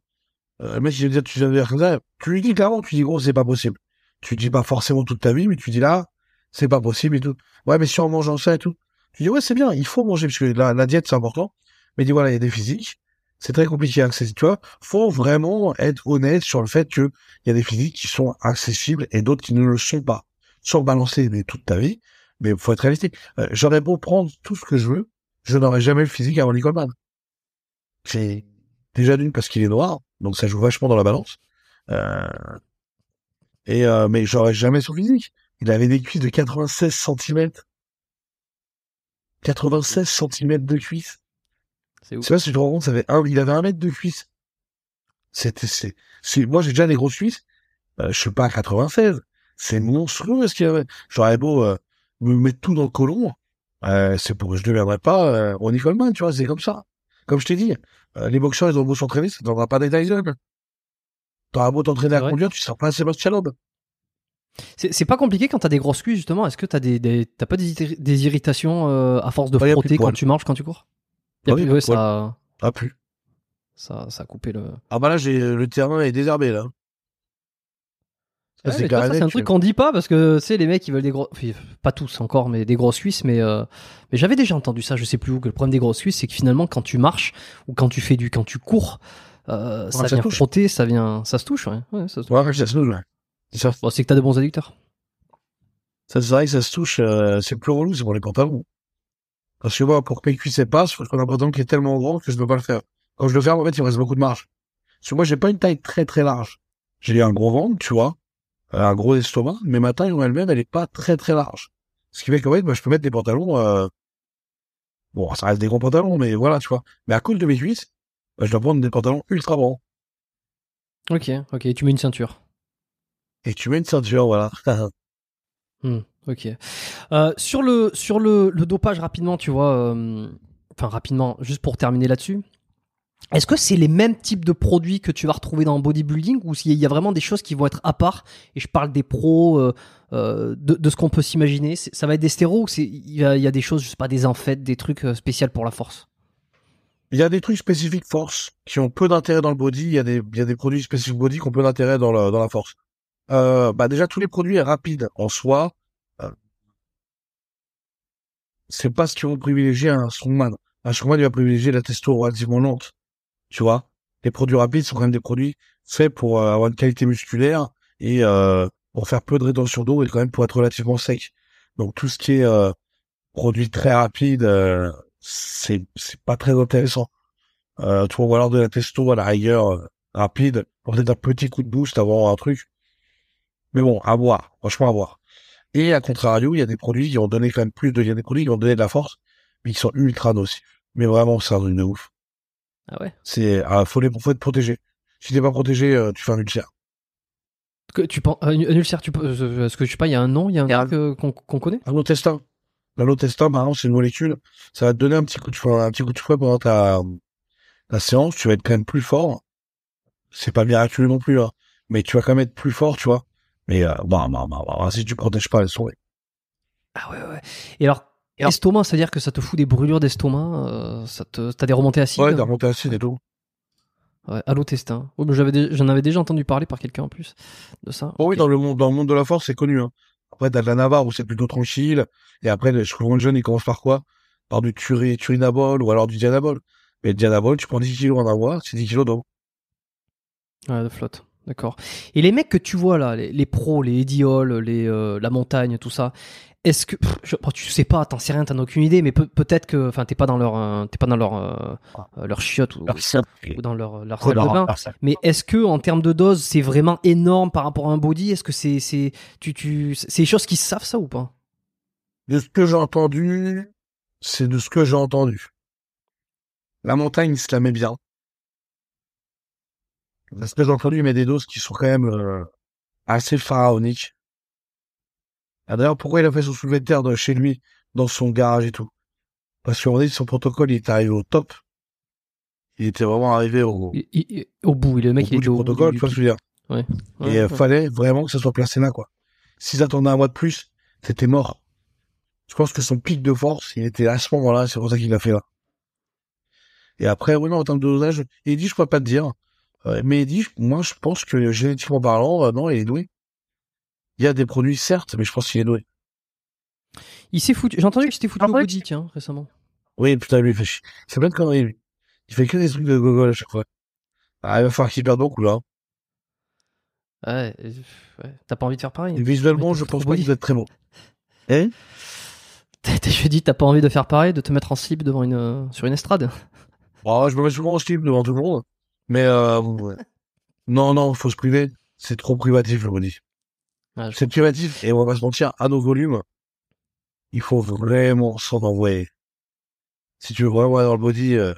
le mec il veut dire tu viens de comme ça, tu lui dis clairement, tu dis gros c'est pas possible. Tu dis pas forcément toute ta vie, mais tu dis là c'est pas possible et tout. Ouais, mais si en mangeant ça et tout, tu dis ouais c'est bien, il faut manger parce que la, la diète c'est important. Mais dis voilà, il y a des physiques. C'est très compliqué à accéder. Tu vois, faut vraiment être honnête sur le fait que il y a des physiques qui sont accessibles et d'autres qui ne le sont pas. Sur balancer mais toute ta vie, mais faut être réalistique. Euh, J'aurais beau prendre tout ce que je veux, je n'aurais jamais le physique avant Nicole C'est déjà d'une parce qu'il est noir, donc ça joue vachement dans la balance. Euh... Et euh, mais j'aurais jamais son physique. Il avait des cuisses de 96 cm. 96 cm de cuisses. C'est. C'est si je te rends compte, ça avait un, il avait un mètre de cuisse. C'était, c'est, c'est, moi j'ai déjà des grosses cuisses. Euh, je suis pas à 96. C'est monstrueux ce qu'il y avait. J'aurais beau euh, me mettre tout dans le colon. Euh, c'est pour que je ne deviendrai pas euh, Ronnie Coleman, tu vois, c'est comme ça. Comme je t'ai dit, euh, les boxeurs, ils ont beau s'entraîner, ça ne donnera pas des Tyson. T'auras beau t'entraîner à conduire, tu seras pas un Sébastien Loeb. C'est pas compliqué quand t'as des grosses cuisses, justement. Est-ce que t'as des, des t'as pas des, des irritations à force de frotter quand tu marches, quand tu cours? Y a plus, ça. Ah, plus. Ça, ça a coupé le. Ah bah là, j'ai le terrain est désherbé là. C'est un truc qu'on dit pas parce que tu sais les mecs ils veulent des gros pas tous encore mais des grosses cuisses mais euh, mais j'avais déjà entendu ça je sais plus où que le problème des grosses cuisses c'est que finalement quand tu marches ou quand tu fais du quand tu cours euh, ça, vient frotter ça vient ça se touche ouais, ouais ça se touche ouais, ça se touche ouais. c'est bon, que t'as de bons adducteurs ça c'est vrai que ça se touche euh, c'est plus relou c'est pour les pantalons parce que moi, pour que mes cuisses passent, faut qu'on ait un pantalon qui est tellement grand que je ne peux pas le faire. Quand je le fais, en fait, il me reste beaucoup de marge. Parce que moi, j'ai pas une taille très très large. J'ai un gros ventre, tu vois, un gros estomac, mais ma taille en elle-même, elle est pas très très large. Ce qui fait qu'en fait, moi, je peux mettre des pantalons, euh... bon, ça reste des gros pantalons, mais voilà, tu vois. Mais à cause de mes cuisses, bah, je dois prendre des pantalons ultra grands. Ok, ok, tu mets une ceinture. Et tu mets une ceinture, voilà. hmm. Ok. Euh, sur le sur le, le, dopage rapidement, tu vois, euh, enfin rapidement, juste pour terminer là-dessus. Est-ce que c'est les mêmes types de produits que tu vas retrouver dans le bodybuilding ou s'il y a vraiment des choses qui vont être à part Et je parle des pros, euh, euh de, ce qu'on peut s'imaginer. Ça va être des stéros ou il y, a, des choses, je sais pas, des amphètes, des trucs euh, spéciaux pour la force? Il y a des trucs spécifiques force qui ont peu d'intérêt dans le body. Il y a des, produits spécifiques body qui ont peu d'intérêt dans la, force. Bah déjà tous les produits rapides en soi, c'est pas ce qu'ils vont privilégier un strongman. Un strongman, il va privilégier la testo relativement lente. Tu vois? Les produits rapides sont quand même des produits faits pour euh, avoir une qualité musculaire et euh, pour faire peu de rétention d'eau et quand même pour être relativement sec. Donc tout ce qui est euh, produit très rapide, euh, c'est c'est pas très intéressant. Euh, tu vois, alors de la testo à la rigueur rapide, pour peut-être un petit coup de boost avant un truc. Mais bon, à voir, franchement à voir. Et à contrario, il y a des produits qui ont donné quand même plus de, il des produits qui ont donné de la force, mais qui sont ultra nocifs. Mais vraiment, c'est un truc de ouf. Ah ouais? C'est, ah, faut les, faut être protégé. Si t'es pas protégé, euh, tu fais un ulcère. Que tu penses, un, un ulcère, tu peux, euh, est-ce que je sais pas, il y a un nom, il y a un y a truc euh, qu'on qu'on connaît? L'allotestin. L'allotestin, par exemple, c'est une molécule. Ça va te donner un petit coup de fouet, un petit coup de fouet pendant ta, ta séance. Tu vas être quand même plus fort. C'est pas miraculeux non plus, hein. Mais tu vas quand même être plus fort, tu vois. Mais, euh, bah, bah, bah, bah, si tu protèges pas, elles sont, Ah ouais, ouais. Et alors, alors- estomac, c'est-à-dire que ça te fout des brûlures d'estomac, euh, ça te, t'as des remontées acides ouais, t'as remonté acide et tout. Ouais, allotestin. Ouais, mais j'avais, dé- j'en avais déjà entendu parler par quelqu'un en plus de ça. Bon, oui, Ok. dans le monde, dans le monde de la force, c'est connu, hein. Après, t'as de la Navarre où c'est plutôt tranquille. Et après, que le jeune, il commence par quoi? Par du turi, turinabol ou alors du dianabol. Mais le dianabol, tu prends 10 kilos en avoir, c'est 10 kilos d'eau. Ouais, de flotte. D'accord. Et les mecs que tu vois là, les, les pros, les Hall, les, euh, la montagne, tout ça, est-ce que pff, je- bon, tu sais pas, t'en sais rien, t'en as aucune idée, mais peut, peut-être que, enfin, t'es pas dans leur, euh, t'es pas dans leur, euh, euh, leur chiotte ou, ou dans leur, leur salle de bain. Mais est-ce que en termes de dose, c'est vraiment énorme par rapport à un body? Est-ce que c'est, c'est, tu, tu, c'est des choses qui savent ça ou pas? De ce que j'ai entendu, c'est de ce que j'ai entendu. La montagne, il se la met bien. De ce que j'ai entendu, il met des doses qui sont quand même euh, assez pharaoniques. Ah, D'ailleurs, pourquoi il a fait son soulevé de terre de chez lui, dans son garage et tout? Parce qu'on dit que son protocole, il est arrivé au top. Il était vraiment arrivé au, Il- il- il- Au bout, le mec au il bout était du au bout protocole, du- tu vois ce que je veux dire? Ouais, Et ouais. fallait vraiment que ça soit placé là, quoi. S'ils attendaient un mois de plus, c'était mort. Je pense que son pic de force, il était à ce moment-là, c'est pour ça qu'il l'a fait là. Et après, oui, non, en termes de dosage, Eddie, je pourrais pas te dire. Euh, mais Eddie, moi, je pense que génétiquement parlant, euh, non, il est doué. Il y a des produits, certes, mais je pense qu'il est doué. Il s'est foutu. J'ai entendu qu'il s'était foutu En au body, tiens, récemment. Oui, putain, lui, il fait chier. C'est plein de conneries, lui. Il fait que des trucs de gogol à chaque fois. Ah, il va falloir qu'il perde beaucoup, là. Ouais, ouais. T'as pas envie de faire pareil Et visuellement, je pense pas body. qu'il va être très bon. Hein? Je dis, t'as pas envie de faire pareil, de te mettre en slip devant une, euh, sur une estrade Oh, je me mets souvent en slip devant tout le monde. Mais euh, ouais. non, non, faut se priver. C'est trop privatif, je me C'est privatif et on va pas se mentir, à nos volumes, il faut vraiment s'en envoyer. Si tu veux vraiment aller dans le body, euh,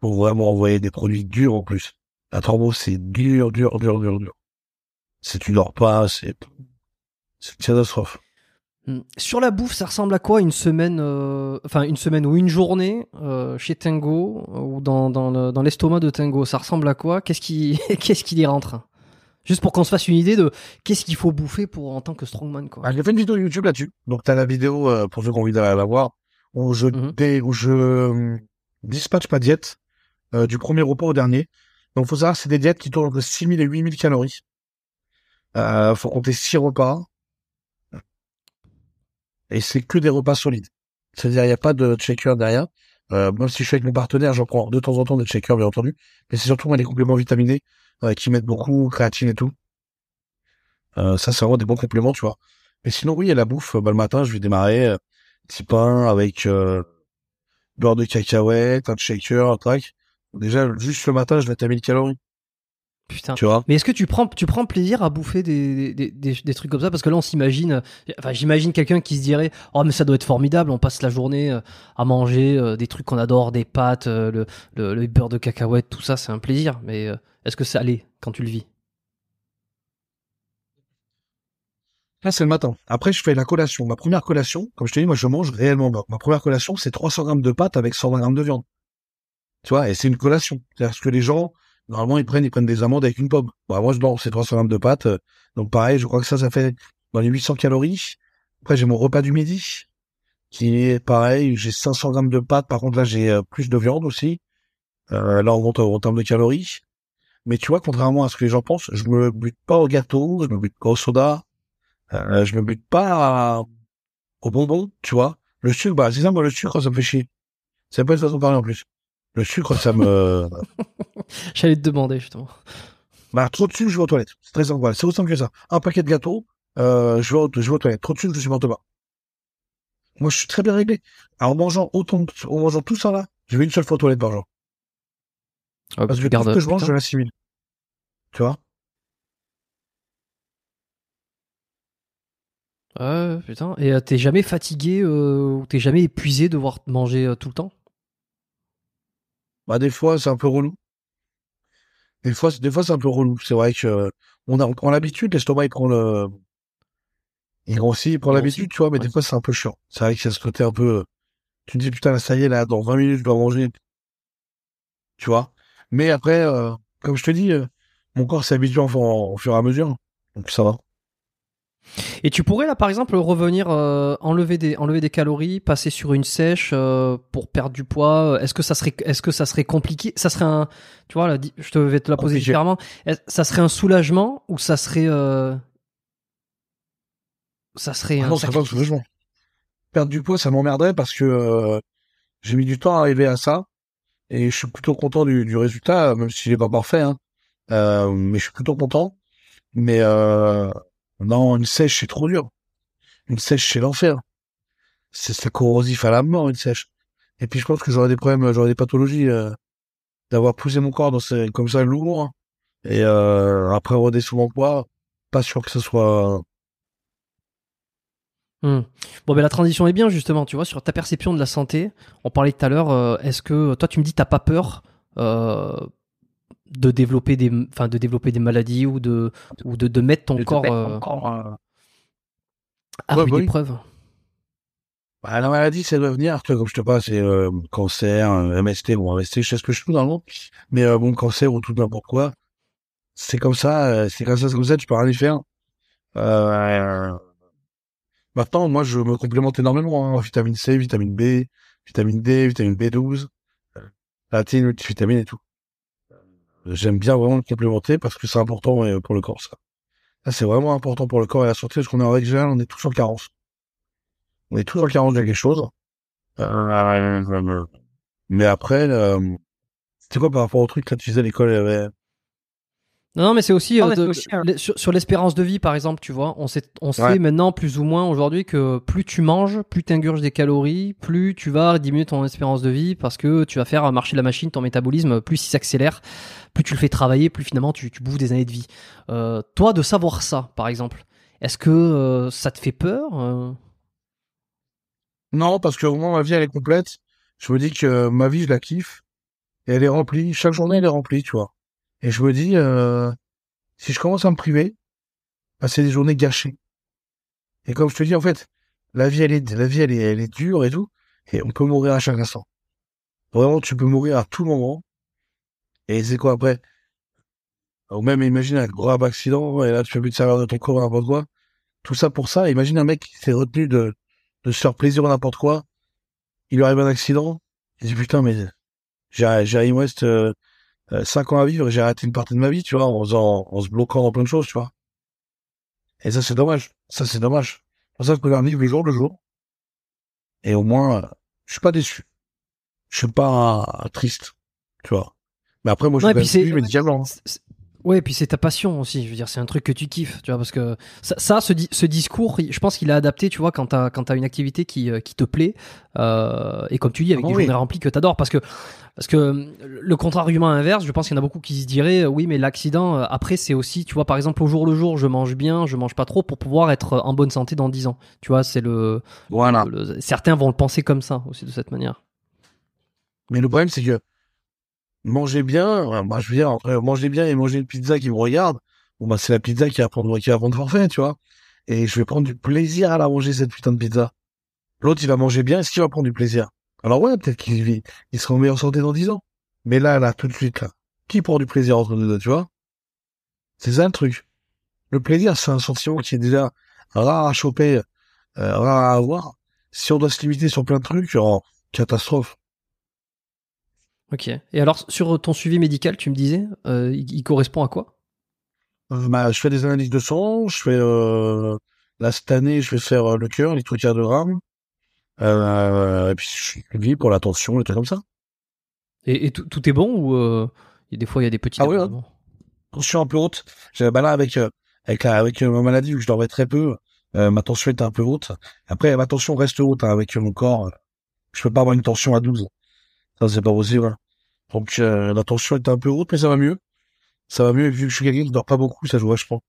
faut vraiment envoyer des produits durs en plus. La turbo, c'est dur, dur, dur, dur, dur. Si tu dors pas, c'est c'est une catastrophe. Hmm. Sur la bouffe, ça ressemble à quoi une semaine, euh, enfin une semaine ou une journée euh, chez Tango euh, ou dans, dans, le- dans l'estomac de Tango Ça ressemble à quoi? Qu'est-ce qui, qu'est-ce qui y rentre? Juste pour qu'on se fasse une idée de qu'est-ce qu'il faut bouffer pour en tant que strongman quoi. Ah, j'ai fait une vidéo YouTube là-dessus. Donc t'as la vidéo euh, pour ceux qui ont envie d'aller la voir où je Mhm. dé- où je euh, dispatche ma diète euh, du premier repas au dernier. Donc faut savoir c'est des diètes qui tournent entre 6000 et 8000 calories. Euh, faut compter 6 repas. Et c'est que des repas solides. C'est-à-dire il n'y a pas de shaker derrière. Euh, même si je suis avec mon partenaire, j'en prends de temps en temps des shakers bien entendu. Mais c'est surtout moi, les compléments vitaminés qui mettent beaucoup créatine et tout. Euh, ça c'est vraiment des bons compléments, tu vois. Mais sinon, oui, à la bouffe, bah, le matin, je vais démarrer euh, petit pain avec euh, beurre de cacahuète, un shaker, un track. Déjà, juste le matin, je vais à 1000 calories, Putain. tu vois? Mais est-ce que tu prends, tu prends plaisir à bouffer des, des, des, des trucs comme ça? Parce que là, on s'imagine, enfin, j'imagine quelqu'un qui se dirait Oh, mais ça doit être formidable, on passe la journée à manger des trucs qu'on adore, des pâtes, le, le, le beurre de cacahuète, tout ça, c'est un plaisir. Mais est-ce que ça allait quand tu le vis? Là, c'est le matin. Après, je fais la collation. Ma première collation, comme je te dis, moi, je mange réellement bien. Ma première collation, c'est 300 grammes de pâtes avec 120 grammes de viande. Tu vois, et c'est une collation. C'est-à-dire que les gens, normalement, ils prennent, ils prennent des amandes avec une pomme. Moi, je non, c'est 300 grammes de pâtes. euh, Donc, pareil, je crois que ça, ça fait dans les 800 calories. Après, j'ai mon repas du midi, qui est pareil, j'ai 500 grammes de pâtes. Par contre, là, j'ai euh, plus de viande aussi. Euh, là, on monte en termes de calories. Mais tu vois, contrairement à ce que les gens pensent, je me bute pas au gâteau, je me bute pas au soda. Euh, je me bute pas à- au bonbon, tu vois. Le sucre, bah, c'est ça, moi, le sucre, ça me fait chier. C'est pas une façon de parler en plus. Le sucre, ça me, J'allais te demander justement. bah, trop de sucre, je vais aux toilettes. C'est très simple, voilà. C'est aussi simple que ça. Un paquet de gâteaux, euh, je vais, aux- je vais aux toilettes. Trop de sucre, je supporte pas. Moi, je suis très bien réglé. Alors, en mangeant autant, de- en mangeant tout ça là, je vais une seule fois aux toilettes par jour. Ouais, Parce que tout gardes- ce que je mange, je l'assimile. Tu vois Ouais, putain. Et euh, t'es jamais fatigué euh, ou t'es jamais épuisé de devoir manger euh, tout le temps? Bah, des fois, c'est un peu relou. Des fois, c'est- des fois, c'est un peu relou. C'est vrai que on a, on a l'habitude, l'estomac, il prend le, il grossit, il prend l'habitude, tu vois, mais ouais. des fois, c'est un peu chiant. C'est vrai y a ce côté un peu, tu te dis, putain, là, ça y est, là, dans 20 minutes, je dois manger. Tu vois? Mais après, euh, comme je te dis, euh, mon corps s'habitue en, en- au fur et à mesure. Donc, ça va. Et tu pourrais là par exemple revenir euh, enlever des enlever des calories, passer sur une sèche euh, pour perdre du poids. Est-ce que ça serait est-ce que ça serait compliqué? Ça serait un tu vois là, je te vais te la poser différemment. Ça serait un soulagement ou ça serait euh, ça serait Ah un non, ça va, sacrifice? soulagement. Perdre du poids, ça m'emmerderait parce que j'ai mis du temps à arriver à ça et je suis plutôt content du, du résultat, même s'il est pas parfait. Hein. Euh, mais je suis plutôt content. Mais euh, non, une sèche, c'est trop dur. Une sèche, c'est l'enfer. C'est corrosif à la mort, une sèche. Et puis je pense que j'aurais des problèmes, j'aurais des pathologies euh, d'avoir poussé mon corps dans ces, comme ça lourd. hein. Et euh, après redescendre mon poids, pas sûr que ce soit Hmm. Bon, ben la transition est bien justement, tu vois, sur ta perception de la santé. On parlait tout à l'heure. euh, Est-ce que toi, tu me dis, t'as pas peur euh, de développer des, enfin, de développer des maladies ou de, ou de, de mettre ton de corps mettre euh, à Ouais, rude oui. épreuve? Bah, la maladie, c'est de venir, tu vois, comme je te parle, c'est euh, cancer, MST, bon, MST, je sais ce que je fous dans le monde, mais bon, cancer ou tout n'importe quoi, c'est comme ça, c'est comme ça, c'est comme ça, tu peux rien y faire. Euh, maintenant, moi, je me complémente énormément, hein, vitamine C, vitamine B, vitamine D, vitamine B12, euh, la thé, multivitamine et tout. J'aime bien vraiment le complémenter parce que c'est important euh, pour le corps, ça. Ça, c'est vraiment important pour le corps et la santé parce qu'on est en règle générale, on est tous en carence. On est tous en carence de quelque chose. Euh, mais après, euh, c'est quoi par rapport au truc là tu disais à l'école avait... Non, non, mais c'est aussi, Non, euh, mais de- c'est aussi, hein. les- sur, sur l'espérance de vie, par exemple, tu vois, on sait, on sait Ouais. maintenant plus ou moins aujourd'hui que plus tu manges, plus tu ingurges des calories, plus tu vas diminuer ton espérance de vie parce que tu vas faire marcher la machine, ton métabolisme, plus il s'accélère, plus tu le fais travailler, plus finalement tu, tu bouffes des années de vie. Euh, toi, de savoir ça, par exemple, est-ce que euh, ça te fait peur euh? Non, parce que au moins ma vie elle est complète. Je me dis que ma vie je la kiffe et elle est remplie. Chaque journée elle est remplie, tu vois. Et je me dis, euh, si je commence à me priver, bah, c'est des journées gâchées. Et comme je te dis, en fait, la vie elle est, la vie elle est, elle est dure et tout, et on peut mourir à chaque instant. Vraiment, tu peux mourir à tout moment. Et c'est quoi après? Ou même imagine un grave accident et là tu fais plus de servir de ton corps n'importe quoi. Tout ça pour ça. Imagine un mec qui s'est retenu de de se faire plaisir à n'importe quoi. Il lui arrive un accident. Il dit putain mais j'ai j'ai euh, euh, cinq ans à vivre et j'ai arrêté une partie de ma vie, tu vois, en faisant, en se bloquant dans plein de choses, tu vois. Et ça c'est dommage. Ça c'est dommage. C'est pour ça que je vivre le jour le jour. Et au moins, euh, je suis pas déçu. Je suis pas euh, triste, tu vois. Mais après moi je Ouais, suis puis c'est- suivi médicalement. Ouais, puis c'est ta passion aussi. Je veux dire, c'est un truc que tu kiffes, tu vois, parce que ça, ça, ce, di- ce discours, je pense qu'il est adapté, tu vois, quand t'as quand une activité qui, euh, qui te plaît, euh, et comme tu dis, avec Ah des oui. journées remplies que t'adores, parce que parce que le contre-argument inverse, je pense qu'il y en a beaucoup qui se diraient, euh, oui, mais l'accident, après, c'est aussi, tu vois, par exemple, au jour le jour, je mange bien, je mange pas trop pour pouvoir être en bonne santé dans 10 ans. Tu vois, c'est le, Voilà. le- certains vont le penser comme ça aussi de cette manière. Mais le problème, c'est que manger bien, ouais, bah, je veux dire, manger bien et manger une pizza qui me regarde, bon, bah, c'est la pizza qui va prendre, qui va prendre forfait, tu vois. Et je vais prendre du plaisir à la manger, cette putain de pizza. L'autre, il va manger bien, est-ce qu'il va prendre du plaisir? Alors ouais, peut-être qu'il vit- il sera en meilleure santé dans 10 ans. Mais là, là, tout de suite, là, qui prend du plaisir entre nous deux, tu vois? C'est ça le truc. Le plaisir, c'est un sentiment qui est déjà rare à choper, euh, rare à avoir. Si on doit se limiter sur plein de trucs, en catastrophe. Ok. Et alors, sur ton suivi médical, tu me disais, euh, il, il correspond à quoi? Euh, bah, je fais des analyses de sang, je fais euh, là cette année je vais faire euh, le cœur, l'électrocardiogramme, euh, et puis je vis pour la tension, et trucs comme ça. Et, et tout, tout est bon ou euh, il y a des fois il y a des petits Ah oui, débordements? Tension un peu haute. Bah là avec euh, avec la- avec euh, ma maladie où je dormais très peu, Euh, ma tension était un peu haute. Après, ma tension reste haute hein, avec mon corps. Je peux pas avoir une tension à 12. Ça, c'est pas possible. Hein. Donc, euh, la tension était un peu haute, mais ça va mieux. Ça va mieux, vu que je suis quelqu'un qui dort pas beaucoup, ça joue vachement.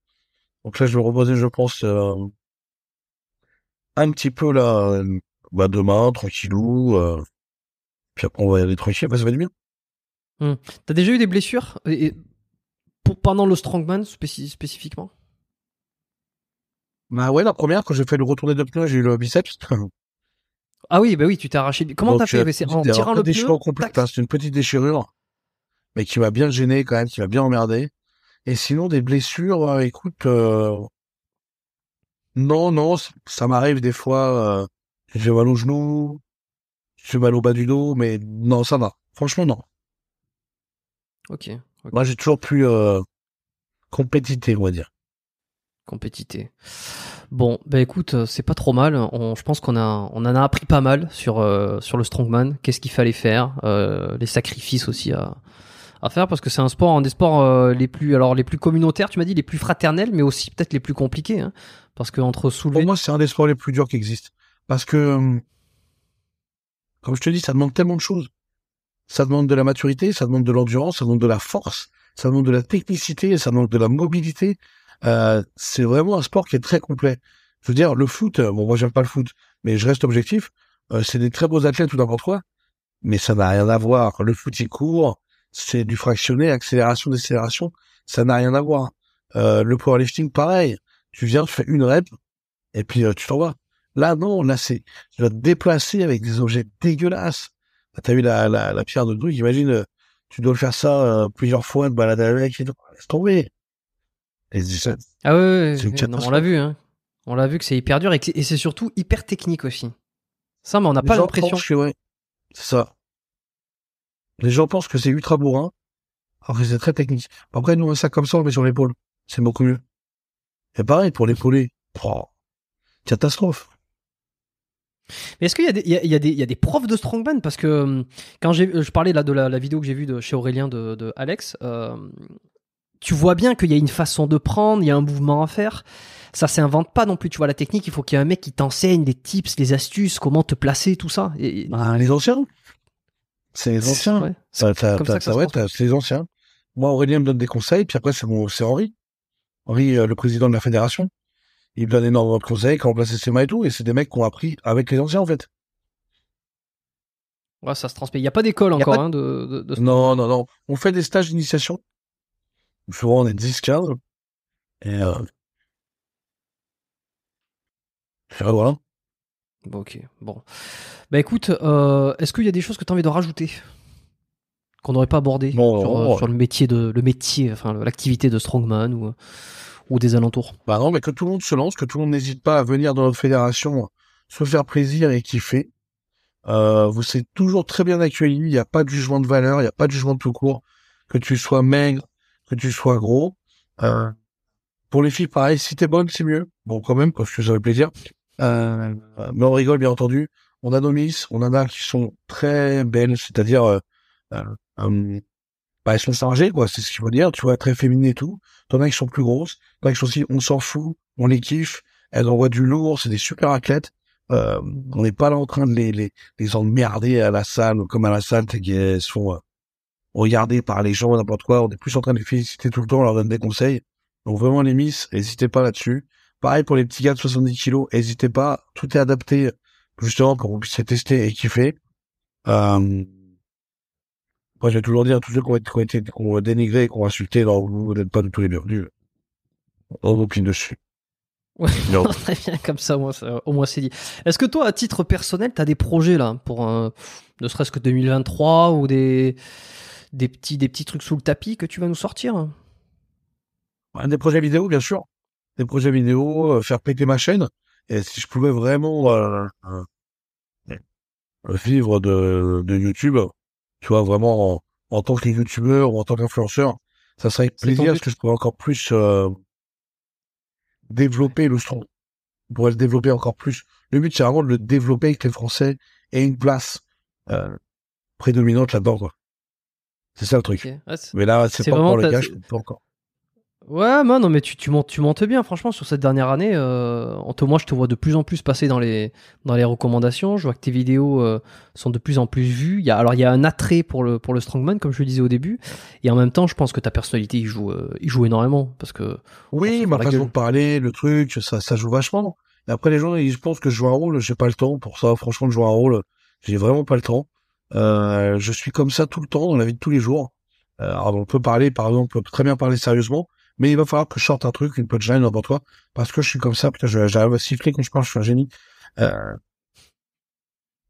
Donc là, je vais reposer, je pense, euh, un petit peu là, bah, demain, tranquillou. Euh, puis après, on va y aller tranquille. Bah, ça va être bien. Hmm. T'as déjà eu des blessures et, pour, pendant le strongman spécifiquement? Bah ouais, la première, quand j'ai fait le retourner de pneu, j'ai eu le biceps. Ah oui, bah oui, tu t'es arraché. Comment t'as fait C'est en tirant le pneu C'est une petite déchirure, mais qui m'a bien gêné quand même, qui m'a bien emmerdé. Et sinon, des blessures, euh, écoute, euh... non, non, ça m'arrive des fois. Euh... J'ai mal au genou, j'ai mal au bas du dos, mais non, ça va. Franchement, non. Ok. Moi, j'ai toujours pu euh... compétiter, on va dire. Compétiter. Bon, bah écoute, euh, c'est pas trop mal. Je pense qu'on a, on en a appris pas mal sur euh, le strongman. Qu'est-ce qu'il fallait faire, euh, les sacrifices aussi à, faire, parce que c'est un sport, un des sports les plus, alors les plus communautaires, tu m'as dit, les plus fraternels, mais aussi peut-être les plus compliqués, hein, parce que entre soulever. Pour moi, c'est un des sports les plus durs qui existent, parce que, hum, comme je te dis, ça demande tellement de choses. Ça demande de la maturité, ça demande de l'endurance, ça demande de la force, ça demande de la technicité, ça demande de la mobilité, euh, c'est vraiment un sport qui est très complet. Je veux dire, le foot, euh, bon, moi j'aime pas le foot, mais je reste objectif. Euh, c'est des très beaux athlètes tout n'importe quoi, mais ça n'a rien à voir. Le foot il court, c'est du fractionné, accélération, décélération, ça n'a rien à voir. Euh, le powerlifting, pareil. Tu viens, tu fais une rep, et puis tu t'en vas. Là, non, là, c'est, tu vas te déplacer avec des objets dégueulasses. Bah, t'as vu la, la, la pierre de truc, imagine, tu dois faire ça plusieurs fois, te balader avec, et laisse tomber. Ah ouais, on l'a vu, hein. On l'a vu que c'est hyper dur et, c'est surtout hyper technique aussi. Ça, mais on n'a pas l'impression. que ouais, c'est ça. Les gens pensent que c'est ultra bourrin, alors que c'est très technique. Après, nous, on ça comme ça, on met sur l'épaule. C'est beaucoup mieux. Et pareil, pour l'épauler. Oh, catastrophe. Mais est-ce qu'il y, a y, a des, il y a des profs de strongman? Parce que hum, quand je parlais là de la, vidéo que j'ai vue de chez Aurélien de, de Alex, euh, tu vois bien qu'il y a une façon de prendre, il y a un mouvement à faire. Ça s'invente pas non plus, tu vois, la technique, il faut qu'il y ait un mec qui t'enseigne les tips, les astuces, comment te placer, tout ça. Et... Bah, les anciens. C'est les anciens. Ça, ça, c'est les anciens. Moi, Aurélien me donne des conseils, puis après, c'est mon, c'est Henri. Henri, euh, le président de la fédération. Il me donne énormément de conseils, comment placer ses mains et tout, et c'est des mecs qui ont appris avec les anciens, en fait. Ouais, ça se transmet. Il n'y a pas d'école encore, hein, de, de, Non, non, non. On fait des stages d'initiation souvent on est 10 cadres. Et euh... voilà. Bon, ok, bon. Bah écoute, euh, est-ce qu'il y a des choses que tu as envie de rajouter? Qu'on n'aurait pas abordé euh, sur, le métier de le métier, enfin l'activité de strongman ou ou des alentours? Bah non, mais que tout le monde se lance, que tout le monde n'hésite pas à venir dans notre fédération, se faire plaisir et kiffer. Euh, vous êtes toujours très bien accueillis, il n'y a pas de jugement de valeur, il n'y a pas de jugement de tout court. Que tu sois maigre, que tu sois gros. Euh, pour les filles, pareil, si t'es bonne, c'est mieux. Bon, quand même, parce que ça fait plaisir. Euh, mais on rigole, bien entendu. On a nos miss, on en a qui sont très belles, c'est-à-dire, euh, euh, euh bah, elles sont chargées, quoi, c'est ce qu'il faut dire, tu vois, très féminines et tout. T'en as qui sont plus grosses, t'en as qui sont aussi, on s'en fout, on les kiffe, elles envoient du lourd, c'est des super athlètes. Euh, on n'est pas là en train de les, les, les emmerder à la salle, comme à la salle, elles sont, regardés par les gens, n'importe quoi. On est plus en train de les féliciter tout le temps, on leur donne des conseils. Donc vraiment les miss, n'hésitez pas là-dessus. Pareil pour les petits gars de 70 kilos, n'hésitez pas. Tout est adapté justement pour que vous puissiez tester et kiffer. Euh... Moi, je vais toujours dire, tous ceux qui ont été, qui ont dénigré, qui ont insulté, non, vous n'êtes pas du tout les bienvenus. On vous plie dessus. Ouais, non. très bien, comme ça, moi, ça, au moins c'est dit. Est-ce que toi, à titre personnel, tu as des projets là pour ne serait-ce que 2023 ou des des petits, des petits trucs sous le tapis que tu vas nous sortir Des projets vidéo, bien sûr. Des projets vidéo, euh, faire péter ma chaîne. Et si je pouvais vraiment euh, euh, vivre de, de YouTube, tu vois, vraiment en, tant que youtubeur ou en tant qu'influenceur, ça serait plaisir parce que je pourrais encore plus développer le strong. Je pourrais le développer encore plus. Le but, c'est vraiment de le développer avec les Français et une place prédominante là-dedans. C'est ça le truc. mais là, c'est pas encore le cas, je pas encore. Ouais, man, non, mais tu, tu, montes, tu montes bien, franchement, sur cette dernière année. Euh, en moi, je te vois de plus en plus passer dans les, dans les recommandations. Je vois que tes vidéos euh, sont de plus en plus vues. Il y a, alors, il y a un attrait pour le, pour le strongman, comme je le disais au début. Et en même temps, je pense que ta personnalité, il joue, euh, il joue énormément. Parce que. Oui, ma façon de parler, le truc, ça, ça joue vachement. Et après, les gens, ils pensent que je joue un rôle. J'ai pas le temps pour ça. Franchement, de jouer un rôle, j'ai vraiment pas le temps. Euh, je suis comme ça tout le temps, dans la vie de tous les jours. alors, on peut parler, par exemple, on peut très bien parler sérieusement mais il va falloir que je sorte un truc, une punchline, n'importe quoi, parce que je suis comme ça, putain, j'arrive à siffler quand je parle, je suis un génie. Euh,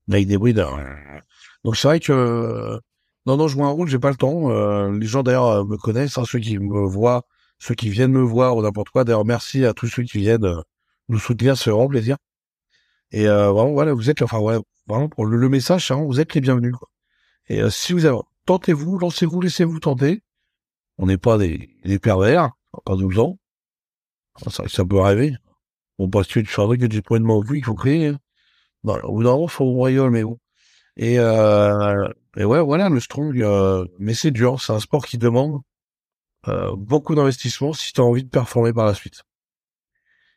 avec des bruits de... Donc c'est vrai que... Non, non, je joue un rôle, j'ai pas le temps. Euh, les gens d'ailleurs euh, me connaissent, hein, ceux qui me voient, ceux qui viennent me voir ou n'importe quoi. D'ailleurs, merci à tous ceux qui viennent euh, nous soutenir, c'est vraiment plaisir. Et euh, vraiment, voilà, vous êtes, enfin voilà, vraiment pour le, message, hein, vous êtes les bienvenus. Quoi. Et si vous avez, tentez-vous, lancez-vous, laissez-vous tenter. On n'est pas des, des pervers, pas 12 ans. Ça, ça peut arriver. Bon, parce que tu fais un truc que tu prends de mon il faut créer. Hein. Bon, au bout d'un moment, faut royaume, mais bon. Et, euh, et ouais, voilà, le strong, euh, mais c'est dur, c'est un sport qui demande euh, beaucoup d'investissement si tu as envie de performer par la suite.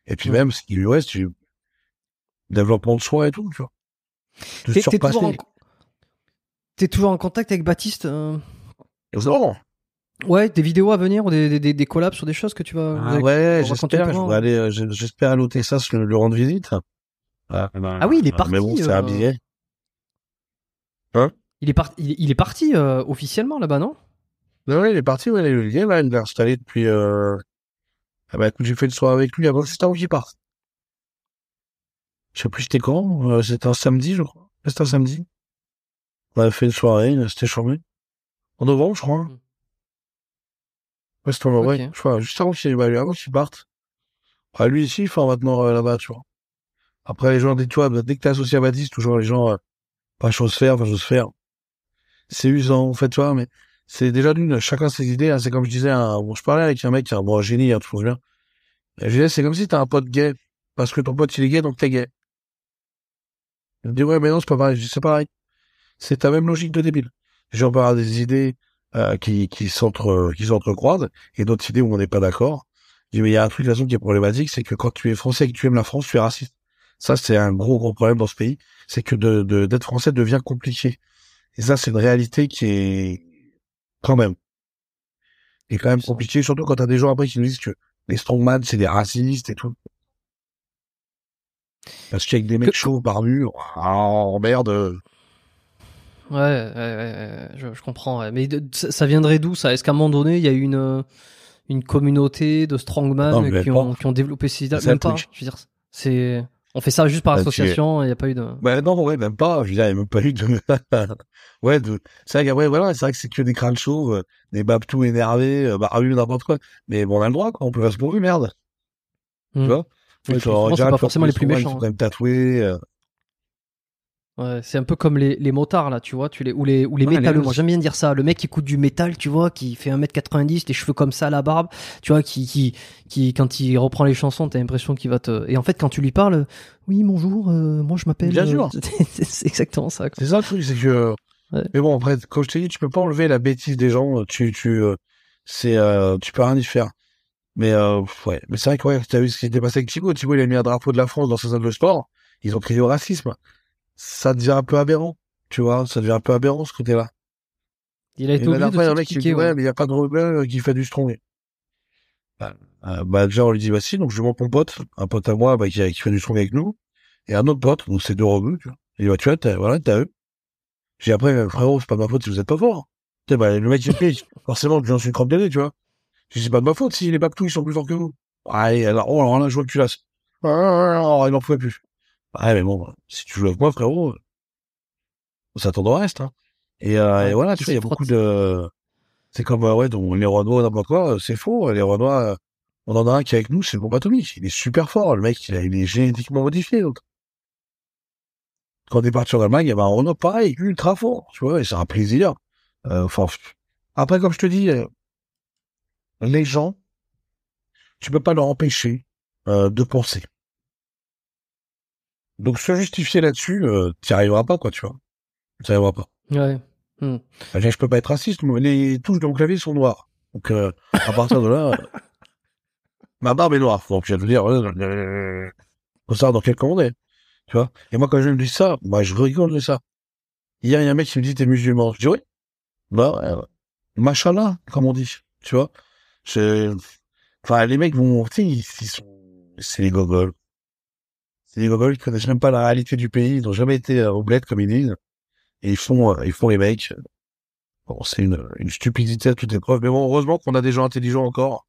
Et puis même, ce qui lui reste, tu... développement de soi et tout, tu vois. T'es toujours, en... toujours en contact avec Baptiste euh... Ouais, des vidéos à venir ou des, des, des collabs sur des choses que tu vas. Ah ouais, j'espère. aller, euh, j'espère aller au Texas le, le rendre visite. Ah, ben, ah oui, il est parti. Mais bon, c'est un euh, billet. Hein? Il est parti. Il, est parti euh, officiellement là-bas, non? Non, il est parti. Ouais, il est là, il est installé depuis. Euh... Ah bah écoute, j'ai fait une soirée avec lui avant juste avant qu'il parte. Je sais plus c'était quand. c'était un samedi, je crois. C'était un samedi. On a fait une soirée, c'était charmé. En novembre, je crois. Hmm. Ouais, c'était en vrai. Je crois, juste avant qu'il bah, qu'il parte. Ah, lui ici, il fait maintenant euh, là-bas, tu vois. Après, les gens, tu vois, bah, dès que t'es associé à Baptiste, toujours les gens, euh, pas chose faire, pas chose faire. C'est usant, en fait, tu vois, mais c'est déjà d'une, chacun ses idées, hein, c'est comme je disais, bon, je parlais avec un mec est un bon génie, hein, tout bien. Et je disais, c'est comme si t'as un pote gay, parce que ton pote il est gay, donc t'es gay. Il me dit, ouais, mais non, c'est pas pareil. Je dis, c'est pareil. C'est ta même logique de débile. J'en parle des idées, euh, qui, qui s'entre, qui s'entrecroisent, et d'autres idées où on n'est pas d'accord. Mais il y a un truc de façon qui est problématique, c'est que quand tu es français et que tu aimes la France, tu es raciste. Ça, c'est un gros, gros problème dans ce pays. C'est que de, de, d'être français devient compliqué. Et ça, c'est une réalité qui est, quand même, est quand même compliqué, surtout quand t'as des gens après qui nous disent que les strongman, c'est des racistes et tout. Parce qu'avec des mecs chauds barbus, oh merde, Ouais, ouais, ouais, je, je comprends. Mais ça viendrait d'où ça? Est-ce qu'à un moment donné, il y a une une communauté de strongman qui, ont, qui ont développé ces idées? Même pas. Je veux dire, c'est on fait ça juste par bah, association. Il n'y a pas eu de. Ouais, non, ouais, même pas. Je veux dire, il n'y a même pas eu de. ouais, de. C'est vrai, ouais, voilà, c'est vrai que c'est que des crânes chauves, euh, des babtous énervés, euh, bah, n'importe quoi. Mais bon, on a le droit, quoi. On peut faire ce qu'on veut, merde. Tu hmm. vois? Ouais, c'est pas forcément les plus méchants. Ils sont quand même tatoués. Euh, Ouais, c'est un peu comme les, les motards là, tu vois, tu les ou les ou les métalleux. Moi, j'aime bien dire ça. Le mec qui écoute du métal, tu vois, qui fait 1m90, les cheveux comme ça, la barbe, tu vois, qui qui qui quand il reprend les chansons, t'as l'impression qu'il va te et en fait quand tu lui parles, oui, bonjour, euh, moi je m'appelle Bien sûr. Euh, c'est exactement ça. C'est ça le truc, c'est que Mais bon, après comme je t'ai dit, tu peux pas enlever la bêtise des gens, tu tu euh, c'est tu peux rien y faire. Mais ouais, mais c'est vrai que ouais, tu as vu ce qui s'était passé avec Thibaut, Thibaut il a mis un drapeau de la France dans sa salle de sport, ils ont crié au racisme ça devient un peu aberrant. Tu vois, ça devient un peu aberrant ce côté-là. Il a été obligé de mec qui dit, ouais, mais il n'y a pas de rebelle euh, qui fait du strong. Bah, euh, bah, déjà, on lui dit, bah si, donc je montre mon pote, un pote à moi, bah, qui, qui fait du strong avec nous, et un autre pote, donc c'est deux rebeux, tu vois. Et bah, tu vois, t'as, voilà, t'as eux. J'ai après, frérot, c'est pas ma faute si vous êtes pas fort. Bah, le mec, il fait, forcément, je suis une crampe tu vois. Je dis, c'est pas de ma faute si les Baptous, ils sont plus forts que vous. Allez, alors, oh, alors là, je vois que tu lasses. Oh, il n'en pouvait plus. Ouais, mais bon, si tu joues avec moi, frérot, on s'attend au reste. Hein. Et, euh, et voilà, tu vois, il y a beaucoup de... C'est comme, euh, ouais, donc les Renois, n'importe quoi, euh, c'est faux. Les Renois, euh, on en a un qui est avec nous, c'est le bombe atomique. Il est super fort, le mec, il, il est génétiquement modifié. Donc. Quand on est parti en Allemagne, il y avait un Renault pareil, ultra fort, tu vois, et c'est un plaisir. Enfin, après, comme je te dis, les gens, tu peux pas leur empêcher de penser. Donc se justifier là-dessus, euh, t'y arriveras pas, quoi, tu vois. Tu arriveras pas. Ouais. Hmm. je peux pas être raciste, mais les touches de mon clavier sont noires. Donc euh, à partir de là, Ma barbe est noire. Donc, je vais te dire, euh, faut savoir dans quel camp on est. Tu vois? Et moi, quand je me dis ça, moi, je rigole de ça. Hier, il y a un mec qui me dit, t'es musulman. Je dis, oui. Bah. Machallah, comme on dit. Tu vois? Je, enfin, les mecs vont, tu sais, ils, sont, c'est les gogoles. C'est les gogoles qui connaissent même pas la réalité du pays. Ils n'ont jamais été au bled, comme ils disent. Et ils font, euh, ils font les mecs. Bon, c'est une, une stupidité à toute épreuve. Mais bon, heureusement qu'on a des gens intelligents encore.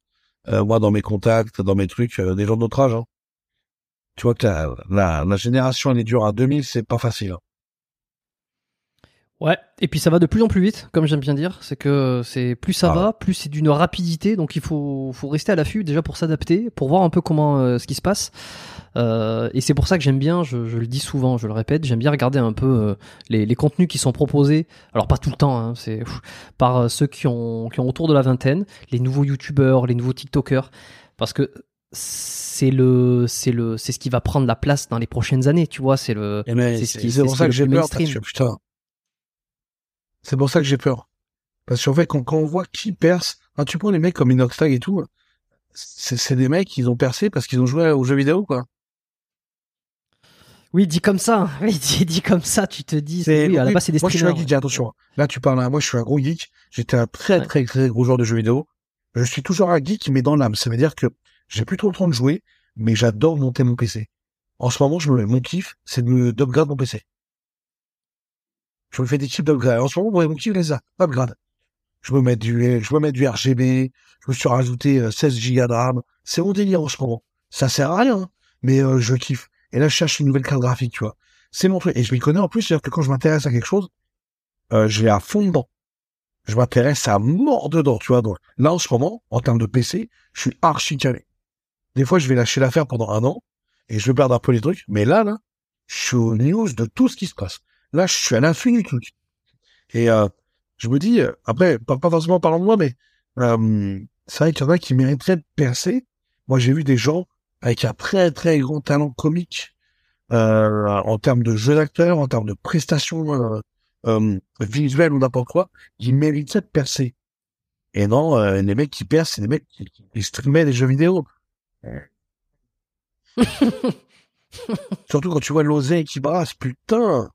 Euh, moi, dans mes contacts, dans mes trucs, euh, des gens de notre âge. Hein. Tu vois que la, la, la génération, elle est dure à 2000, c'est pas facile. hein. Ouais, et puis ça va de plus en plus vite, comme j'aime bien dire. C'est que c'est plus ça Ah va, plus c'est d'une rapidité. Donc il faut, faut rester à l'affût déjà pour s'adapter, pour voir un peu comment euh, ce qui se passe. Euh, et c'est pour ça que j'aime bien, je, je le dis souvent, je le répète, j'aime bien regarder un peu euh, les, les contenus qui sont proposés. Alors pas tout le temps, hein, c'est par euh, ceux qui ont, qui ont autour de la vingtaine, les nouveaux youtubeurs, les nouveaux tiktokers, parce que c'est le, c'est le, c'est ce qui va prendre la place dans les prochaines années. Tu vois, c'est le. Et mais c'est ce qui- c'est pour ça que j'ai peur. mainstream. Parce que, putain. C'est pour ça que j'ai peur. Parce qu'en fait, quand, quand on voit qui perce, quand tu prends les mecs comme Inoxtag et tout, c'est c'est des mecs, ils ont percé parce qu'ils ont joué aux jeux vidéo, quoi. Oui, dit comme ça. hein. Oui, dit, dit comme ça, tu te dis. Oui, à la base, c'est des Moi, je suis un geek, attention. Là, tu parles à moi, je suis un gros geek. J'étais un très, Ouais. très, très gros joueur de jeux vidéo. Je suis toujours un geek, mais dans l'âme. Ça veut dire que j'ai plus trop le temps de jouer, mais j'adore monter mon PC. En ce moment, je me, mon kiff, c'est de me d'upgrade mon PC. Je me fais des types d'upgrade. En ce moment, mon kiff, c'est ça. Upgrade. Je me mets du, je me mets du RGB. Je me suis rajouté euh, 16 Go de RAM. C'est mon délire en ce moment. Ça sert à rien, hein, mais euh, je kiffe. Et là, je cherche une nouvelle carte graphique, tu vois. C'est mon truc. Et je m'y connais en plus, c'est-à-dire que quand je m'intéresse à quelque chose, euh, je vais à fond dedans. Je m'intéresse à mort dedans, tu vois. Donc, là, en ce moment, en termes de PC, je suis archi calé. Des fois, je vais lâcher l'affaire pendant un an et je vais perdre un peu les trucs. Mais là, là, je suis au news de tout ce qui se passe. Là, je suis à l'infini truc. Et euh, je me dis, euh, après, pas, pas forcément parlant de moi, mais euh, c'est vrai qu'il y en a qui mériteraient de percer. Moi, j'ai vu des gens avec un très très grand talent comique euh, en termes de jeu d'acteur, en termes de prestations euh, euh, visuelles ou n'importe quoi, qui méritaient de percer. Et non, euh, les mecs qui percent, c'est des mecs qui, qui streamaient des jeux vidéo. Surtout quand tu vois l'oseille qui brasse, putain.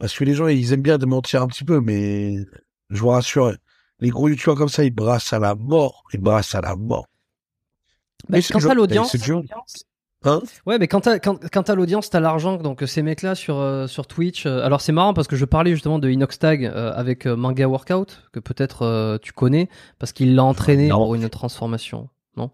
Parce que les gens, ils aiment bien de mentir un petit peu, mais je vous rassure, les gros youtubeurs comme ça, ils brassent à la mort. Ils brassent à la mort. Bah, Mais quand t'as l'audience, jeu. Hein ouais, mais quand t'as quand, quand t'as l'audience, t'as l'argent. Donc euh, ces mecs-là sur euh, sur Twitch. euh, alors c'est marrant parce que je parlais justement de Inoxtag euh, avec euh, Manga Workout que peut-être euh, tu connais parce qu'il l'a entraîné Non. pour une transformation. Non?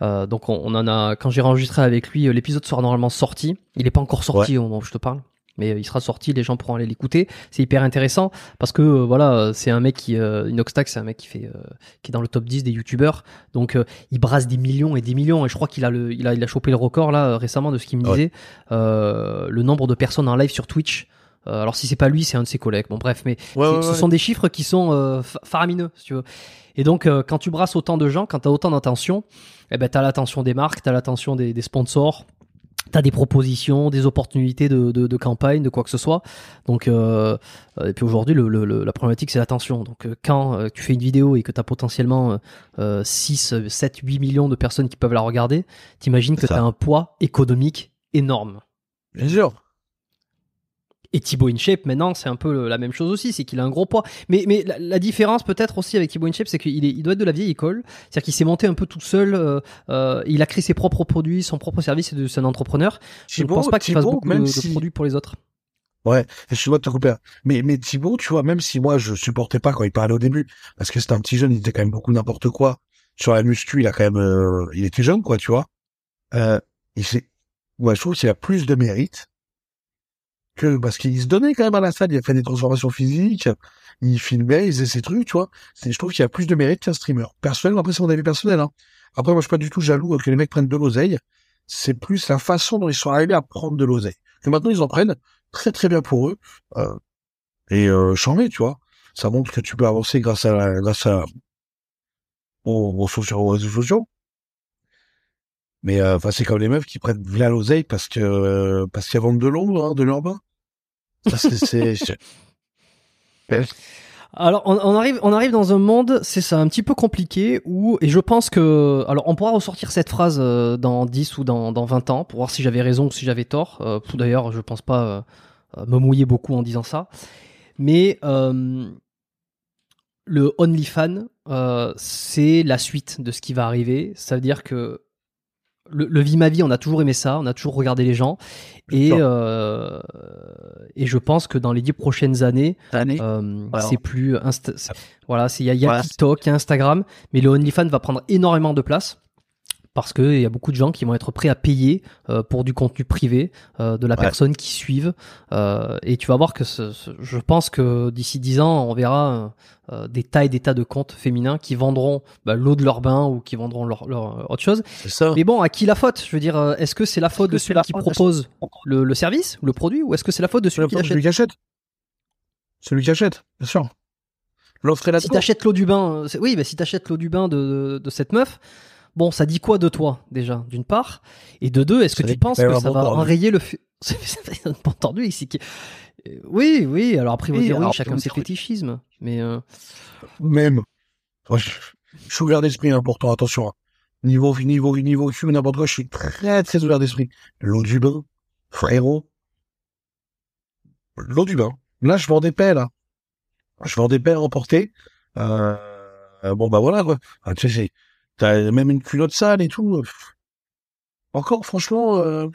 Euh, donc on, on en a quand j'ai enregistré avec lui, euh, l'épisode sera normalement sorti. Il est pas encore sorti au moment où je te parle. Mais il sera sorti, les gens pourront aller l'écouter. C'est hyper intéressant parce que euh, voilà, c'est un mec qui euh, Inoxtag, c'est un mec qui fait euh, qui est dans le top 10 des youtubeurs. Donc euh, il brasse des millions et des millions et je crois qu'il a le il a il a chopé le record là euh, récemment de ce qu'il me Ouais. disait euh, le nombre de personnes en live sur Twitch. Euh, alors si c'est pas lui, c'est un de ses collègues. Bon bref, mais Ouais, ce ouais. sont des chiffres qui sont euh, fa- faramineux si tu veux. Et donc euh, quand tu brasses autant de gens, quand tu as autant d'attention, eh ben t'as l'attention des marques, t'as l'attention des, des sponsors. T'as des propositions, des opportunités de, de, de campagne, de quoi que ce soit. Donc, euh, euh, et puis aujourd'hui, le, le- le- la problématique, c'est l'attention. Donc, euh, quand euh, tu fais une vidéo et que tu as potentiellement euh, 6, 7, 8 millions de personnes qui peuvent la regarder, t'imagines que C'est tu as un poids économique énorme. Bien sûr. Et Thibaut InShape, maintenant, c'est un peu la même chose aussi, c'est qu'il a un gros poids. Mais, mais la, la différence peut-être aussi avec Thibaut InShape, c'est qu'il est, il doit être de la vieille école. C'est-à-dire qu'il s'est monté un peu tout seul, euh, euh, il a créé ses propres produits, son propre service, c'est un entrepreneur. Je ne pense pas qu'il fasse beaucoup même de, produits pour les autres. Ouais, excuse-moi de te couper. Mais, mais Thibaut, tu vois, même si moi je supportais pas quand il parlait au début, parce que c'était un petit jeune, il était quand même beaucoup n'importe quoi. Sur la muscu, il a quand même, euh, il était jeune, quoi, tu vois. Euh, il s'est, ouais, je trouve qu'il a plus de mérite que, parce qu'il se donnait quand même à la salle, il a fait des transformations physiques, il filmait, il faisait ses trucs, tu vois. Je trouve qu'il a plus de mérite qu'un streamer. Personnellement, après, c'est mon avis personnel, hein. Après, moi, je suis pas du tout jaloux que les mecs prennent de l'oseille. C'est plus la façon dont ils sont arrivés à prendre de l'oseille. Que maintenant, ils en prennent très très bien pour eux. Euh, et euh, tu vois. Ça montre que tu peux avancer grâce à grâce à aux, aux, réseaux sociaux. Mais euh, enfin, c'est comme les meufs qui prennent via l'oseille parce que euh, parce qu'elles vendent de l'eau, hein, de leur c'est Alors on, on arrive, on arrive dans un monde, c'est ça, un petit peu compliqué où, et je pense que, alors on pourra ressortir cette phrase euh, dans 10 ou dans, dans 20 ans pour voir si j'avais raison ou si j'avais tort. Euh, D'ailleurs, je pense pas euh, euh, me mouiller beaucoup en disant ça. Mais euh, le OnlyFan, euh, c'est la suite de ce qui va arriver. Ça veut dire que le, le Vie ma vie, on a toujours aimé ça, on a toujours regardé les gens. Et, euh, et je pense que dans les dix prochaines années, Année. euh, c'est plus Insta- voilà, c'est il y a, il y a Voilà. TikTok, il y a Instagram, mais le OnlyFans va prendre énormément de place parce que il y a beaucoup de gens qui vont être prêts à payer euh, pour du contenu privé euh, de la Ouais. personne qui suivent euh, et tu vas voir que ce- ce- je pense que d'ici 10 ans on verra euh, des tas et des tas de comptes féminins qui vendront bah, l'eau de leur bain ou qui vendront leur, leur autre chose C'est ça. mais bon à qui la faute? Je veux dire est-ce que c'est la faute de celui qui propose le, le service ou le produit ou est-ce que c'est la faute de celui qui l'achète Celui qui achète. Celui qui achète, bien sûr. L'offre est là si t'achètes l'eau du bain, oui, bah, si t'achètes l'eau du bain de, de, de cette meuf, bon, ça dit quoi de toi déjà, d'une part, et de deux, est-ce que tu penses qu'il que ça va enrayer le bon entendu ici. Euh, Oui, oui. Alors après, vous Oui, dire oui, chacun ses fétichismes, mais euh, Même. Je suis ouvert d'esprit, important, attention. hein. Niveau, niveau, niveau, fume, n'importe quoi, je suis très, très ouvert d'esprit. L'eau du bain, frérot. L'eau du bain. Là, je vends des paix, là. Je vends des paix remportées. Euh, euh, bon, bah voilà, quoi. Ah, tu sais, c'est- t'as même une culotte sale et tout. Encore, franchement, euh,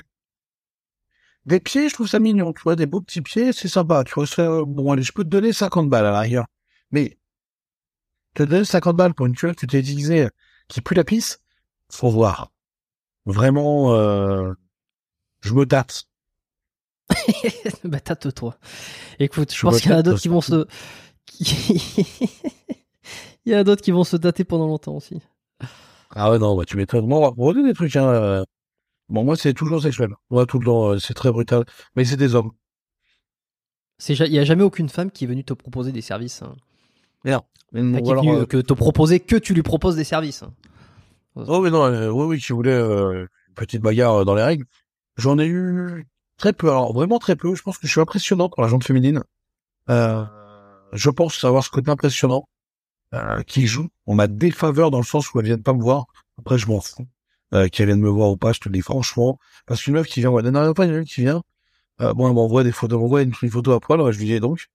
des pieds, je trouve ça mignon, tu vois, des beaux petits pieds, c'est sympa, tu vois, euh, bon, allez, je peux te donner 50 balles à l'arrière. Mais, te donner 50 balles pour une culotte que tu utilisée, qui pue la pisse, faut voir. Vraiment, euh, je me tâte. bah tâte-toi. Écoute, je Je pense qu'il y en a d'autres qui vont se, il y en a d'autres qui vont se tâter pendant longtemps aussi. Ah ouais, non, bah, tu m'étonnes. Moi, on va des trucs, hein. euh. Bon, moi, c'est toujours sexuel. Moi, tout le temps, euh, c'est très brutal. Mais c'est des hommes. Il y a jamais aucune femme qui est venue te proposer des services. hein. Enfin, qui est venue, euh, que te proposer que tu lui proposes des services. hein. Oh oui, non, euh, oui, oui, qui voulait euh, une petite bagarre euh, dans les règles. J'en ai eu très peu, alors vraiment très peu. Je pense que je suis impressionnant pour la gente féminine. Euh, je pense savoir ce côté impressionnant euh, qui joue. On m'a des faveurs dans le sens où elles viennent pas me voir. Après, je m'en fous. Euh, qu'elles viennent me voir ou pas, je te le dis franchement. Parce qu'une meuf qui vient, ouais, a une qui vient. Euh, bon, elle m'envoie des photos, elle m'envoie une, photo à poil. ouais, je lui dis donc.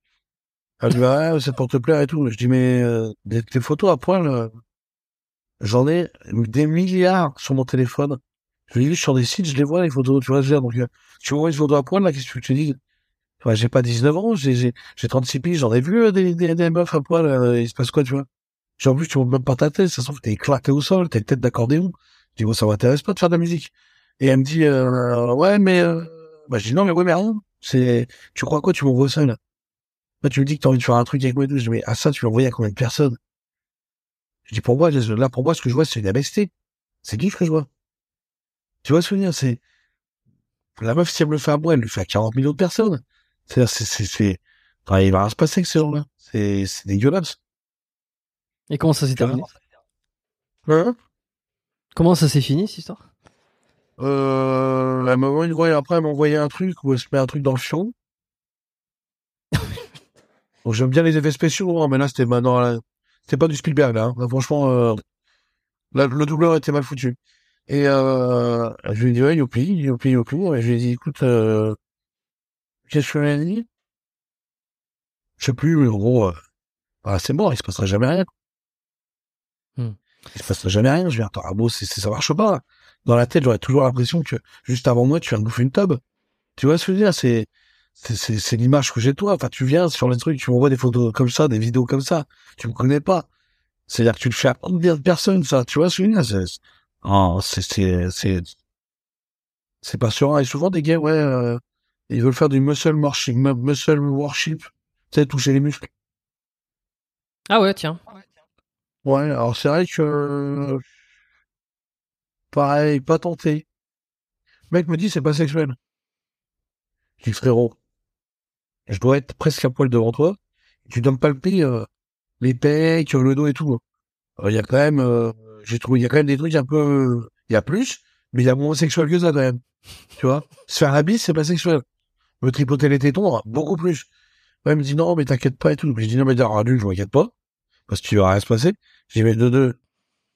Elle dit, ah, c'est pour te plaire et tout. Je dis, mais euh, des, photos à poil, euh, J'en ai des milliards sur mon téléphone. Je les lis sur des sites, je les vois, les photos, tu vois, je veux dire, donc, euh, tu vois une photo à poil, là, qu'est-ce que tu veux j'ai pas 19 ans, j'ai, j'ai, j'ai 36 piges, j'en ai vu, euh, des, des, des meufs à poil, euh, il se passe quoi, tu vois? J'ai en plus, tu montes même pas ta tête, ça se trouve, t'es éclaté au sol, t'as une tête d'accordéon. Je dis, bon, ça m'intéresse pas de faire de la musique. Et elle me dit, euh, ouais, mais, euh, bah, je dis, non, mais ouais, mais rien. C'est, tu crois quoi, tu m'envoies ça, là? Là, tu me dis que t'as envie de faire un truc avec moi et tout. Je dis, mais, à ça, tu l'envoies à combien de personnes? Je dis, pour moi, là, pour moi, ce que je vois, c'est une MST. C'est qui que je vois? Tu vois, souvenir, c'est, la meuf, si elle me le fait à moi, elle le fait à 40 millions de personnes. C'est-à-dire, c'est, c'est, c'est, enfin, il va rien se passer avec ces gens-là. C'est, c'est dégueulasse. Et comment ça s'est terminé? Hein? Comment ça s'est fini cette histoire? Euh, elle m'a envoyé, ouais, après, elle m'a envoyé un truc où elle se met un truc dans le fion. Donc, j'aime bien les effets spéciaux, hein, mais là, c'était maintenant, là, c'était pas du Spielberg, là. hein. Là, franchement, euh, là, le doubleur était mal foutu. Et, euh, je lui ai dit, ouais, youpi, youpi, youpi. Et je lui ai dit, écoute, euh, qu'est-ce que je lui ai dit? Je sais plus, mais en gros, euh, bah, c'est mort, il se passera jamais rien. Hmm. Il se passera jamais rien. Je vais dire, attends, ah bon, c'est, ça marche pas. Dans la tête, j'aurais toujours l'impression que juste avant moi, tu viens de bouffer une tub. Tu vois ce que je veux dire? C'est, c'est, c'est, c'est l'image que j'ai de toi. Enfin, tu viens sur les trucs, tu m'envoies des photos comme ça, des vidéos comme ça. Tu me connais pas. C'est-à-dire que tu le fais à combien de personnes, ça? Tu vois ce que je veux dire? C'est, c'est- oh, c'est, c'est, c'est, c'est pas serein. Et souvent, des gars, ouais, euh, ils veulent faire du muscle worship, mu- muscle worship. Tu sais, toucher les muscles. Ah ouais, tiens. Ouais, alors c'est vrai que euh, pareil, pas tenté. Le mec me dit c'est pas sexuel. Je dis frérot, je dois être presque à poil devant toi. Tu dois me palper euh, les pecs, le dos et tout. Il y a quand même, euh, j'ai trouvé, il y a quand même des trucs un peu, il y a plus, mais il y a moins sexuel que ça quand même. Tu vois, se faire la bise c'est pas sexuel. Me tripoter les tétons, beaucoup plus. Ouais, elle me dit non, mais t'inquiète pas et tout. Je dis non, mais d'accord, d'une, je m'inquiète pas. Parce que tu vas rien se passer. J'ai mais de deux,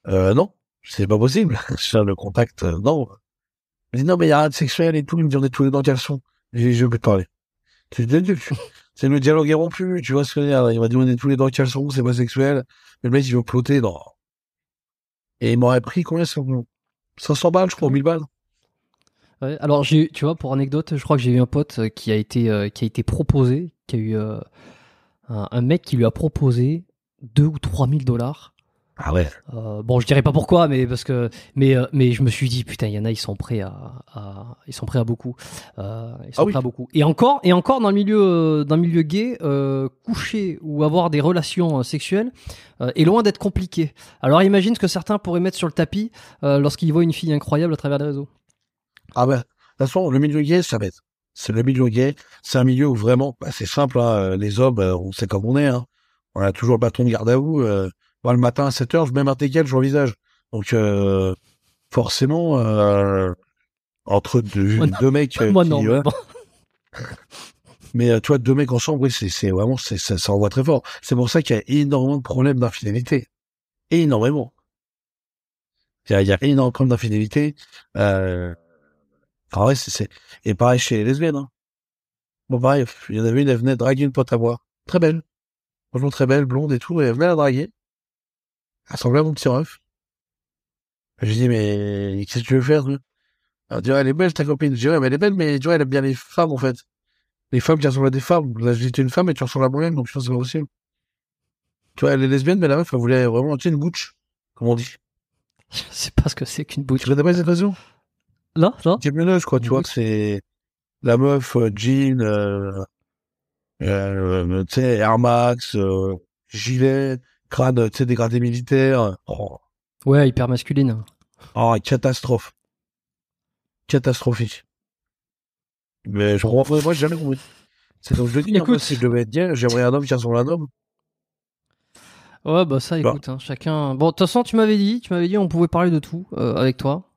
euh, non, c'est pas possible. Le contact, euh, non. Elle me dit non, mais il y a rien de sexuel et tout. Il me dit, on est tous les deux en caleçon. J'ai je peux te parler. C'est le dialogue est rompu, tu vois ce que je veux dire. Il m'a dit, on est tous les deux en caleçon, c'est pas sexuel. Mais le mec, il veut ploter, non. Et il m'aurait pris combien, 500 balles, je crois, 1000 balles. Ouais, alors j'ai, tu vois, pour anecdote, je crois que j'ai eu un pote euh, qui a été, euh, qui a été proposé, qui a eu euh, un, un mec qui lui a proposé 2 ou 3 000 dollars. Ah ouais. Euh, bon, je dirais pas pourquoi, mais parce que, mais, mais je me suis dit, putain, il y en a, ils sont prêts à, à- ils sont prêts à beaucoup. Ils sont Ah oui. prêts à beaucoup. Et encore, et encore dans le milieu, dans le milieu gay, coucher ou avoir des relations sexuelles est loin d'être compliqué. Alors imagine ce que certains pourraient mettre sur le tapis lorsqu'ils voient une fille incroyable à travers les réseaux. Ah ben, de toute façon, le milieu gay, ça bête. C'est le milieu gay. C'est un milieu où vraiment, bah, c'est simple, hein, les hommes, euh, on sait comme on est, hein. On a toujours le bâton de garde à vous. Euh, moi, le matin à 7 heures, je mets un TKL, je visage. Donc, euh, forcément, euh, entre deux, deux mecs, euh, Moi qui, non. ouais. mais bon. mais euh, tu vois, deux mecs ensemble, oui, c'est, c'est vraiment, c'est, ça, ça envoie très fort. C'est pour ça qu'il y a énormément de problèmes d'infidélité. Énormément. Il y a, il y a énormément de problèmes d'infidélité. Euh, enfin, ouais, c'est, c'est, et pareil chez les lesbiennes, hein. Bon, pareil, il y en avait une, elle venait draguer une pote à moi. Très belle. Franchement, très belle, blonde et tout, et elle venait la draguer. Elle ressemblait à mon petit ref. Je dis, mais, qu'est-ce que tu veux faire, toi? Elle dit, elle est belle, ta copine. Je dis, ouais, mais elle est belle, mais, tu vois, elle aime bien les femmes, en fait. Les femmes qui ressemblent à des femmes. Là, j'étais une femme et tu ressembles à moi-même, donc je pense que c'est pas possible. Tu vois, elle est lesbienne, mais la meuf, elle voulait vraiment, tu sais, une bouche, comme on dit. Je sais pas ce que c'est qu'une bouche. Tu connais pas cette expression? Là, là. Camionneuse, quoi, tu Une vois, bouche. c'est la meuf, euh, jean, euh, euh, tu sais, Air Max, euh, gilet, crâne, tu sais, dégradé militaire. Oh, Ouais, hyper masculine. oh, catastrophe. Catastrophique. Mais je comprends, moi, j'ai jamais compris. C'est comme je le dis, hein, moi, Écoute. si je devais être gay, j'aimerais un homme qui ressemble à un homme. Ouais, bah ça, Bah. écoute, hein, chacun. Bon, de toute façon, tu m'avais dit, tu m'avais dit, on pouvait parler de tout euh, avec toi.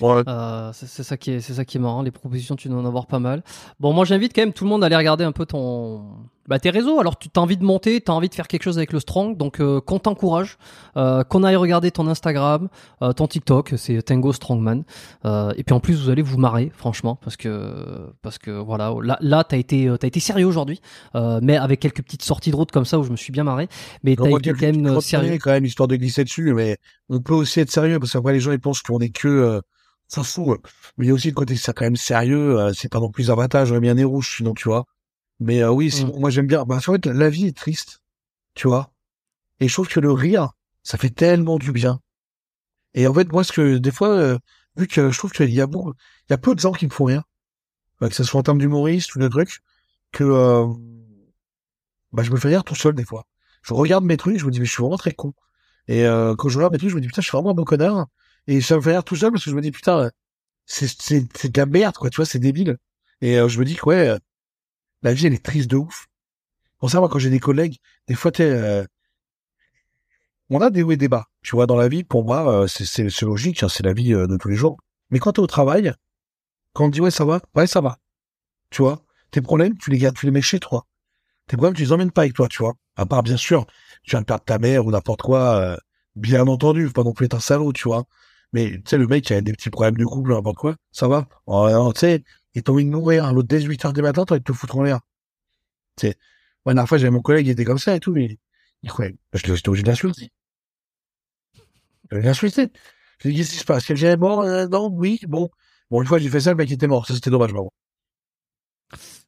Ouais. Euh, c'est ça qui est, c'est ça qui est marrant. Les propositions, tu dois en avoir pas mal. Bon, moi, j'invite quand même tout le monde à aller regarder un peu ton, bah, tes réseaux. Alors, tu as envie de monter, tu as envie de faire quelque chose avec le Strong, donc euh, qu'on t'encourage, euh, qu'on aille regarder ton Instagram, euh, ton TikTok, c'est Tango Strongman. Euh, et puis en plus, vous allez vous marrer, franchement, parce que, parce que voilà, là, là, t'as été, euh, t'as été sérieux aujourd'hui, euh, mais avec quelques petites sorties de route comme ça où je me suis bien marré. Mais t'as On va été quand même sérieux. quand même, histoire de glisser dessus, mais on peut aussi être sérieux, parce qu'après, les gens, ils pensent qu'on est que, euh, ça se fout. Mais il y a aussi le côté, c'est quand même sérieux, c'est pas non plus avantage, j'aurais bien des rouges, sinon, tu vois. Mais, euh, oui, sinon, moi, j'aime bien, bah, en fait, la vie est triste, tu vois. Et je trouve que le rire, ça fait tellement du bien. Et en fait, moi, ce que, des fois, euh, vu que je trouve qu'il y a beaucoup, il y a peu de gens qui me font rire, euh, que ce soit en termes d'humoriste ou de trucs, que, euh, bah, je me fais rire tout seul, des fois je regarde mes trucs, je me dis, mais je suis vraiment très con. Et euh, quand je regarde mes trucs, je me dis, putain, je suis vraiment un bon connard. Et ça me fait rire tout seul parce que je me dis, putain, euh, c'est, c'est, c'est de la merde, quoi, tu vois, c'est débile. Et euh, je me dis que, ouais, la vie, elle est triste de ouf. Pour ça, moi, quand j'ai des collègues, des fois, t'es, euh, on a des hauts et des bas. Tu vois, dans la vie, pour moi, euh, c'est, c'est, c'est logique, hein, c'est la vie euh, de tous les jours. Mais quand t'es au travail, quand on te dit, ouais, ça va, ouais, ça va. Tu vois, tes problèmes, tu les gardes, tu les mets chez toi. Tes problèmes, tu les emmènes pas avec toi, tu vois. À part, bien sûr, tu viens de perdre ta mère ou n'importe quoi, euh, bien entendu, pas non plus être un salaud, tu vois. Mais, tu sais, le mec qui a des petits problèmes de couple, n'importe quoi, ça va. Oh, tu il t'a envie de mourir, hein. l'autre dès 8 heures du matin, t'as envie de te foutre en l'air. Sais, ouais, la dernière fois, j'avais mon collègue, il était comme ça et tout, mais, il ouais, je l'ai j'étais obligé de l'insulter. Je l'ai insulté. Je lui ai dit, qu'est-ce qui se passe? Quelqu'un est mort? Euh, non, oui, bon. Bon, une fois, j'ai fait ça, le mec était mort. Ça, c'était dommage, bravo.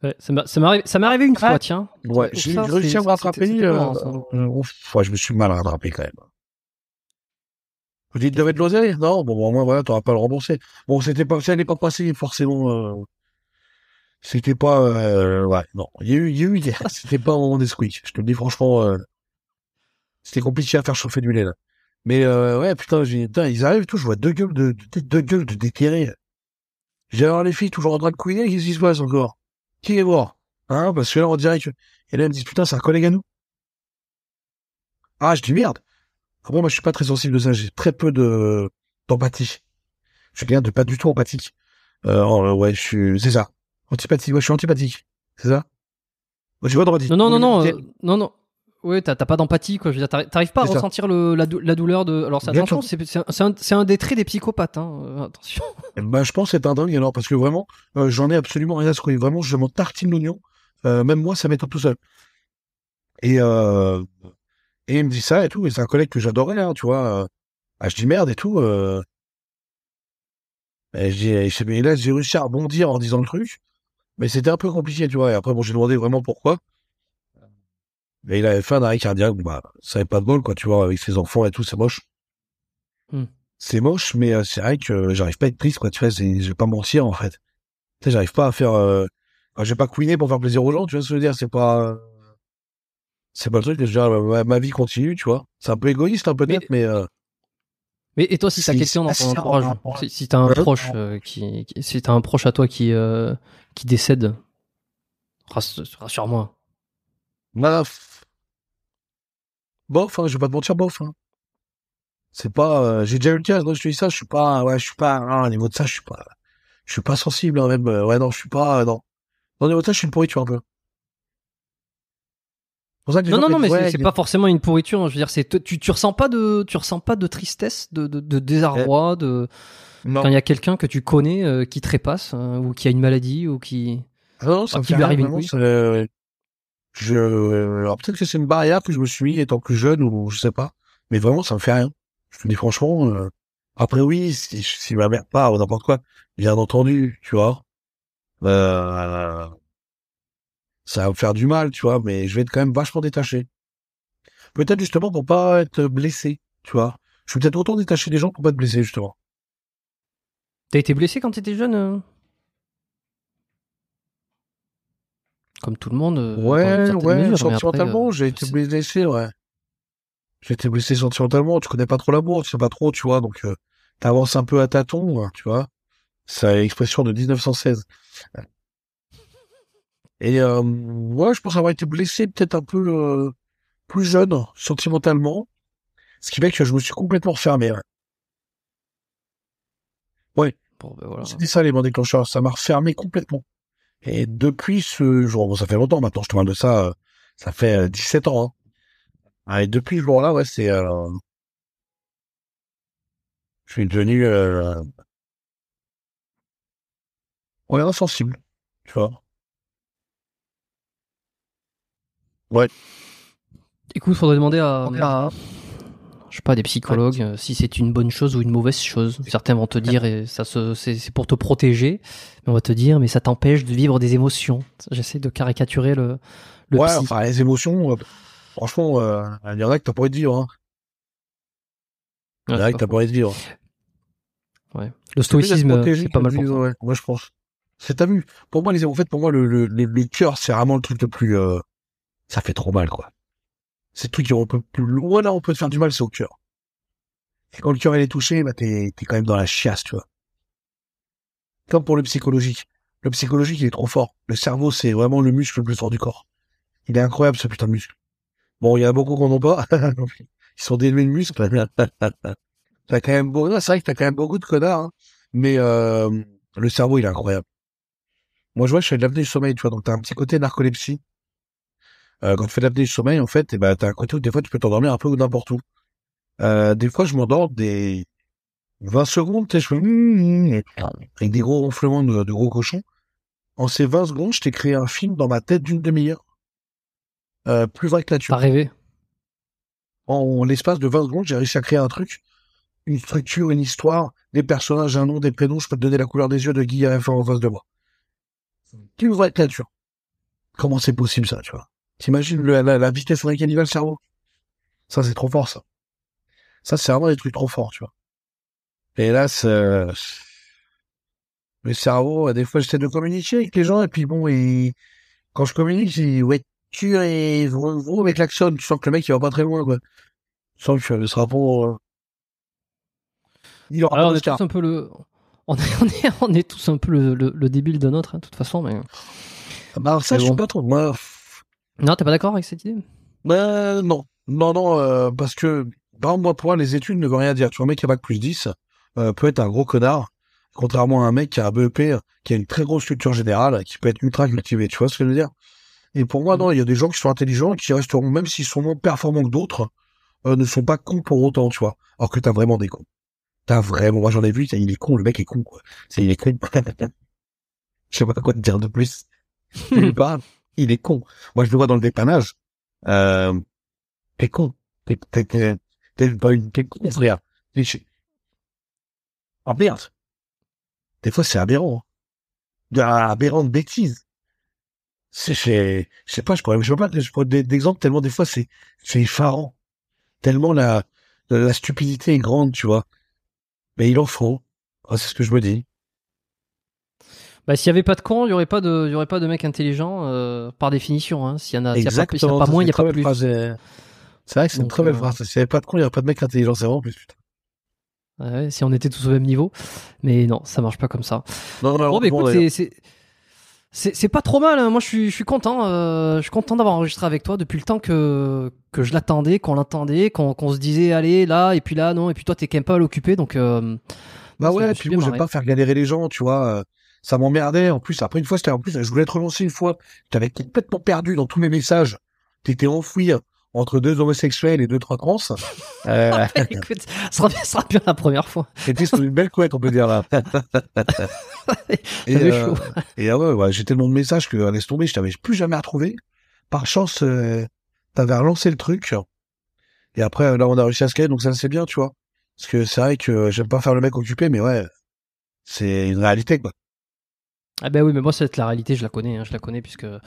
Ouais, ça m'est ça m'est arrivé, ça m'est arrivé une fois, tiens. Ouais, j'ai réussi c'est- à me rattraper. euh, euh, ouf, ouais, je me suis mal rattrapé quand même. Vous dites, de l'oseille? Non, bon, au moins, voilà, t'auras pas le rembourser. Bon, c'était pas, ça n'est pas passé forcément, euh, c'était pas, euh, ouais, non. Il y a eu, il y a eu, c'était pas un moment d'esprit. Je te le dis franchement, euh, c'était compliqué à faire chauffer du lait, là. Mais, euh, ouais, putain, putain, ils arrivent et tout, je vois deux gueules de, de- deux gueules de déterrés. J'ai alors les filles toujours en train de couiner, qu'est-ce qui se passe encore? Qui est mort? Hein, parce que là, on dirait que, et là, elle me dit, putain, c'est un collègue à nous. Ah, je dis merde. Après, moi, je suis pas très sensible de ça. J'ai très peu de, d'empathie. Je suis quelqu'un de pas du tout empathique. Euh, oh, ouais, je suis, c'est ça. Antipathique. Ouais, je suis antipathique. C'est ça? Tu vois, dans la Non, non, non, non, euh, non, non. Ouais, t'as pas d'empathie, quoi. Je veux dire, t'arrives pas à C'est ça. ressentir le, la, dou- la douleur de. Alors, c'est- Bien attention, c'est c'est un, c'est un- c'est des traits des psychopathes, hein. euh, Attention. Bah, je pense être un dingue alors parce que vraiment, euh, j'en ai absolument rien à secouer. Vraiment, je m'en tartine l'oignon. Euh, même moi, ça m'étonne tout seul. Et euh, et il me dit ça et tout. Et c'est un collègue que j'adorais, hein, tu vois. euh. Ah, je dis merde et tout. Euh... Et je dis, et je là, j'ai réussi à rebondir en disant le truc, mais c'était un peu compliqué, tu vois. Et après, bon, j'ai demandé vraiment pourquoi. Et il avait fait un arrêt cardiaque. Bah, ça avait pas de bol, quoi, tu vois, avec ses enfants et tout, c'est moche. Hmm. C'est moche, mais euh, c'est vrai que j'arrive pas à être triste, quoi, tu vois. Je vais pas mentir, en fait. Tu sais, j'arrive pas à faire. Euh... enfin, je vais pas couiner pour faire plaisir aux gens, tu vois ce que je veux dire. C'est pas. Euh, C'est pas le truc que je veux dire, ma, ma vie continue, tu vois. C'est un peu égoïste, hein, peut-être, mais. euh, Mais et toi, si t'as C'est- quelqu'un dans c'est ton entourage, si, si t'as un Ouais. proche euh, qui, qui- si t'as un proche à toi qui euh, qui décède, rass- rassure-moi. Bah, f- bof, hein, je vais pas te mentir, bof. Hein. C'est pas, euh, j'ai déjà eu le cas, quand je te dis ça, je suis pas, ouais, je suis pas, hein, au niveau de ça, je suis pas, je suis pas sensible, hein, même, euh, ouais, non, je suis pas, euh, non. Au niveau de ça, je suis une pourriture un peu. C'est pour ça que les Non, non, non, mais c'est ouais, c'est il- pas forcément une pourriture. hein. Je veux dire, c'est tu, tu ressens pas de, tu ressens pas de tristesse, de, de, de désarroi, de Non. quand il y a quelqu'un que tu connais euh, qui trépasse euh, ou qui a une maladie ou qui. Ah non, ça me qui lui arrive une couille. euh, je, euh, alors peut-être que c'est une barrière que je me suis mis étant plus jeune ou je sais pas, mais vraiment, ça me fait rien. Je te dis franchement, euh, après oui, si, si ma mère part ou n'importe quoi, bien entendu, tu vois, euh, ça va me faire du mal, tu vois, mais je vais être quand même vachement détaché. Peut-être justement pour pas être blessé, tu vois. Je suis peut-être autant détaché des gens pour pas être blessé, justement. T'as été blessé quand t'étais jeune euh? Comme tout le monde. euh, Ouais, ouais, mesure, sentimentalement, après, j'ai euh, été blessé, ouais. J'ai été blessé sentimentalement, tu connais pas trop l'amour, tu sais pas trop, tu vois, donc euh, t'avances un peu à tâtons, hein, tu vois. C'est l'expression de 1916. Et euh, ouais, je pense avoir été blessé peut-être un peu euh, plus jeune, sentimentalement, ce qui fait que je me suis complètement refermé. Ouais. Bon, ben voilà. C'était ça l'élément déclencheur, ça m'a refermé complètement. Et depuis ce jour, bon, ça fait longtemps maintenant, je te parle de ça, euh, ça fait euh, 17 ans. Hein. Ah, et depuis ce jour-là, ouais, c'est... Euh... Je suis devenu... Euh... Ouais, insensible, tu vois. Écoute, faudrait demander à, Ah, je sais pas, des psychologues euh, si c'est une bonne chose ou une mauvaise chose. Certains vont te dire, et ça se, c'est, c'est pour te protéger, mais on va te dire, mais ça t'empêche de vivre des émotions. J'essaie de caricaturer le, le ouais, psy. enfin, les émotions, euh, franchement, euh, il y en a que t'as pas envie de vivre. Hein. Il Ouais, y en a c'est que pas t'as pas envie de vivre. Ouais. Le stoïcisme, Protéger, c'est pas mal pour ouais, moi je pense. C'est t'as vu. Pour moi, les en fait, pour moi, le le le, le cœur, c'est vraiment le truc le plus. euh, ça fait trop mal, quoi. C'est le truc qui peut plus loin là, on peut te faire du mal, c'est au cœur. Et quand le cœur il est touché, bah t'es t'es quand même dans la chiasse, tu vois. Comme pour le psychologique. Le psychologique, il est trop fort. Le cerveau, c'est vraiment le muscle le plus fort du corps. Il est incroyable ce putain de muscle. Bon, il y en a beaucoup qui n'en ont pas. Ils sont dénués de muscles. T'as quand même beau... non, C'est vrai que t'as quand même beaucoup de connards, hein. mais euh, le cerveau, il est incroyable. Moi, je vois, je fais de l'apnée du sommeil, tu vois, donc t'as un petit côté narcolepsie. Euh, quand tu fais de l'apnée du sommeil, en fait, eh ben, t'as un côté où des fois tu peux t'endormir un peu ou n'importe où. Euh, des fois, je m'endors des 20 secondes, je fais hum, avec des gros ronflements de, de gros cochons. En ces 20 secondes, je t'ai créé un film dans ma tête d'une demi-heure. Euh, plus vrai que la T'as rêvé? en l'espace de 20 secondes, j'ai réussi à créer un truc, une structure, une histoire, des personnages, un nom, des prénoms, je peux te donner la couleur des yeux de Guy à en face de moi. Quelle vraie créature. Comment c'est possible ça, tu vois? T'imagines la, la vitesse à laquelle il va le cerveau? Ça, c'est trop fort, ça. Ça, c'est vraiment des trucs trop forts, tu vois. Et là, c'est... Le cerveau, des fois, j'essaie de communiquer avec les gens, et puis bon, et quand je communique, j'ai ouais, tu et vroom, vroom, avec l'action, tu sens que le mec, il va pas très loin, quoi. Tu sens que le rapport... Euh... Il aura Alors, pas on est tous un peu le, on est, on est, on est tous un peu le, le, le débile de notre, hein, de toute façon, mais. Bah, ça, je suis pas trop... Moi, Non, t'es pas d'accord avec cette idée? bah, non. Non, non, euh, parce que, par exemple, moi, pour moi, les études ne veulent rien dire. Tu vois, un mec qui a bac plus 10 euh, peut être un gros connard, contrairement à un mec qui a un BEP, qui a une très grosse culture générale, qui peut être ultra cultivé. Tu vois ce que je veux dire? Et pour moi, Mm. non, il y a des gens qui sont intelligents et qui resteront, même s'ils sont moins performants que d'autres, euh, ne sont pas cons pour autant, tu vois. Alors que t'as vraiment des cons. T'as vraiment, moi j'en ai vu, il est con, le mec est con, quoi. C'est, il est con. Je sais pas quoi te dire de plus. Il parle, il est con. Moi je le vois dans le dépannage. Euh, t'es con. T'es, t'es, t'es, t'es pas une, t'es con, frère. Oh merde. Des fois c'est aberrant. De aberrant de bêtises. C'est, je sais pas, je pourrais, je sais pas, je pourrais des- d'exemples tellement des fois c'est, c'est effarant. Tellement la, la, la stupidité est grande, tu vois. Mais il en faut. Ah, c'est ce que je me dis. Bah, s'il y avait pas de cons, il y aurait pas de, il y aurait pas de mecs intelligents euh, par définition. Hein. S'il y en a, s'il y a pas, s'il y a pas moins, il y a pas plus. euh, C'est vrai que c'est une très belle euh, phrase. S'il n'y avait pas de con, il n'y aurait pas de mec intelligent. C'est vraiment plus, putain. Ouais, si on était tous au même niveau. Mais non, ça marche pas comme ça. Non, non, Bon, bah, non, écoute, d'ailleurs. c'est, c'est, pas trop mal. hein. Moi, je suis, je suis content. euh, je suis content d'avoir enregistré avec toi depuis le temps que, que je l'attendais, qu'on l'attendait, qu'on, qu'on se disait, allez, là, et puis là, non, et puis toi, t'es quand même pas à l'occuper, donc. Euh, Bah je ouais, me puis moi, marré. pas faire galérer les gens, tu vois. Euh, Ça m'emmerdait. En plus, après une fois, c'était en plus, je voulais te relancer une fois. T'avais complètement perdu dans tous mes messages. T'étais enfoui entre deux homosexuels et deux trois trans. Euh, écoute, ça sera, bien, ça sera bien la première fois. T'étais sur une belle couette, on peut dire là. et, euh, et ah ouais, ouais, j'ai tellement de messages que laisse tomber, je t'avais plus jamais retrouvé. Par chance, euh, t'avais relancé le truc. Et après, là, on a réussi à se caler, donc ça c'est bien, tu vois. Parce que c'est vrai que j'aime pas faire le mec occupé, mais ouais, c'est une réalité, quoi. Ah ben oui, mais moi, c'est la réalité, je la connais, hein, je la connais puisque. Euh,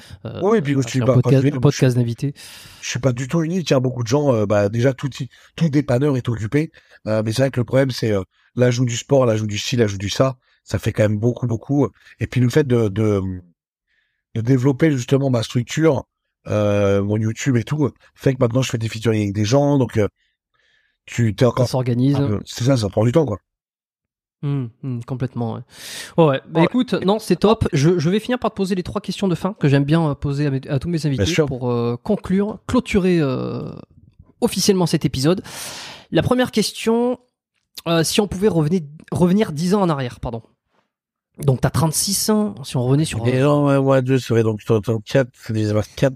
Oui, et puis, je c'est suis un pas- podcast, un podcast d'invités. Je suis pas du tout unique, il y a beaucoup de gens, euh, bah, déjà, tout, tout dépanneur est occupé. Euh, mais c'est vrai que le problème, c'est euh, l'ajout du sport, l'ajout du ci, l'ajout du ça. Ça fait quand même beaucoup, beaucoup. Et puis, le fait de, de, de développer justement ma structure, euh, mon YouTube et tout, fait que maintenant, je fais des featuring avec des gens, donc, euh, tu t'es Ça encore... s'organise. un peu- C'est ça, ça prend du temps, quoi. Hum, hum, complètement, ouais. Ouais, ouais. Bah, Ouais. écoute, non, c'est top. Je, je vais finir par te poser les trois questions de fin que j'aime bien euh, poser à, mes- à tous mes invités pour euh, conclure, clôturer euh, officiellement cet épisode. La première question, euh, si on pouvait revenir, revenir 10 ans en arrière, pardon. Donc t'as 36 ans, si on revenait sur... Et non, moi, deux serait donc 4, c'est déjà 4.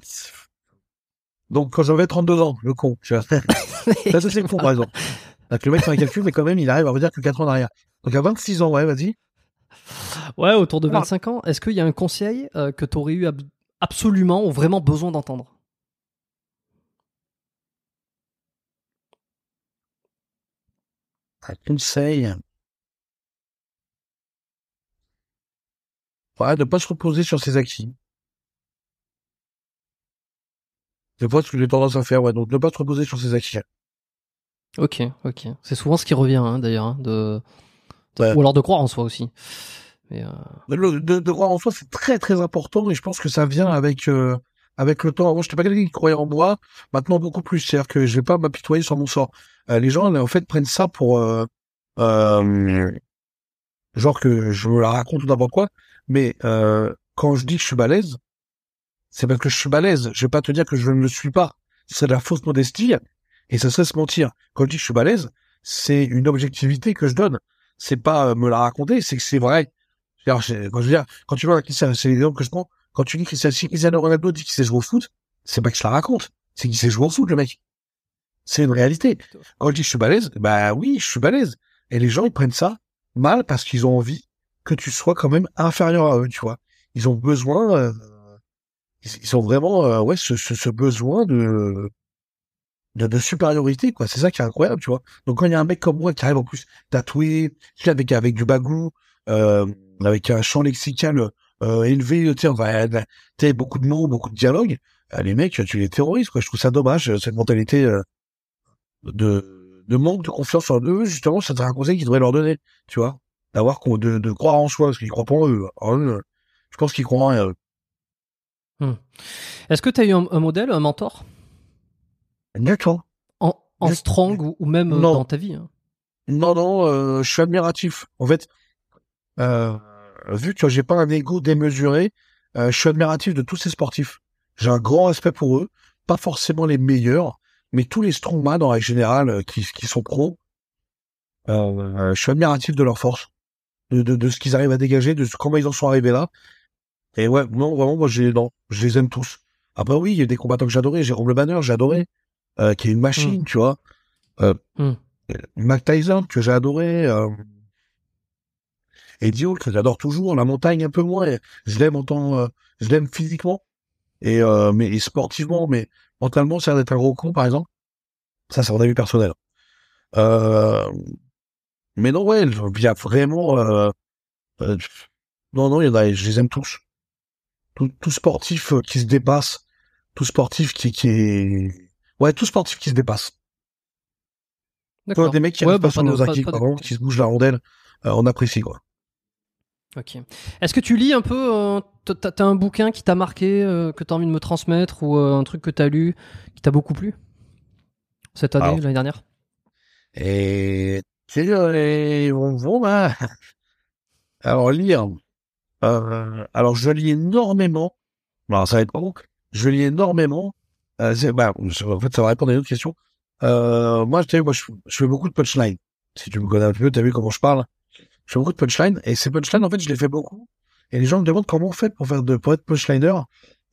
Donc, quand j'avais 32 ans, le con, tu vois. Ça, c'est con, par exemple. Donc, le mec fait un calcul, mais quand même, il arrive à redire que 4 ans en arrière. Donc, à 26 ans, ouais, vas-y. Ouais, autour de Alors- 25 ans. Est-ce qu'il y a un conseil euh, que tu aurais eu ab- absolument ou vraiment besoin d'entendre? Un conseil. Ouais, de pas se reposer sur ses acquis. C'est pas ce que j'ai tendance à faire, ouais. Donc, ne pas se reposer sur ses acquis. Ok, ok. C'est souvent ce qui revient, hein, d'ailleurs, hein, de... Ouais. ou alors de croire en soi aussi. Mais, euh, De, de, de croire en soi, c'est très très important et je pense que ça vient avec euh, avec le temps. Avant, j'étais pas quelqu'un qui croyait en moi. Maintenant, beaucoup plus. C'est-à-dire que je vais pas m'apitoyer sur mon sort. Euh, les gens, en fait, prennent ça pour euh, euh, genre que je me la raconte ou n'importe quoi. Mais euh, quand je dis que je suis balèze, c'est parce que je suis balèze. Je vais pas te dire que je ne le suis pas. C'est de la fausse modestie et ça serait se mentir. Quand je dis que je suis balèze, c'est une objectivité que je donne. C'est pas euh, me la raconter, c'est que c'est vrai. C'est- Quand je veux dire, quand tu vois Cristiano, c'est l'exemple que je prends. Quand tu dis Cristiano, si Cristiano Ronaldo dit qu'il sait jouer au foot, c'est pas que je la raconte, c'est qu'il sait jouer au foot, le mec. C'est une réalité. Quand je dis je suis balèze, bah oui, je suis balèze. Et les gens, ils prennent ça mal parce qu'ils ont envie que tu sois quand même inférieur à eux, tu vois. Ils ont besoin, euh, ils, ils ont vraiment, euh, ouais, ce, ce, ce besoin de, de, de supériorité, quoi. C'est ça qui est incroyable, tu vois. Donc quand il y a un mec comme moi qui arrive en plus tatoué, avec avec du bagou, euh, avec un champ lexical euh, élevé, tu sais, sais, beaucoup de mots, beaucoup de dialogues, euh, les mecs, tu les terrorises, quoi. Je trouve ça dommage, euh, cette mentalité euh, de, de manque de confiance en eux. Justement, ça serait un conseil qu'ils devraient leur donner, tu vois. D'avoir de, de croire en soi, parce qu'ils croient pas en eux. Euh, je pense qu'ils croient en eux. Est-ce que tu as eu un modèle, un mentor? D'accord. en, en strong ou, ou même euh, Non. dans ta vie hein Non, non, euh, je suis admiratif. En fait, euh, vu que j'ai pas un ego démesuré, euh, je suis admiratif de tous ces sportifs. J'ai un grand respect pour eux, pas forcément les meilleurs, mais tous les strongman en règle générale qui, qui sont pros. Je suis admiratif de leur force, de, de, de ce qu'ils arrivent à dégager, de comment ils en sont arrivés là. Et ouais, non, vraiment, moi, j'ai, non, je les aime tous. Après oui, il y a des combattants que j'adorais. Jérôme Le Banner, j'adorais, euh, qui est une machine, tu vois. Euh, Mm. Mac Tyson que j'ai adoré. Euh, Eddie Hall que j'adore toujours. La montagne un peu moins. Je l'aime en tant, euh, je l'aime physiquement et euh, mais et sportivement, mais mentalement, c'est d'être un gros con par exemple. Ça, c'est mon avis personnel. Euh, mais non, ouais, il y a vraiment. Non, non, il y en a. Je les aime tous. Tout, tout sportif qui se dépasse, tout sportif qui, qui est, ouais, tout sportif qui se dépasse. D'accord. des mecs qui Ouais, bah, pas sur nos acquis, qui se bougent la rondelle, euh, on apprécie quoi. Ok. Est-ce que tu lis un peu euh, t'as- un bouquin qui t'a marqué, euh, que t'as envie de me transmettre, ou euh, un truc que t'as lu qui t'a beaucoup plu cette année, Alors. l'année dernière? Et c'est euh, bon, bah. Alors lire. Alors je lis énormément. Non, ça va être pas bon. Je lis énormément. Euh, bah, en fait, ça va répondre à une autre question. Euh, moi, tu moi, je, je fais beaucoup de punchline. Si tu me connais un peu, t'as vu comment je parle. Je fais beaucoup de punchline et ces punchlines, en fait, je les fais beaucoup. Et les gens me demandent comment on fait pour faire de pour être punchliner.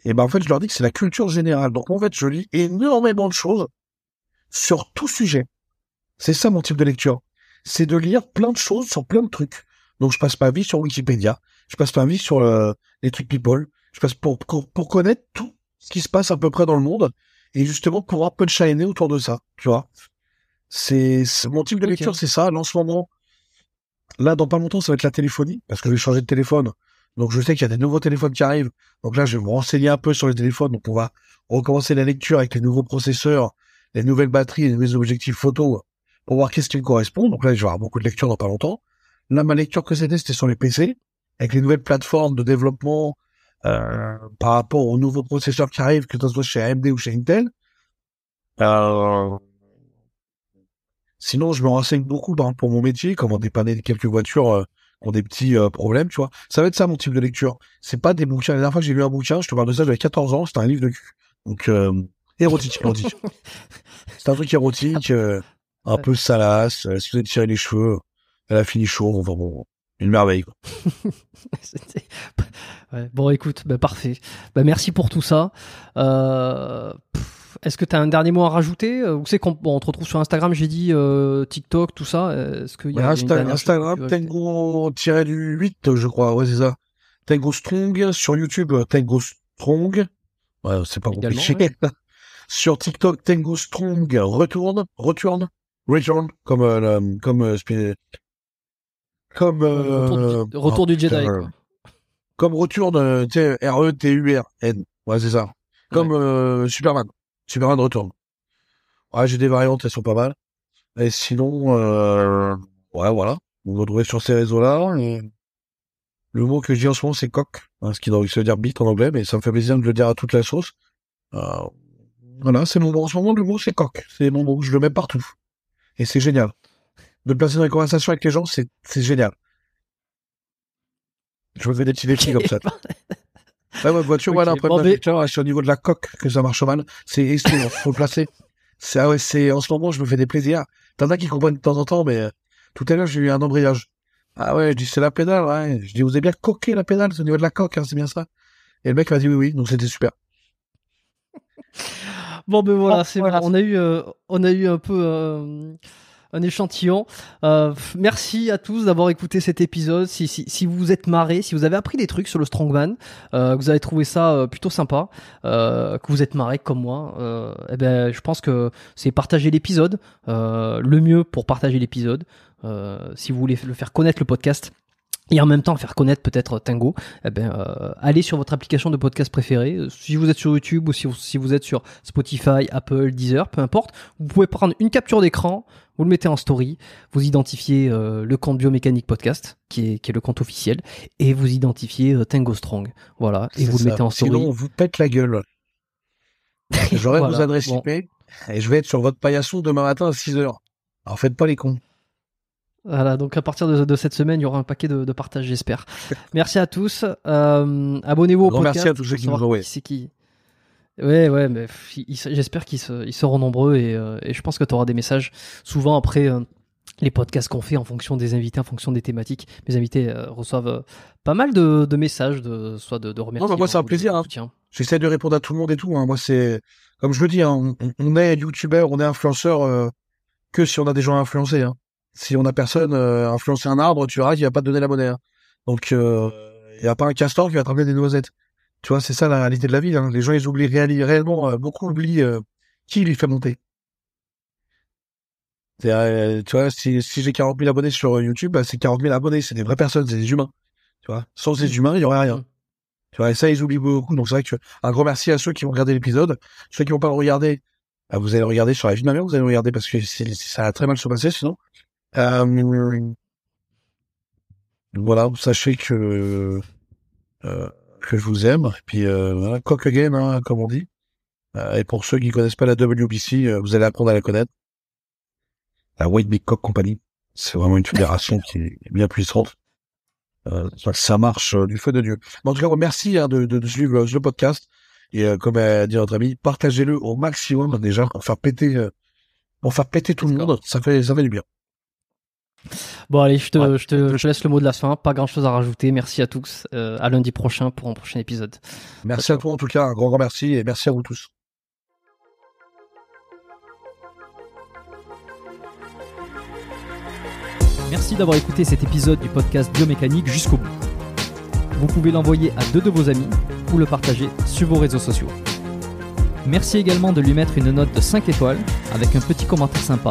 Et ben en fait, je leur dis que c'est la culture générale. Donc en fait, je lis énormément de choses sur tout sujet. C'est ça mon type de lecture. C'est de lire plein de choses sur plein de trucs. Donc je passe ma vie sur Wikipédia. Je passe ma vie sur euh, les trucs people. Je passe pour, pour, pour connaître tout ce qui se passe à peu près dans le monde et justement pouvoir punchiner autour de ça. Tu vois. C'est mon type de lecture, c'est ça. Là, en ce moment, là dans pas longtemps, ça va être la téléphonie parce que je vais changer de téléphone. Donc je sais qu'il y a des nouveaux téléphones qui arrivent. Donc là, je vais me renseigner un peu sur les téléphones. Donc on va recommencer la lecture avec les nouveaux processeurs, les nouvelles batteries, les nouveaux objectifs photo pour voir qu'est-ce qui me correspond. Donc là, je vais avoir beaucoup de lectures dans pas longtemps. Là, ma lecture que c'était, c'était sur les PC, avec les nouvelles plateformes de développement par rapport aux nouveaux processeurs qui arrivent, que ce soit chez AMD ou chez Intel. Euh, Sinon, je me renseigne beaucoup pour mon métier, comment dépanner quelques voitures euh, qui ont des petits euh, problèmes, tu vois. Ça va être ça mon type de lecture. C'est pas des bouquins. La dernière fois que j'ai lu un bouquin, je te parle de ça, j'avais 14 ans, c'était un livre de cul. Donc, euh, érotique, érotique. C'est un truc érotique, euh, un peu salace. euh, si vous avez tiré les cheveux, elle a fini chaud. Enfin bon, une merveille. Quoi. Ouais, Bon, écoute, bah, parfait. Bah, merci pour tout ça. Euh, Est-ce que tu as un dernier mot à rajouter? Euh, Où c'est qu'on bon, on te retrouve sur Instagram, j'ai dit, euh, TikTok, tout ça Est-ce qu'il y a, a une Insta- Instagram, veux ajouter? Tango du 8, je crois. Ouais, c'est ça. Tango Strong. Sur YouTube, Tango Strong. Ouais, c'est pas compliqué. Sur TikTok, Tango Strong retourne, retourne, return, comme, euh, comme, euh, comme, euh, Retour du, retour oh, du Jedi. putain, quoi. Comme retourne, euh, tu sais, R-E-T-U-R-N. Ouais, c'est ça. Comme, euh, Superman. Superman retourne. Ouais, j'ai des variantes, elles sont pas mal. Et sinon, euh, ouais, voilà. Vous me retrouvez sur ces réseaux-là. et Le mot que je dis en ce moment, c'est coq. Hein, ce qui se dire bite en anglais, mais ça me fait plaisir de le dire à toute la sauce. Euh, voilà, c'est mon mot. En ce moment, le mot, c'est coq. C'est mon mot. Je le mets partout. Et c'est génial. De le placer dans les conversations avec les gens, c'est, c'est génial. Je me fais des petits défis comme ça. Ouais, ouais, voiture, Ok, voilà, peu bon, de mais- c'est au niveau de la coque que ça marche mal. C'est excellent, faut le placer. C'est, ah ouais, c'est, en ce moment, je me fais des plaisirs. T'en as qui comprennent de temps en temps, mais euh, tout à l'heure, j'ai eu un embrayage. Ah ouais, je dis, c'est la pédale, ouais. Je dis, vous avez bien coqué la pédale, c'est au niveau de la coque, hein, c'est bien ça. Et le mec m'a dit oui, oui, donc c'était super. Bon ben voilà, Oh, c'est voilà. On a eu, euh, on a eu un peu euh, un échantillon. Euh, merci à tous d'avoir écouté cet épisode. Si, si, si vous êtes marré, si vous avez appris des trucs sur le strongman, euh, que vous avez trouvé ça euh, plutôt sympa, que vous êtes marré comme moi, eh ben je pense que c'est partager l'épisode. Le mieux pour partager l'épisode, si vous voulez le faire connaître le podcast. Et en même temps faire connaître peut-être Tango, eh ben, euh, allez sur votre application de podcast préférée. Euh, Si vous êtes sur YouTube ou si vous, si vous êtes sur Spotify, Apple, Deezer, peu importe, vous pouvez prendre une capture d'écran, vous le mettez en story, vous identifiez euh, le compte Biomécanique Podcast, qui est, qui est le compte officiel, et vous identifiez euh, Tango Strong. Voilà, et vous le mettez en story. Sinon, on vous pète la gueule. J'aurai Voilà, vos adresses bon. IP et je vais être sur votre paillasson demain matin à 6 heures. Alors faites pas les cons. Voilà, donc à partir de, de cette semaine, il y aura un paquet de, de partages, j'espère. merci à tous. Euh, Abonnez-vous au podcast. merci à tous ceux qui nous ont c'est qui. Ouais, ouais, mais j'espère qu'ils se- ils seront nombreux et, euh, et je pense que tu auras des messages souvent après euh, les podcasts qu'on fait en fonction des invités, en fonction des thématiques. Mes invités euh, reçoivent pas mal de, de messages, de, soit de, de remerciements. moi, c'est un plaisir, hein. J'essaie de répondre à tout le monde et tout. Hein. Moi, c'est comme je le dis, hein, on, on, est youtubeur, on est influenceur que si on a des gens à influencer. Hein. Si on a personne euh, à influencer un arbre, tu verras qu'il va pas te donner la monnaie. Hein. Donc, euh, il y a pas un castor qui va te ramener des noisettes. Tu vois, c'est ça la réalité de la vie. Hein. Les gens, ils oublient réellement, beaucoup oublient qui les fait monter. tu vois, si, si j'ai 40 000 abonnés sur YouTube, bah, c'est 40 000 abonnés, c'est des vraies personnes, c'est des humains. Tu vois, sans ces humains, il y aurait rien. Tu vois, et ça, ils oublient beaucoup. Donc, c'est vrai que un gros merci à ceux qui vont regarder l'épisode. Ceux qui vont pas le regarder, bah, vous allez le regarder sur la vie de ma mère, vous allez le regarder parce que ça a très mal se passer sinon. Euh, voilà, sachez que euh, que je vous aime. Et puis euh, voilà, coq again, hein, comme on dit. Euh, et pour ceux qui connaissent pas la WBC, euh, vous allez apprendre à la connaître. La White Big Cock Company, c'est vraiment une fédération qui est bien puissante. Euh, ça marche euh, du feu de Dieu. en tout cas, merci hein, de, de, suivre le podcast. Et comme a dit notre ami, partagez-le au maximum déjà pour faire péter, pour faire péter tout le monde. Ça fait, ça fait du bien. Bon allez, je te, je, te, je laisse le mot de la fin. Pas grand chose à rajouter. Merci à tous. à lundi prochain pour un prochain épisode. Merci à toi en tout cas. Un grand, grand merci et merci à vous tous. Merci d'avoir écouté cet épisode du podcast Biomécanique jusqu'au bout. Vous pouvez l'envoyer à deux de vos amis ou le partager sur vos réseaux sociaux. Merci également de lui mettre une note de 5 étoiles avec un petit commentaire sympa.